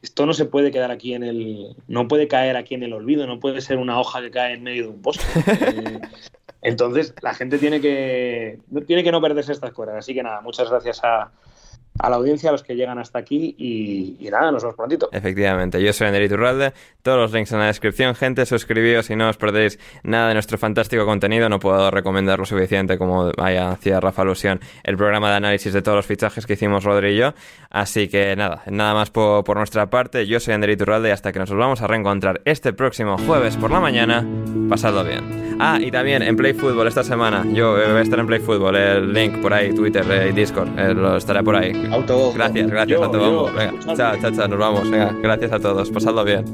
esto no se puede quedar aquí en el. No puede caer aquí en el olvido, no puede ser una hoja que cae en medio de un poste. Eh, entonces, la gente tiene que, tiene que no perderse estas cosas. Así que nada, muchas gracias a, a la audiencia, a los que llegan hasta aquí, y, nada, nos vemos prontito. Efectivamente, yo soy Ander Iturralde, todos los links en la descripción, gente, suscribíos y no os perdéis nada de nuestro fantástico contenido, no puedo recomendar lo suficiente como vaya hacía Rafa alusión el programa de análisis de todos los fichajes que hicimos Rodri y yo, así que nada, nada más por, nuestra parte, yo soy Ander Iturralde y hasta que nos volvamos a reencontrar este próximo jueves por la mañana, pasadlo bien. Ah, y también en Play Football esta semana, yo voy a estar en Play Football, el link por ahí, Twitter eh, y Discord, eh, lo estará por ahí. Autobombo. Gracias, gracias Yo, a todos. yo, Venga, chao, chao, chao, nos vamos. Venga, gracias a todos. Pasadlo bien.